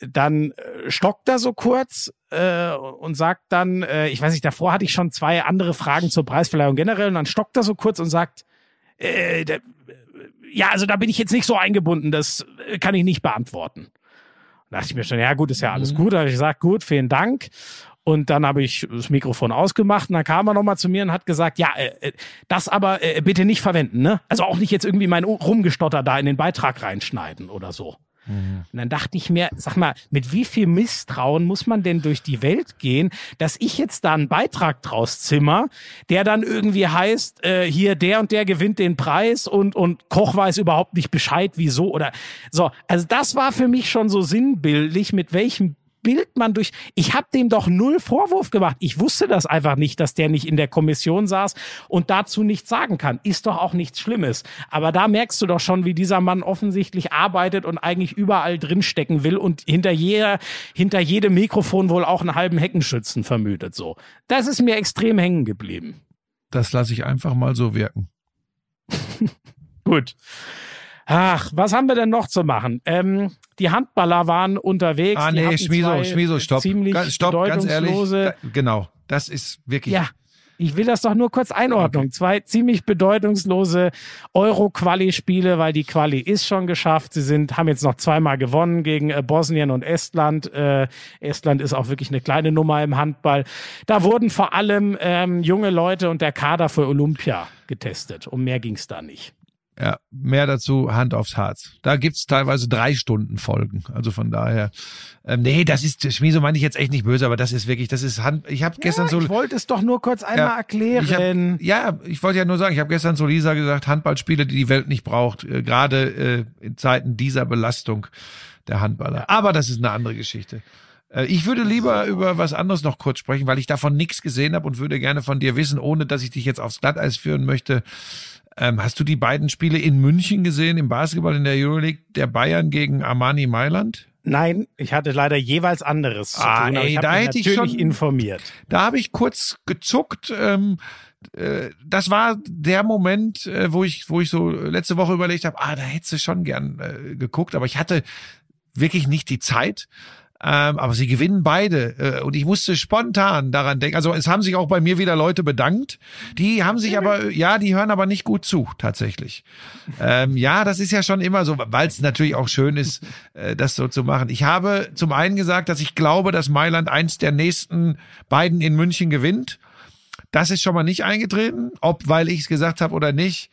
dann äh, stockt er so kurz äh, und sagt dann, äh, ich weiß nicht, davor hatte ich schon zwei andere Fragen zur Preisverleihung generell und dann stockt er so kurz und sagt, äh, der, ja, also da bin ich jetzt nicht so eingebunden, das äh, kann ich nicht beantworten. Da dachte ich mir schon, ja gut, ist ja alles gut. Da habe ich gesagt, gut, vielen Dank. Und dann habe ich das Mikrofon ausgemacht und dann kam er nochmal zu mir und hat gesagt, ja, äh, äh, das aber äh, bitte nicht verwenden, ne? Also auch nicht jetzt irgendwie mein Rumgestotter da in den Beitrag reinschneiden oder so. Und dann dachte ich mir, sag mal, mit wie viel Misstrauen muss man denn durch die Welt gehen, dass ich jetzt da einen Beitrag draus zimmer, der dann irgendwie heißt, äh, hier der und der gewinnt den Preis und und Koch weiß überhaupt nicht Bescheid, wieso oder so. Also das war für mich schon so sinnbildlich, mit welchem Bild man durch. Ich habe dem doch null Vorwurf gemacht. Ich wusste das einfach nicht, dass der nicht in der Kommission saß und dazu nichts sagen kann. Ist doch auch nichts Schlimmes. Aber da merkst du doch schon, wie dieser Mann offensichtlich arbeitet und eigentlich überall drinstecken will und hinter jeder, hinter jedem Mikrofon wohl auch einen halben Heckenschützen vermütet. So, das ist mir extrem hängen geblieben. Das lasse ich einfach mal so wirken. Gut. Ach, was haben wir denn noch zu machen? Ähm, die Handballer waren unterwegs. Ah, nee, Schmieso, Schmieso, stopp. Ziemlich Ganz- stopp, ganz ehrlich. bedeutungslose Da- Genau. Das ist wirklich. Ja, ich will das doch nur kurz einordnen. Zwei ziemlich bedeutungslose Euro-Quali-Spiele, weil die Quali ist schon geschafft. Sie sind, haben jetzt noch zweimal gewonnen gegen äh, Bosnien und Estland. Äh, Estland ist auch wirklich eine kleine Nummer im Handball. Da wurden vor allem ähm, junge Leute und der Kader für Olympia getestet. Um mehr ging's da nicht. Ja, mehr dazu Hand aufs Herz. Da gibt's teilweise drei Stunden Folgen. Also von daher, ähm, nee, das ist Schmieso meine ich jetzt echt nicht böse, aber das ist wirklich, das ist Hand. Ich habe gestern so. ich wollte es doch nur kurz einmal Ja, erklären. Ich hab, ja, ich wollte ja nur sagen, ich habe gestern zu Lisa gesagt, Handballspiele, die die Welt nicht braucht, äh, gerade äh, in Zeiten dieser Belastung der Handballer. Aber das ist eine andere Geschichte. Äh, ich würde lieber über was anderes noch kurz sprechen, weil ich davon nichts gesehen habe und würde gerne von dir wissen, ohne dass ich dich jetzt aufs Glatteis führen möchte. Ähm, hast du die beiden Spiele in München gesehen, im Basketball in der Euroleague, der Bayern gegen Armani Mailand? Nein, ich hatte leider jeweils anderes zu Ah, tun, aber ey, ich da hätte ich schon- informiert. Da habe ich kurz gezuckt. Ähm, äh, das war der Moment, äh, wo ich, wo ich so letzte Woche überlegt habe, ah, da hättest du schon gern äh, geguckt, aber ich hatte wirklich nicht die Zeit. Ähm, aber sie gewinnen beide. Äh, und ich musste spontan daran denken. Also es haben sich auch bei mir wieder Leute bedankt. Die haben sich aber, ja, die hören aber nicht gut zu, tatsächlich. Ähm, ja, das ist ja schon immer so, weil es natürlich auch schön ist, äh, das so zu machen. Ich habe zum einen gesagt, dass ich glaube, dass Mailand eins der nächsten beiden in München gewinnt. Das ist schon mal nicht eingetreten. Ob weil ich es gesagt habe oder nicht,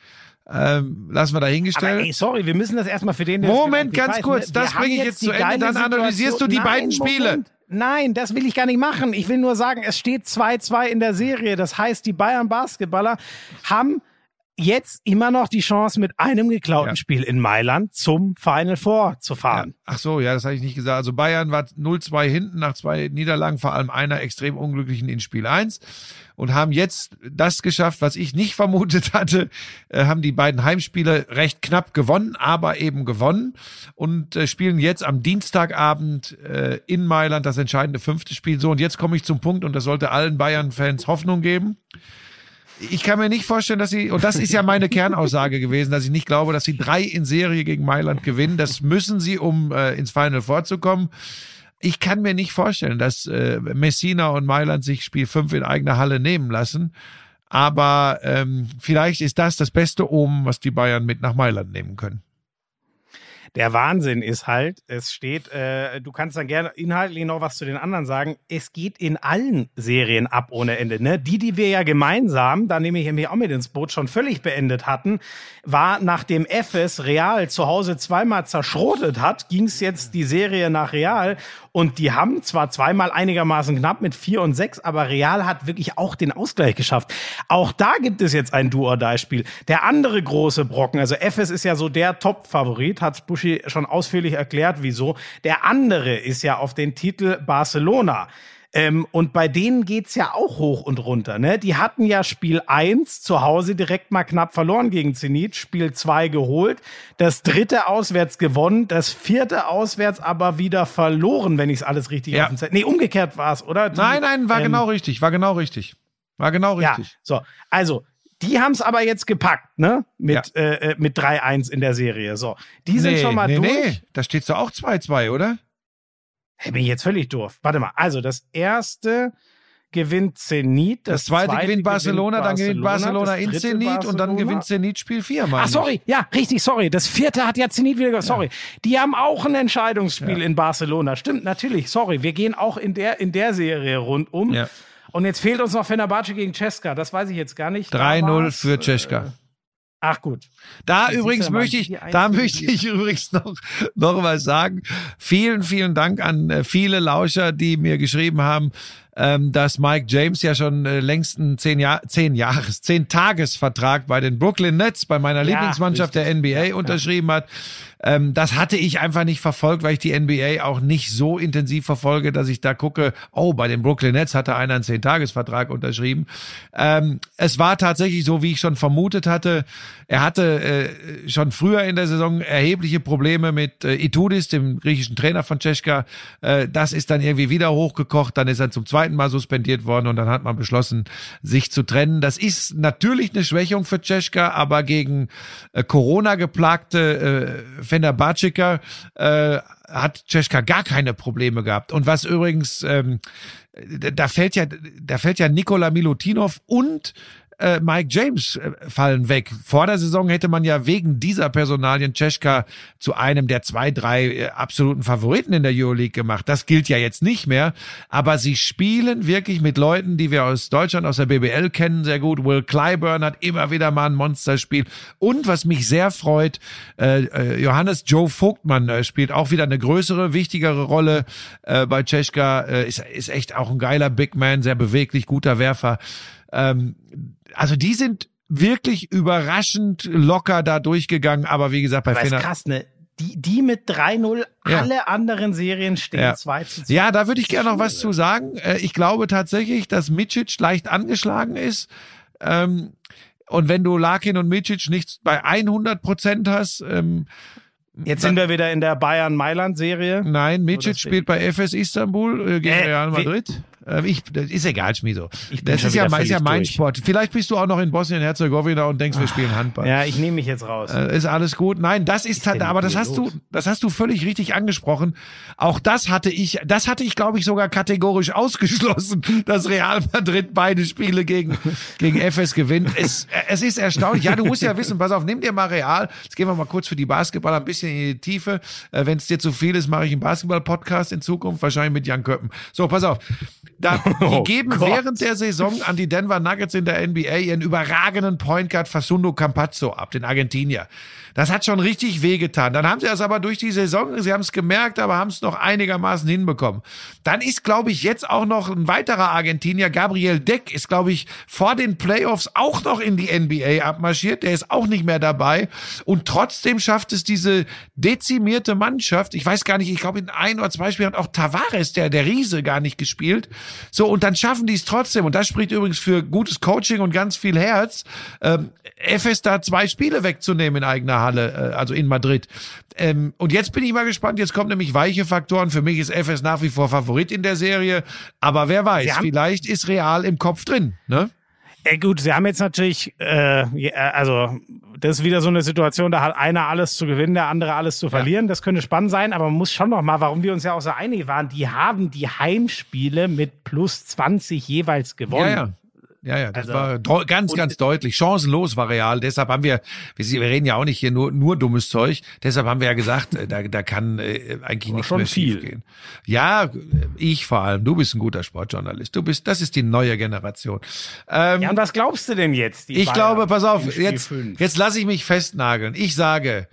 ähm, lassen wir Aber dahingestellt. ey, sorry, wir müssen das erstmal für den, Moment, ganz nicht kurz, ne? das bringe ich jetzt zu Ende, dann analysierst du die Situation- beiden Nein, Spiele. Moment. Nein, das will ich gar nicht machen. Ich will nur sagen, es steht 2-2 in der Serie. Das heißt, die Bayern Basketballer haben jetzt immer noch die Chance, mit einem geklauten Ja. Spiel in Mailand zum Final Four zu Ja. fahren. Ach so, ja, das habe ich nicht gesagt. Also Bayern war 0-2 hinten nach zwei Niederlagen, vor allem einer extrem unglücklichen in Spiel 1 und haben jetzt das geschafft, was ich nicht vermutet hatte, äh, haben die beiden Heimspiele recht knapp gewonnen, aber eben gewonnen und äh, spielen jetzt am Dienstagabend äh, in Mailand das entscheidende fünfte Spiel. So, und jetzt komme ich zum Punkt und das sollte allen Bayern-Fans Hoffnung geben. Ich kann mir nicht vorstellen, dass sie, und das ist ja meine Kernaussage gewesen, dass ich nicht glaube, dass sie drei in Serie gegen Mailand gewinnen. Das müssen sie, um äh, ins Final vorzukommen. Ich kann mir nicht vorstellen, dass äh, Messina und Mailand sich Spiel 5 in eigener Halle nehmen lassen. Aber ähm, vielleicht ist das das beste Omen, was die Bayern mit nach Mailand nehmen können. Der Wahnsinn ist halt, es steht, äh, du kannst dann gerne inhaltlich noch was zu den anderen sagen. Es geht in allen Serien ab ohne Ende. Ne? Die, die wir ja gemeinsam, da nehme ich mich auch mit ins Boot, schon völlig beendet hatten, war nachdem FS Real zu Hause zweimal zerschrotet hat, ging es jetzt die Serie nach Real und die haben zwar zweimal einigermaßen knapp mit vier und sechs, aber Real hat wirklich auch den Ausgleich geschafft. Auch da gibt es jetzt ein Do-or-Die-Spiel. Der andere große Brocken, also FS ist ja so der Top-Favorit, hat Buschi schon ausführlich erklärt, wieso. Der andere ist ja auf den Titel Barcelona. Ähm, und bei denen geht's ja auch hoch und runter. Ne? Die hatten ja Spiel 1 zu Hause direkt mal knapp verloren gegen Zenit, Spiel 2 geholt, das dritte auswärts gewonnen, das vierte auswärts aber wieder verloren, wenn ich es alles richtig Ja. auf dem Zettel. Nee, umgekehrt war's, oder? Die, Nein, nein, war ähm, genau richtig, war genau richtig. War genau Ja, richtig. so. Also, die haben's aber jetzt gepackt, ne? Mit, äh, äh, mit 3-1 in der Serie. So. Die sind schon mal nee, durch. nee, da steht's doch auch 2-2, oder? Hey, bin ich jetzt völlig doof. Warte mal. Also, das erste gewinnt Zenit. Das, zweite, gewinnt Barcelona, dann gewinnt Barcelona das in Zenit und dann Barcelona. gewinnt Zenit Spiel 4, Mann. Ach, sorry, ja, richtig, sorry. Das vierte hat ja Zenit wieder, sorry. Die haben auch ein Entscheidungsspiel in Barcelona. Stimmt, natürlich, sorry. Wir gehen auch in der, in der Serie rundum. Ja. Und jetzt fehlt uns noch Fenerbahce gegen Ceska. Das weiß ich jetzt gar nicht. Da 3-0 war's, für äh, Ceska. Ach gut. Da Das übrigens möchte ich, da möchte ich übrigens noch, noch was sagen. Vielen, vielen Dank an äh, viele Lauscher, die mir geschrieben haben, ähm, dass Mike James ja schon äh, längst einen zehn, Jahr, zehn Jahres, zehn Tagesvertrag bei den Brooklyn Nets, bei meiner Ja, Lieblingsmannschaft der NBA unterschrieben hat. Ähm, das hatte ich einfach nicht verfolgt, weil ich die NBA auch nicht so intensiv verfolge, dass ich da gucke, oh, bei den Brooklyn Nets hatte einer einen Zehn-Tages-Vertrag unterschrieben. Ähm, es war tatsächlich so, wie ich schon vermutet hatte. Er hatte äh, schon früher in der Saison erhebliche Probleme mit äh, Itudis, dem griechischen Trainer von Czeska. Äh, das ist dann irgendwie wieder hochgekocht. Dann ist er zum zweiten Mal suspendiert worden und dann hat man beschlossen, sich zu trennen. Das ist natürlich eine Schwächung für Czeska, aber gegen äh, Corona geplagte äh, Fenerbahceker äh, hat Czeska gar keine Probleme gehabt. Und was übrigens, ähm, da fällt ja, da fällt ja Nikola Milutinov und äh, Mike James äh, fallen weg. Vor der Saison hätte man ja wegen dieser Personalien Czeska zu einem der zwei, drei äh, absoluten Favoriten in der Euroleague gemacht. Das gilt ja jetzt nicht mehr. Aber sie spielen wirklich mit Leuten, die wir aus Deutschland, aus der BBL kennen, sehr gut. Will Clyburn hat immer wieder mal ein Monsterspiel. Und was mich sehr freut, äh, äh, Johannes Joe Vogtmann äh, spielt auch wieder eine größere, wichtigere Rolle äh, bei Czeska. Äh, ist, ist echt auch ein geiler Big Man, sehr beweglich, guter Werfer. Ähm, also die sind wirklich überraschend locker da durchgegangen, aber wie gesagt, bei Aber ist Fener krass, ne? Die, die mit 3-0, Ja. alle anderen Serien stehen Ja. 2 zu 2. Ja, da würde ich gerne noch was zu sagen. Äh, Ich glaube tatsächlich, dass Micic leicht angeschlagen ist. Ähm, Und wenn du Larkin und Micic nicht bei 100 Prozent hast, ähm, Jetzt sind wir wieder in der Bayern-Mailand-Serie. nein, Micic spielt bei FS Istanbul äh, gegen Äh, Real Madrid. Äh, Ich, das ist egal, Schmieso. Das ist ja, ist ja mein durch. Sport. Vielleicht bist du auch noch in Bosnien-Herzegowina und denkst, wir spielen Handball. Ja, ich nehme mich jetzt raus. Äh, Ist alles gut. Nein, das ist halt, aber das hast los? du, das hast du völlig richtig angesprochen. Auch das hatte ich, das hatte ich, glaube ich, sogar kategorisch ausgeschlossen, dass Real Madrid beide Spiele gegen, gegen FS gewinnt. Es, es ist erstaunlich. Ja, du musst ja wissen, pass auf, nimm dir mal Real. Jetzt gehen wir mal kurz für die Basketballer ein bisschen in die Tiefe. Äh, Wenn es dir zu viel ist, mache ich einen Basketball-Podcast in Zukunft, wahrscheinlich mit Jan Köppen. So, pass auf. Da, die Oh geben Gott. während der Saison an die Denver Nuggets in der NBA ihren überragenden Point Guard Fasundo Campazzo ab, den Argentinier. Das hat schon richtig wehgetan. Dann haben sie das aber durch die Saison, sie haben es gemerkt, aber haben es noch einigermaßen hinbekommen. Dann ist, glaube ich, jetzt auch noch ein weiterer Argentinier, Gabriel Deck, ist, glaube ich, vor den Playoffs auch noch in die NBA abmarschiert. Der ist auch nicht mehr dabei. Und trotzdem schafft es diese dezimierte Mannschaft. Ich weiß gar nicht, ich glaube, in ein oder zwei Spielen hat auch Tavares, der, der Riese, gar nicht gespielt. So, und dann schaffen die es trotzdem. Und das spricht übrigens für gutes Coaching und ganz viel Herz. Ähm, FS da zwei Spiele wegzunehmen in eigener Halle, äh, also in Madrid. Ähm, und jetzt bin ich mal gespannt. Jetzt kommen nämlich weiche Faktoren. Für mich ist FS nach wie vor Favorit in der Serie. Aber wer weiß, vielleicht ist Real im Kopf drin, ne? Äh, gut, sie haben jetzt natürlich, äh, ja, also das ist wieder so eine Situation, da hat einer alles zu gewinnen, der andere alles zu verlieren. Das könnte spannend sein, aber man muss schon noch mal, warum wir uns ja auch so einig waren, die haben die Heimspiele mit plus 20 jeweils gewonnen. Ja, ja. Ja, ja, das Also- war ganz, ganz deutlich. Chancenlos war Real. Deshalb haben wir, wir reden ja auch nicht hier nur, nur dummes Zeug. Deshalb haben wir ja gesagt, äh, da, da kann äh, eigentlich nichts mehr viel. gehen. Ja, äh, ich vor allem. Du bist ein guter Sportjournalist. Du bist, das ist die neue Generation. Ähm, Ja, und was glaubst du denn jetzt? die ich Bayern glaube, pass auf, jetzt, jetzt lasse ich mich festnageln. Ich sage,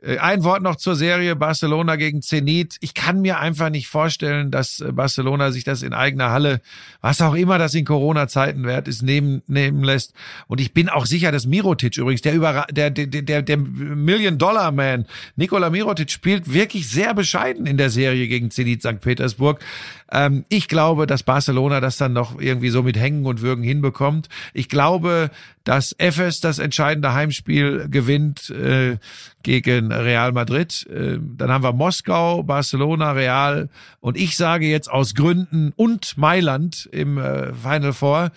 ein Wort noch zur Serie Barcelona gegen Zenit. Ich kann mir einfach nicht vorstellen, dass äh, Barcelona sich das in eigener Halle, was auch immer das in Corona-Zeiten wert ist, nehmen, nehmen lässt. Und ich bin auch sicher, dass Mirotic übrigens, der über, der, der, der, der Million-Dollar-Man, Nikola Mirotic spielt wirklich sehr bescheiden in der Serie gegen Zenit St. Petersburg. Ähm, ich glaube, dass Barcelona das dann noch irgendwie so mit Hängen und Würgen hinbekommt. Ich glaube, dass FS das entscheidende Heimspiel gewinnt äh, gegen Real Madrid. Äh, dann haben wir Moskau, Barcelona, Real und ich sage jetzt aus Gründen und Mailand im äh, Final Four.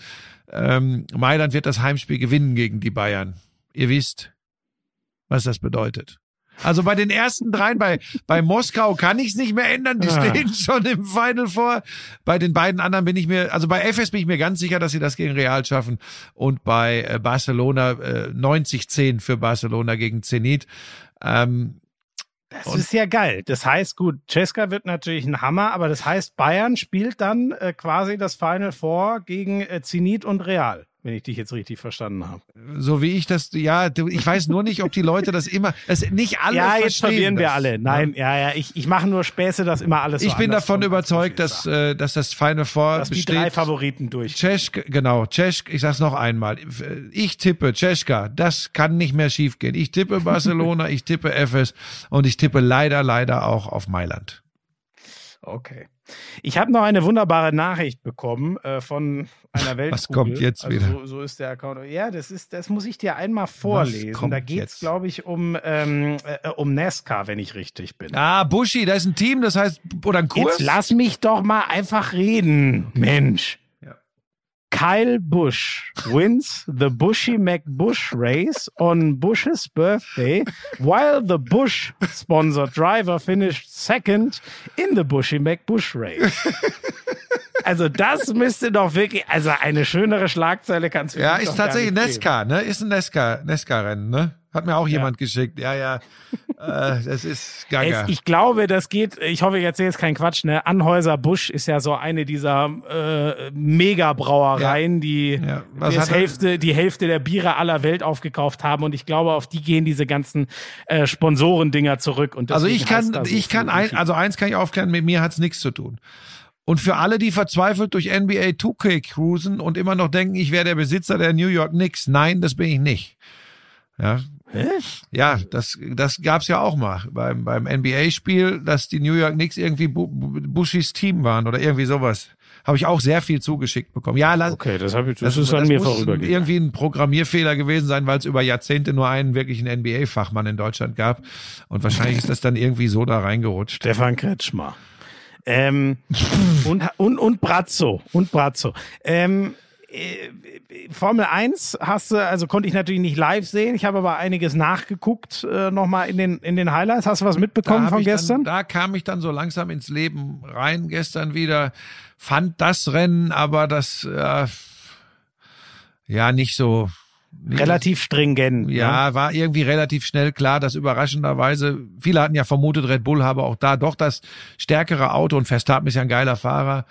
Ähm, Mailand wird das Heimspiel gewinnen gegen die Bayern. Ihr wisst, was das bedeutet. Also bei den ersten dreien, bei, bei Moskau kann ich es nicht mehr ändern, die Ah. stehen schon im Final vor. Bei den beiden anderen bin ich mir, also bei FS bin ich mir ganz sicher, dass sie das gegen Real schaffen. Und bei äh, Barcelona äh, 90-10 für Barcelona gegen Zenit. Ähm, Das ist ja geil. Das heißt, gut, Cesca wird natürlich ein Hammer, aber das heißt, Bayern spielt dann äh, quasi das Final Four gegen äh, Zenit und Real, wenn ich dich jetzt richtig verstanden habe. so wie ich das, ja, ich weiß nur nicht, ob die Leute das immer, das nicht alle ja, jetzt verwirren wir alle. ne? Nein, ja, ja, ich, ich mache nur Späße, dass immer alles so Ich bin anders davon überzeugt, dass, äh, dass das Final Four dass die besteht. drei Favoriten durch. Czesk, genau, Czesk, ich sag's noch einmal. Ich tippe Czeska, das kann nicht mehr schiefgehen. Ich tippe Barcelona, ich tippe FS und ich tippe leider, leider auch auf Mailand. Okay. Ich habe noch eine wunderbare Nachricht bekommen äh, von einer Weltkugel. kommt jetzt also wieder? So, so ist der Account. Ja, das ist, das muss ich dir einmal vorlesen. Da geht's, jetzt? glaube ich, um ähm, äh, um NASCAR, wenn ich richtig bin. Ah, Buschi, da ist ein Team, das heißt, oder ein Kurs. Jetzt lass mich doch mal einfach reden, Mensch. Kyle Busch wins the Bushy McBush race on Bush's birthday, while the Bush sponsored driver finished second in the Bushy McBush race. Also das müsste doch wirklich, also eine schönere Schlagzeile kannst du ja, ist tatsächlich Nesca, ne? Ist ein Nesca, Nesca-Rennen, ne? Hat mir auch jemand geschickt. Ja, ja. äh, das ist gaga. Es, ich glaube, das geht, ich hoffe, ich erzähle jetzt keinen Quatsch, ne? Anhäuser Busch ist ja so eine dieser äh, Megabrauereien, die Ja. Das hat Hälfte, die Hälfte der Biere aller Welt aufgekauft haben und ich glaube, auf die gehen diese ganzen äh, Sponsorendinger zurück. Und Also ich kann, ich kann ein, also eins kann ich aufklären, mit mir hat's nichts zu tun. Und für alle, die verzweifelt durch NBA 2K cruisen und immer noch denken, ich wäre der Besitzer der New York Knicks, nein, das bin ich nicht. Ja, ja, das, das gab's ja auch mal beim, beim NBA-Spiel, dass die New York Knicks irgendwie Bu- Bu- Bushis Team waren oder irgendwie sowas. Habe ich auch sehr viel zugeschickt bekommen. Ja, lass, Okay, das, hab ich, das, ist an mir muss vorübergegangen. irgendwie ein Programmierfehler gewesen sein, weil es über Jahrzehnte nur einen wirklichen NBA-Fachmann in Deutschland gab. Und wahrscheinlich ist das dann irgendwie so da reingerutscht. Stefan Kretschmer. Ähm, und, und, und Brazzo. Und Brazzo. Ähm, äh, Formel 1 hast du, also konnte ich natürlich nicht live sehen. Ich habe aber einiges nachgeguckt, äh, nochmal in den, in den Highlights. Hast du was mitbekommen von gestern? Dann, da kam ich dann so langsam ins Leben rein gestern wieder. Fand das Rennen, aber das äh, ja nicht so. Relativ stringent. ja, Ne? war irgendwie relativ schnell klar, dass überraschenderweise, viele hatten ja vermutet, Red Bull habe auch da doch das stärkere Auto und Verstappen ist ja ein geiler Fahrer.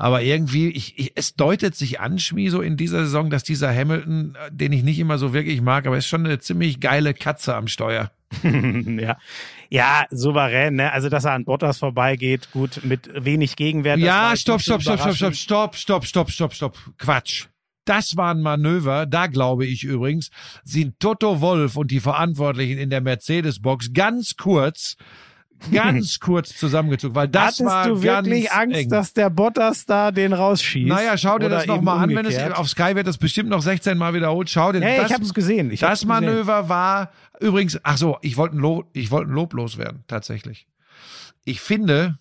Aber irgendwie, ich, ich, es deutet sich an, Schmi, so in dieser Saison, dass dieser Hamilton, äh, den ich nicht immer so wirklich mag, aber ist schon eine ziemlich geile Katze am Steuer. ja. ja, souverän. Ne? Also, dass er an Bottas vorbeigeht, gut, mit wenig Gegenwert. Ja, stopp, stopp, stopp, stopp, stopp, stopp, stopp, stopp, stopp, stopp. Quatsch. Das war ein Manöver, da glaube ich übrigens, sind Toto Wolf und die Verantwortlichen in der Mercedes-Box ganz kurz, ganz kurz zusammengezogen, weil das Hattest war du wirklich Angst, eng. dass der Bottas da den rausschießt? Naja, schau dir das nochmal an, wenn es auf Sky wird das bestimmt noch 16 Mal wiederholt. Schau dir ja, das, ich habe es gesehen. Ich das hab's gesehen. Manöver war übrigens, ach so, ich wollte ein Lob, ich wollte ein Lob loswerden, tatsächlich. Ich finde,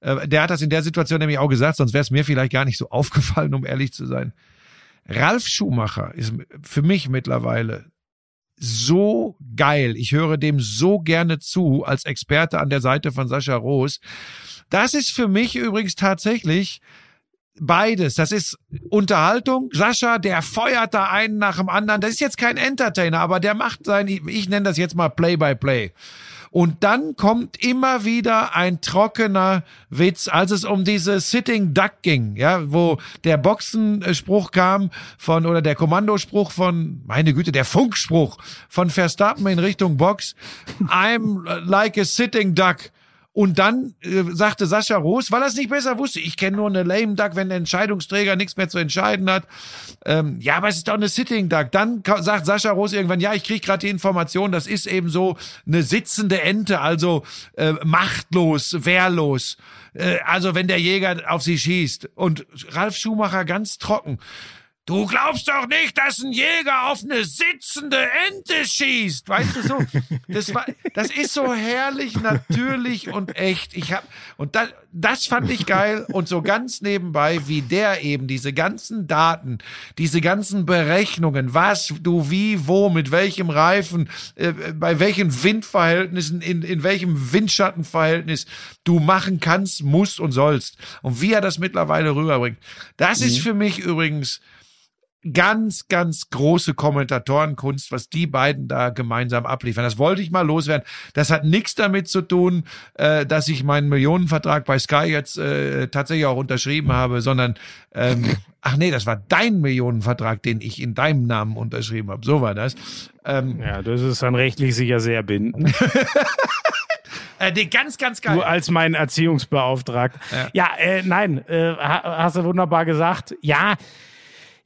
äh, der hat das in der Situation nämlich auch gesagt, sonst wäre es mir vielleicht gar nicht so aufgefallen, um ehrlich zu sein. Ralf Schumacher ist für mich mittlerweile so geil. Ich höre dem so gerne zu als Experte an der Seite von Sascha Roos. Das ist für mich übrigens tatsächlich beides. Das ist Unterhaltung. Sascha, der feuert da einen nach dem anderen. Das ist jetzt kein Entertainer, aber der macht sein, ich nenne das jetzt mal Play-by-Play. Und dann kommt immer wieder ein trockener Witz, als es um diese Sitting Duck ging, ja, wo der Boxenspruch kam von, oder der Kommandospruch von, meine Güte, der Funkspruch von Verstappen in Richtung Box. I'm like a sitting duck. Und dann äh, sagte Sascha Roos, weil er es nicht besser wusste, ich kenne nur eine Lame Duck, wenn der Entscheidungsträger nichts mehr zu entscheiden hat. Ähm, ja, aber es ist doch eine Sitting Duck. Dann sagt Sascha Roos irgendwann, ja, ich kriege gerade die Information, das ist eben so eine sitzende Ente, also äh, machtlos, wehrlos. Äh, also wenn der Jäger auf sie schießt. Und Ralf Schumacher ganz trocken. Du glaubst doch nicht, dass ein Jäger auf eine sitzende Ente schießt. Weißt du so? Das war, das ist so herrlich, natürlich und echt. Ich hab, und das, das fand ich geil. Und so ganz nebenbei, wie der eben diese ganzen Daten, diese ganzen Berechnungen, was du wie, wo, mit welchem Reifen, äh, bei welchen Windverhältnissen, in, in welchem Windschattenverhältnis du machen kannst, musst und sollst. Und wie er das mittlerweile rüberbringt. Das ist für mich übrigens, ganz, ganz große Kommentatorenkunst, was die beiden da gemeinsam abliefern. Das wollte ich mal loswerden. Das hat nichts damit zu tun, äh, dass ich meinen Millionenvertrag bei Sky jetzt äh, tatsächlich auch unterschrieben habe, sondern ähm, ach nee, das war dein Millionenvertrag, den ich in deinem Namen unterschrieben habe. So war das. Ähm, Ja, das ist dann rechtlich sicher sehr bindend. äh, nee, ganz, ganz geil. Du als mein Erziehungsbeauftragter. Ja, äh, nein, äh, ha- hast du wunderbar gesagt. Ja,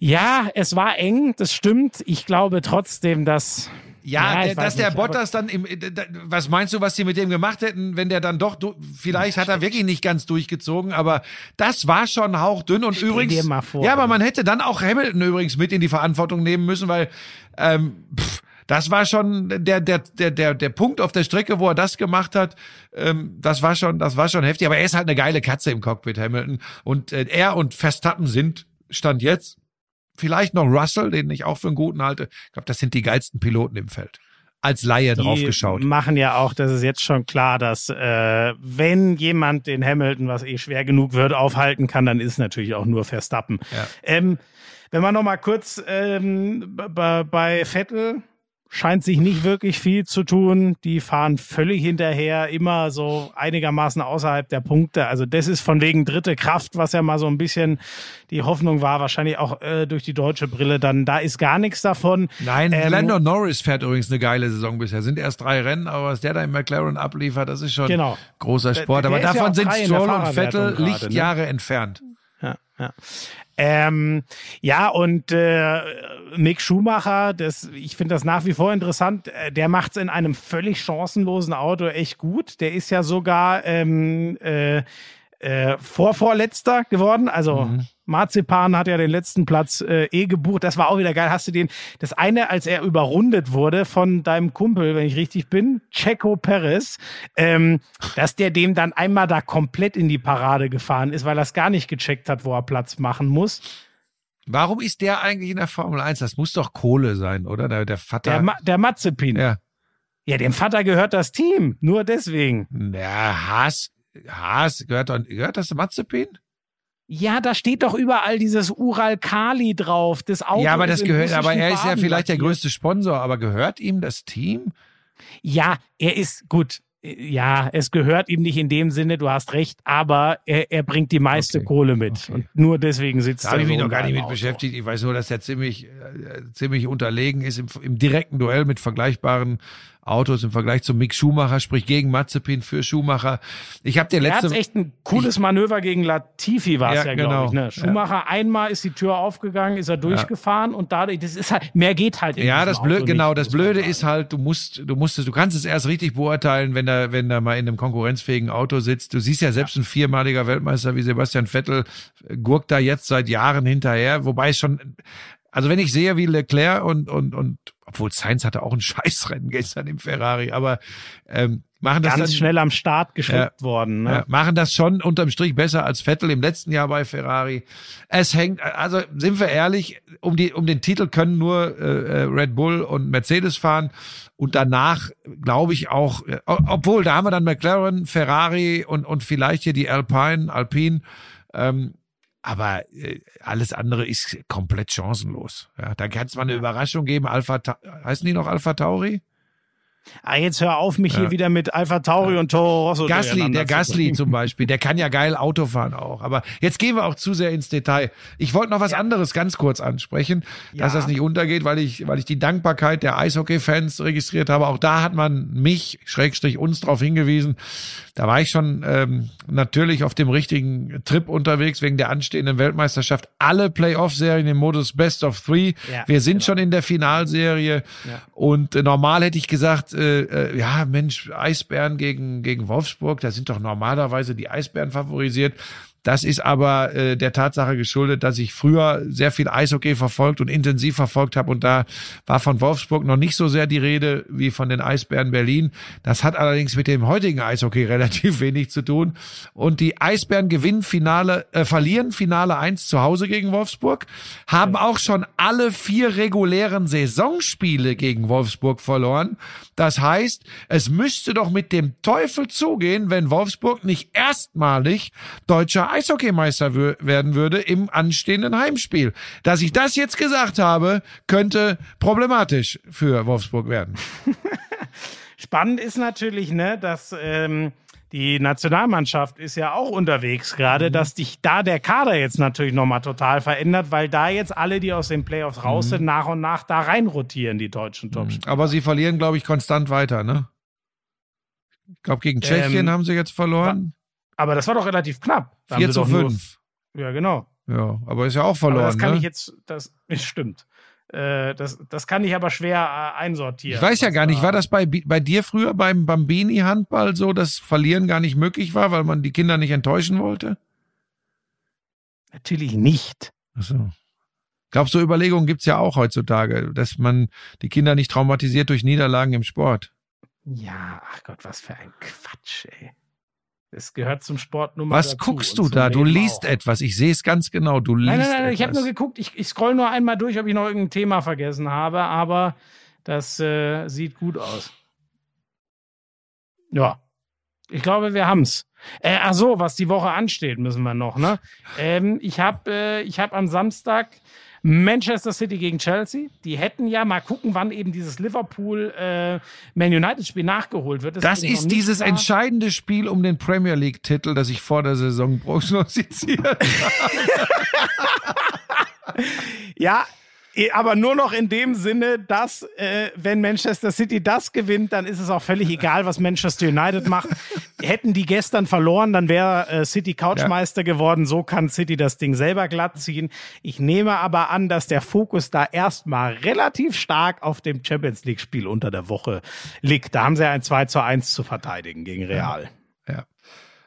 ja, es war eng, das stimmt. Ich glaube trotzdem, dass. Ja, weiß dass der nicht, Bottas dann im, äh, was meinst du, was sie mit dem gemacht hätten, wenn der dann doch, vielleicht hat er wirklich nicht ganz durchgezogen, aber das war schon hauchdünn und übrigens, dir mal vor, ja, aber man hätte dann auch Hamilton übrigens mit in die Verantwortung nehmen müssen, weil, ähm, pff, das war schon der, der, der, der, der Punkt auf der Strecke, wo er das gemacht hat. Ähm, das war schon, das war schon heftig. Aber er ist halt eine geile Katze im Cockpit, Hamilton. Und äh, er und Verstappen sind, stand jetzt, vielleicht noch Russell, den ich auch für einen guten halte. Ich glaube, das sind die geilsten Piloten im Feld. Als Laie drauf die machen ja auch, das ist jetzt schon klar, dass äh, wenn jemand den Hamilton, was eh schwer genug wird, aufhalten kann, dann ist natürlich auch nur Verstappen. Ja. Ähm, wenn man noch mal kurz ähm, bei Vettel scheint sich nicht wirklich viel zu tun. Die fahren völlig hinterher, immer so einigermaßen außerhalb der Punkte. Also das ist von wegen dritte Kraft, was ja mal so ein bisschen die Hoffnung war, wahrscheinlich auch äh, durch die deutsche Brille. Dann da ist gar nichts davon. Nein, Ähm, Lando Norris fährt übrigens eine geile Saison bisher. Sind erst drei Rennen, aber was der da im McLaren abliefert, das ist schon Genau. großer Sport. Der- aber der ja davon auch sind Stroll und Vettel ne? Lichtjahre entfernt. Ja, ja. Ähm, ja, und äh, Mick Schumacher, das, ich finde das nach wie vor interessant, äh, der macht es in einem völlig chancenlosen Auto echt gut. Der ist ja sogar ähm, äh, äh, Vorvorletzter geworden, also Marzipan hat ja den letzten Platz äh, eh gebucht. Das war auch wieder geil. Hast du den, das eine, als er überrundet wurde von deinem Kumpel, wenn ich richtig bin, Checo Perez, ähm, dass der dem dann einmal da komplett in die Parade gefahren ist, weil er es gar nicht gecheckt hat, wo er Platz machen muss. Warum ist der eigentlich in der Formel 1? Das muss doch Kohle sein, oder? Der, der Vater. Der, Ma der Mazepin. Ja. ja, dem Vater gehört das Team. Nur deswegen. Ja, Haas, Haas, gehört, gehört das Mazepin? Ja, da steht doch überall dieses Ural Kali drauf. Das Auto ja, aber das gehört, aber er ist ja vielleicht der größte Sponsor, aber gehört ihm das Team? Ja, er ist gut. Ja, es gehört ihm nicht in dem Sinne, du hast recht, aber er, er bringt die meiste Okay, Kohle mit. okay. Und nur deswegen sitzt Da er habe ich mich so noch gar nicht mit Auto. beschäftigt. Ich weiß nur, dass er ziemlich, äh, ziemlich unterlegen ist im, im direkten Duell mit vergleichbaren Autos im Vergleich zum Mick Schumacher, sprich gegen Mazepin für Schumacher. Ich habe dir Er letzte echt ein cooles Manöver gegen Latifi war es Ja, ja, genau. glaube ich. Ne? Ja. Schumacher einmal ist die Tür aufgegangen, ist er durchgefahren und dadurch, das ist halt, mehr geht halt Ja, das blöd, genau, das Blöde ist halt, du musst, du musst, es- du kannst es erst richtig beurteilen, wenn er, wenn er mal in einem konkurrenzfähigen Auto sitzt. Du siehst ja selbst ein viermaliger Weltmeister wie Sebastian Vettel äh, gurkt da jetzt seit Jahren hinterher, wobei es schon, also wenn ich sehe, wie Leclerc und, und, und, obwohl Sainz hatte auch ein Scheißrennen gestern im Ferrari, aber, ähm, machen das ganz dann, schnell am Start geschleppt Ja. worden. Ne? ja, machen das schon unterm Strich besser als Vettel im letzten Jahr bei Ferrari. Es hängt, also sind wir ehrlich, um die, um den Titel können nur äh, äh, Red Bull und Mercedes fahren und danach glaube ich auch, äh, obwohl da haben wir dann McLaren, Ferrari und und vielleicht hier die Alpine, Alpine. Ähm, aber äh, alles andere ist komplett chancenlos. Ja, da kann es mal eine Überraschung geben. Alpha, heißen die noch Alpha Tauri? Ah, jetzt hör auf, mich hier wieder mit Alpha Tauri und Toro Rosso Gasly, der Gasly zum Beispiel, der kann ja geil Auto fahren auch. Aber jetzt gehen wir auch zu sehr ins Detail. Ich wollte noch was anderes ganz kurz ansprechen, dass Ja. das nicht untergeht, weil ich, weil ich die Dankbarkeit der Eishockey-Fans registriert habe. Auch da hat man mich, Schrägstrich uns darauf hingewiesen. Da war ich schon ähm, natürlich auf dem richtigen Trip unterwegs wegen der anstehenden Weltmeisterschaft. Alle Playoff-Serien im Modus Best of Three. Ja, wir sind genau. schon in der Finalserie. Und äh, normal hätte ich gesagt, äh, äh, ja Mensch, Eisbären gegen, gegen Wolfsburg, da sind doch normalerweise die Eisbären favorisiert. Das ist aber äh, der Tatsache geschuldet, dass ich früher sehr viel Eishockey verfolgt und intensiv verfolgt habe und da war von Wolfsburg noch nicht so sehr die Rede wie von den Eisbären Berlin. Das hat allerdings mit dem heutigen Eishockey relativ wenig zu tun. Und die Eisbären gewinnen Finale, äh, verlieren Finale 1 zu Hause gegen Wolfsburg, haben auch schon alle vier regulären Saisonspiele gegen Wolfsburg verloren. Das heißt, es müsste doch mit dem Teufel zugehen, wenn Wolfsburg nicht erstmalig deutscher Eishockeymeister werden würde im anstehenden Heimspiel. Dass ich das jetzt gesagt habe, könnte problematisch für Wolfsburg werden. Spannend ist natürlich, ne, dass ähm, die Nationalmannschaft ist ja auch unterwegs gerade, Mhm. dass dich da der Kader jetzt natürlich nochmal total verändert, weil da jetzt alle, die aus den Playoffs raus Mhm. sind, nach und nach da rein rotieren, die deutschen Topspieler. Aber sie verlieren, glaube ich, konstant weiter, ne? Ich glaube, gegen Tschechien Ähm, haben sie jetzt verloren. Aber das war doch relativ knapp. Da haben 4 sie zu doch nur- 5. Ja, genau. Ja, aber ist ja auch verloren. aber das kann ne? ich jetzt, das stimmt. Äh, das, das kann ich aber schwer äh, einsortieren. Ich weiß ja gar nicht, war das bei, bei dir früher beim Bambini-Handball so, dass Verlieren gar nicht möglich war, weil man die Kinder nicht enttäuschen wollte? Natürlich nicht. Achso. Glaubst du, Überlegungen gibt's ja auch heutzutage, dass man die Kinder nicht traumatisiert durch Niederlagen im Sport? Ja, ach Gott, was für ein Quatsch, ey. Es gehört zum Sport nun mal Was dazu guckst du da? Du Leben liest auch. etwas. Ich sehe es ganz genau. Du liest Nein, nein, nein, etwas. ich habe nur geguckt, ich, ich scroll nur einmal durch, ob ich noch irgendein Thema vergessen habe, aber das äh, sieht gut aus. Ja. Ich glaube, wir haben's. Äh, ach so, was die Woche ansteht, müssen wir noch, ne? Ähm, ich habe äh, ich hab am Samstag Manchester City gegen Chelsea. Die hätten ja mal gucken, wann eben dieses Liverpool äh, Man United Spiel nachgeholt wird. das ist noch ist dieses klar. entscheidende Spiel um den Premier League-Titel, das ich vor der Saison prognostiziert Ja, eh, aber nur noch in dem Sinne, dass äh, wenn Manchester City das gewinnt, dann ist es auch völlig egal, was Manchester United macht. Hätten die gestern verloren, dann wäre äh, City Couchmeister geworden. So kann City das Ding selber glatt ziehen. Ich nehme aber an, dass der Fokus da erstmal relativ stark auf dem Champions League Spiel unter der Woche liegt. Da haben sie ja ein 2 zu 1 zu verteidigen gegen Real. Ja.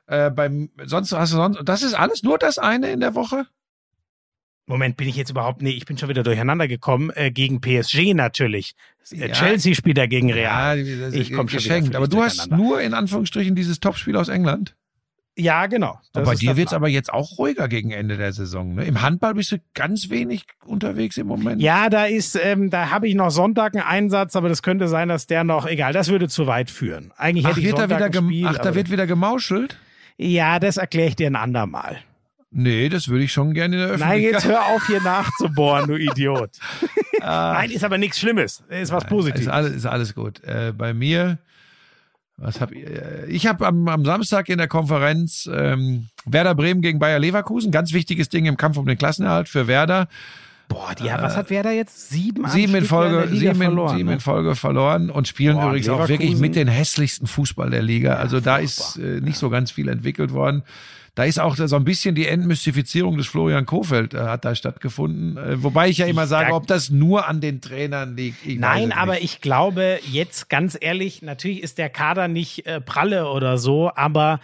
Äh, beim, sonst hast du sonst, das ist alles nur das eine in der Woche? Moment, bin ich jetzt überhaupt, nee, ich bin schon wieder durcheinander gekommen, äh, gegen PSG natürlich. Äh, Ja. Chelsea spielt er gegen Real. Ja, Ich komm schon wieder geschenkt. Aber du hast nur in Anführungsstrichen dieses Topspiel aus England. Ja, genau. Aber bei dir wird's aber jetzt auch ruhiger gegen Ende der Saison. Ne? Im Handball bist du ganz wenig unterwegs im Moment. Ja, da ist, ähm, da habe ich noch Sonntag einen Einsatz, aber das könnte sein, dass der noch, egal, das würde zu weit führen. Eigentlich Ach, hätte ich wird da Sonntag wieder ein gem Spiel, Ach, da wird wieder gemauschelt? Ja, das erkläre ich dir ein andermal. Nee, das würde ich schon gerne in der Nein, Öffentlichkeit. jetzt hör auf hier nachzubohren, du Idiot. Nein, ist aber nichts Schlimmes. Ist was Ist Positives. alles, ist alles gut. Äh, bei mir, was hab ich? Äh, ich habe am, am Samstag in der Konferenz ähm, Werder Bremen gegen Bayer Leverkusen, ganz wichtiges Ding im Kampf um den Klassenerhalt für Werder. Boah, die, was hat wer da jetzt? Sieben, Sieben in in Folge, Liga sieben, in, verloren, sieben ne? in Folge verloren und spielen Boah, übrigens auch wirklich Leverkusen- mit den hässlichsten Fußball der Liga. Also da ist äh, nicht so ganz viel entwickelt worden. Da ist auch so ein bisschen die Entmystifizierung des Florian Kofeld äh, hat da stattgefunden. Äh, wobei ich ja immer Ich sage, sag- ob das nur an den Trainern liegt. Nein, aber ich glaube, jetzt ganz ehrlich, natürlich ist der Kader nicht äh, pralle oder so, aber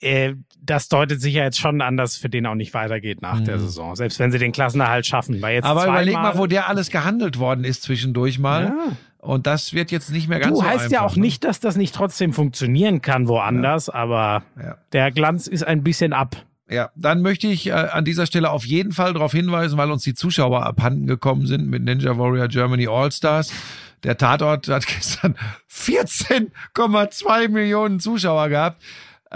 äh, das deutet sich ja jetzt schon an, dass es für den auch nicht weitergeht nach der Saison. Selbst wenn sie den Klassenerhalt schaffen. Weil jetzt Mhm. Aber überleg mal, wo der alles gehandelt worden ist zwischendurch mal. Ja. Und das wird jetzt nicht mehr ganz Du so heißt einfach. ja auch ne? nicht, dass das nicht trotzdem funktionieren kann woanders, aber Ja. der Glanz ist ein bisschen ab. Ja, dann möchte ich äh, an dieser Stelle auf jeden Fall darauf hinweisen, weil uns die Zuschauer abhanden gekommen sind mit Ninja Warrior Germany All Stars. Der Tatort hat gestern 14,2 Millionen Zuschauer gehabt.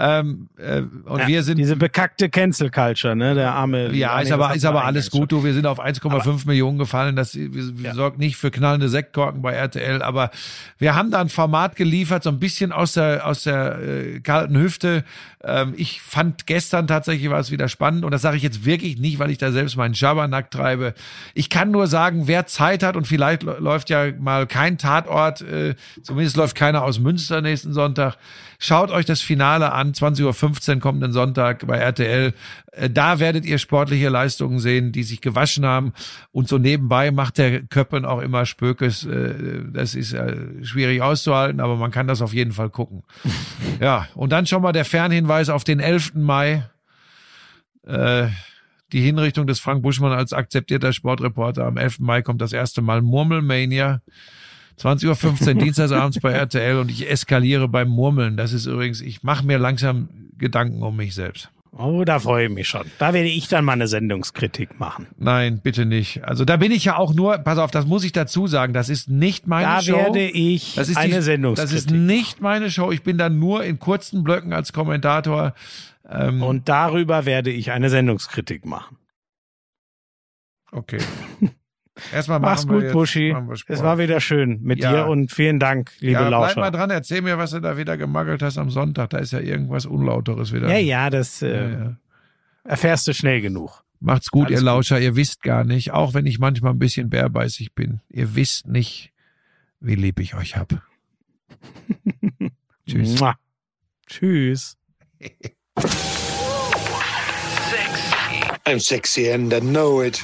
Ähm, äh, und Ja, wir sind diese bekackte Cancel Culture, ne? Der arme. Ja, ist aber, ist aber alles gut, du. Wir sind auf 1,5 Millionen gefallen. Das wir, wir sorgt nicht für knallende Sektkorken bei RTL, aber wir haben da ein Format geliefert, so ein bisschen aus der, aus der äh, kalten Hüfte. Ähm, ich fand gestern tatsächlich war es wieder spannend und das sage ich jetzt wirklich nicht, weil ich da selbst meinen Schabernack treibe. Ich kann nur sagen, wer Zeit hat und vielleicht lä- läuft ja mal kein Tatort, äh, zumindest läuft keiner aus Münster nächsten Sonntag. Schaut euch das Finale an, 20.15 Uhr kommenden Sonntag bei RTL. Äh, Da werdet ihr sportliche Leistungen sehen, die sich gewaschen haben. Und so nebenbei macht der Köppen auch immer Spökes. Äh, Das ist äh, schwierig auszuhalten, aber man kann das auf jeden Fall gucken. Ja, und dann schon mal der Fernhinweis auf den 11. Mai. Äh, Die Hinrichtung des Frank Buschmann als akzeptierter Sportreporter. Am 11. Mai kommt das erste Mal Murmelmania. 20.15 Uhr Dienstagsabends bei RTL und ich eskaliere beim Murmeln. Das ist übrigens, ich mache mir langsam Gedanken um mich selbst. Oh, da freue ich mich schon. Da werde ich dann mal eine Sendungskritik machen. Nein, bitte nicht. Also da bin ich ja auch nur, pass auf, das muss ich dazu sagen, das ist nicht meine Da Show. werde ich das ist eine die, Das Sendungskritik. ist nicht meine Show. Ich bin da nur in kurzen Blöcken als Kommentator. Ähm, Und darüber werde ich eine Sendungskritik machen. okay. Erstmal Mach's machen wir gut, jetzt, Buschi. Es war wieder schön mit Ja. dir und vielen Dank, liebe ja, bleib Lauscher. mal dran, erzähl mir, was du da wieder gemagelt hast am Sonntag. Da ist ja irgendwas Unlauteres wieder. Ja, ja, das äh, Ja, erfährst du schnell genug. Macht's gut, Alles ihr gut. Lauscher. Ihr wisst gar nicht, auch wenn ich manchmal ein bisschen bärbeißig bin, ihr wisst nicht, wie lieb ich euch hab. Tschüss. Mua. Tschüss. I'm sexy and I know it.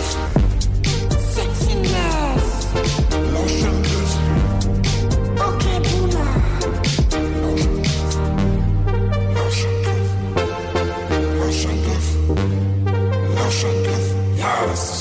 Lauschangriff,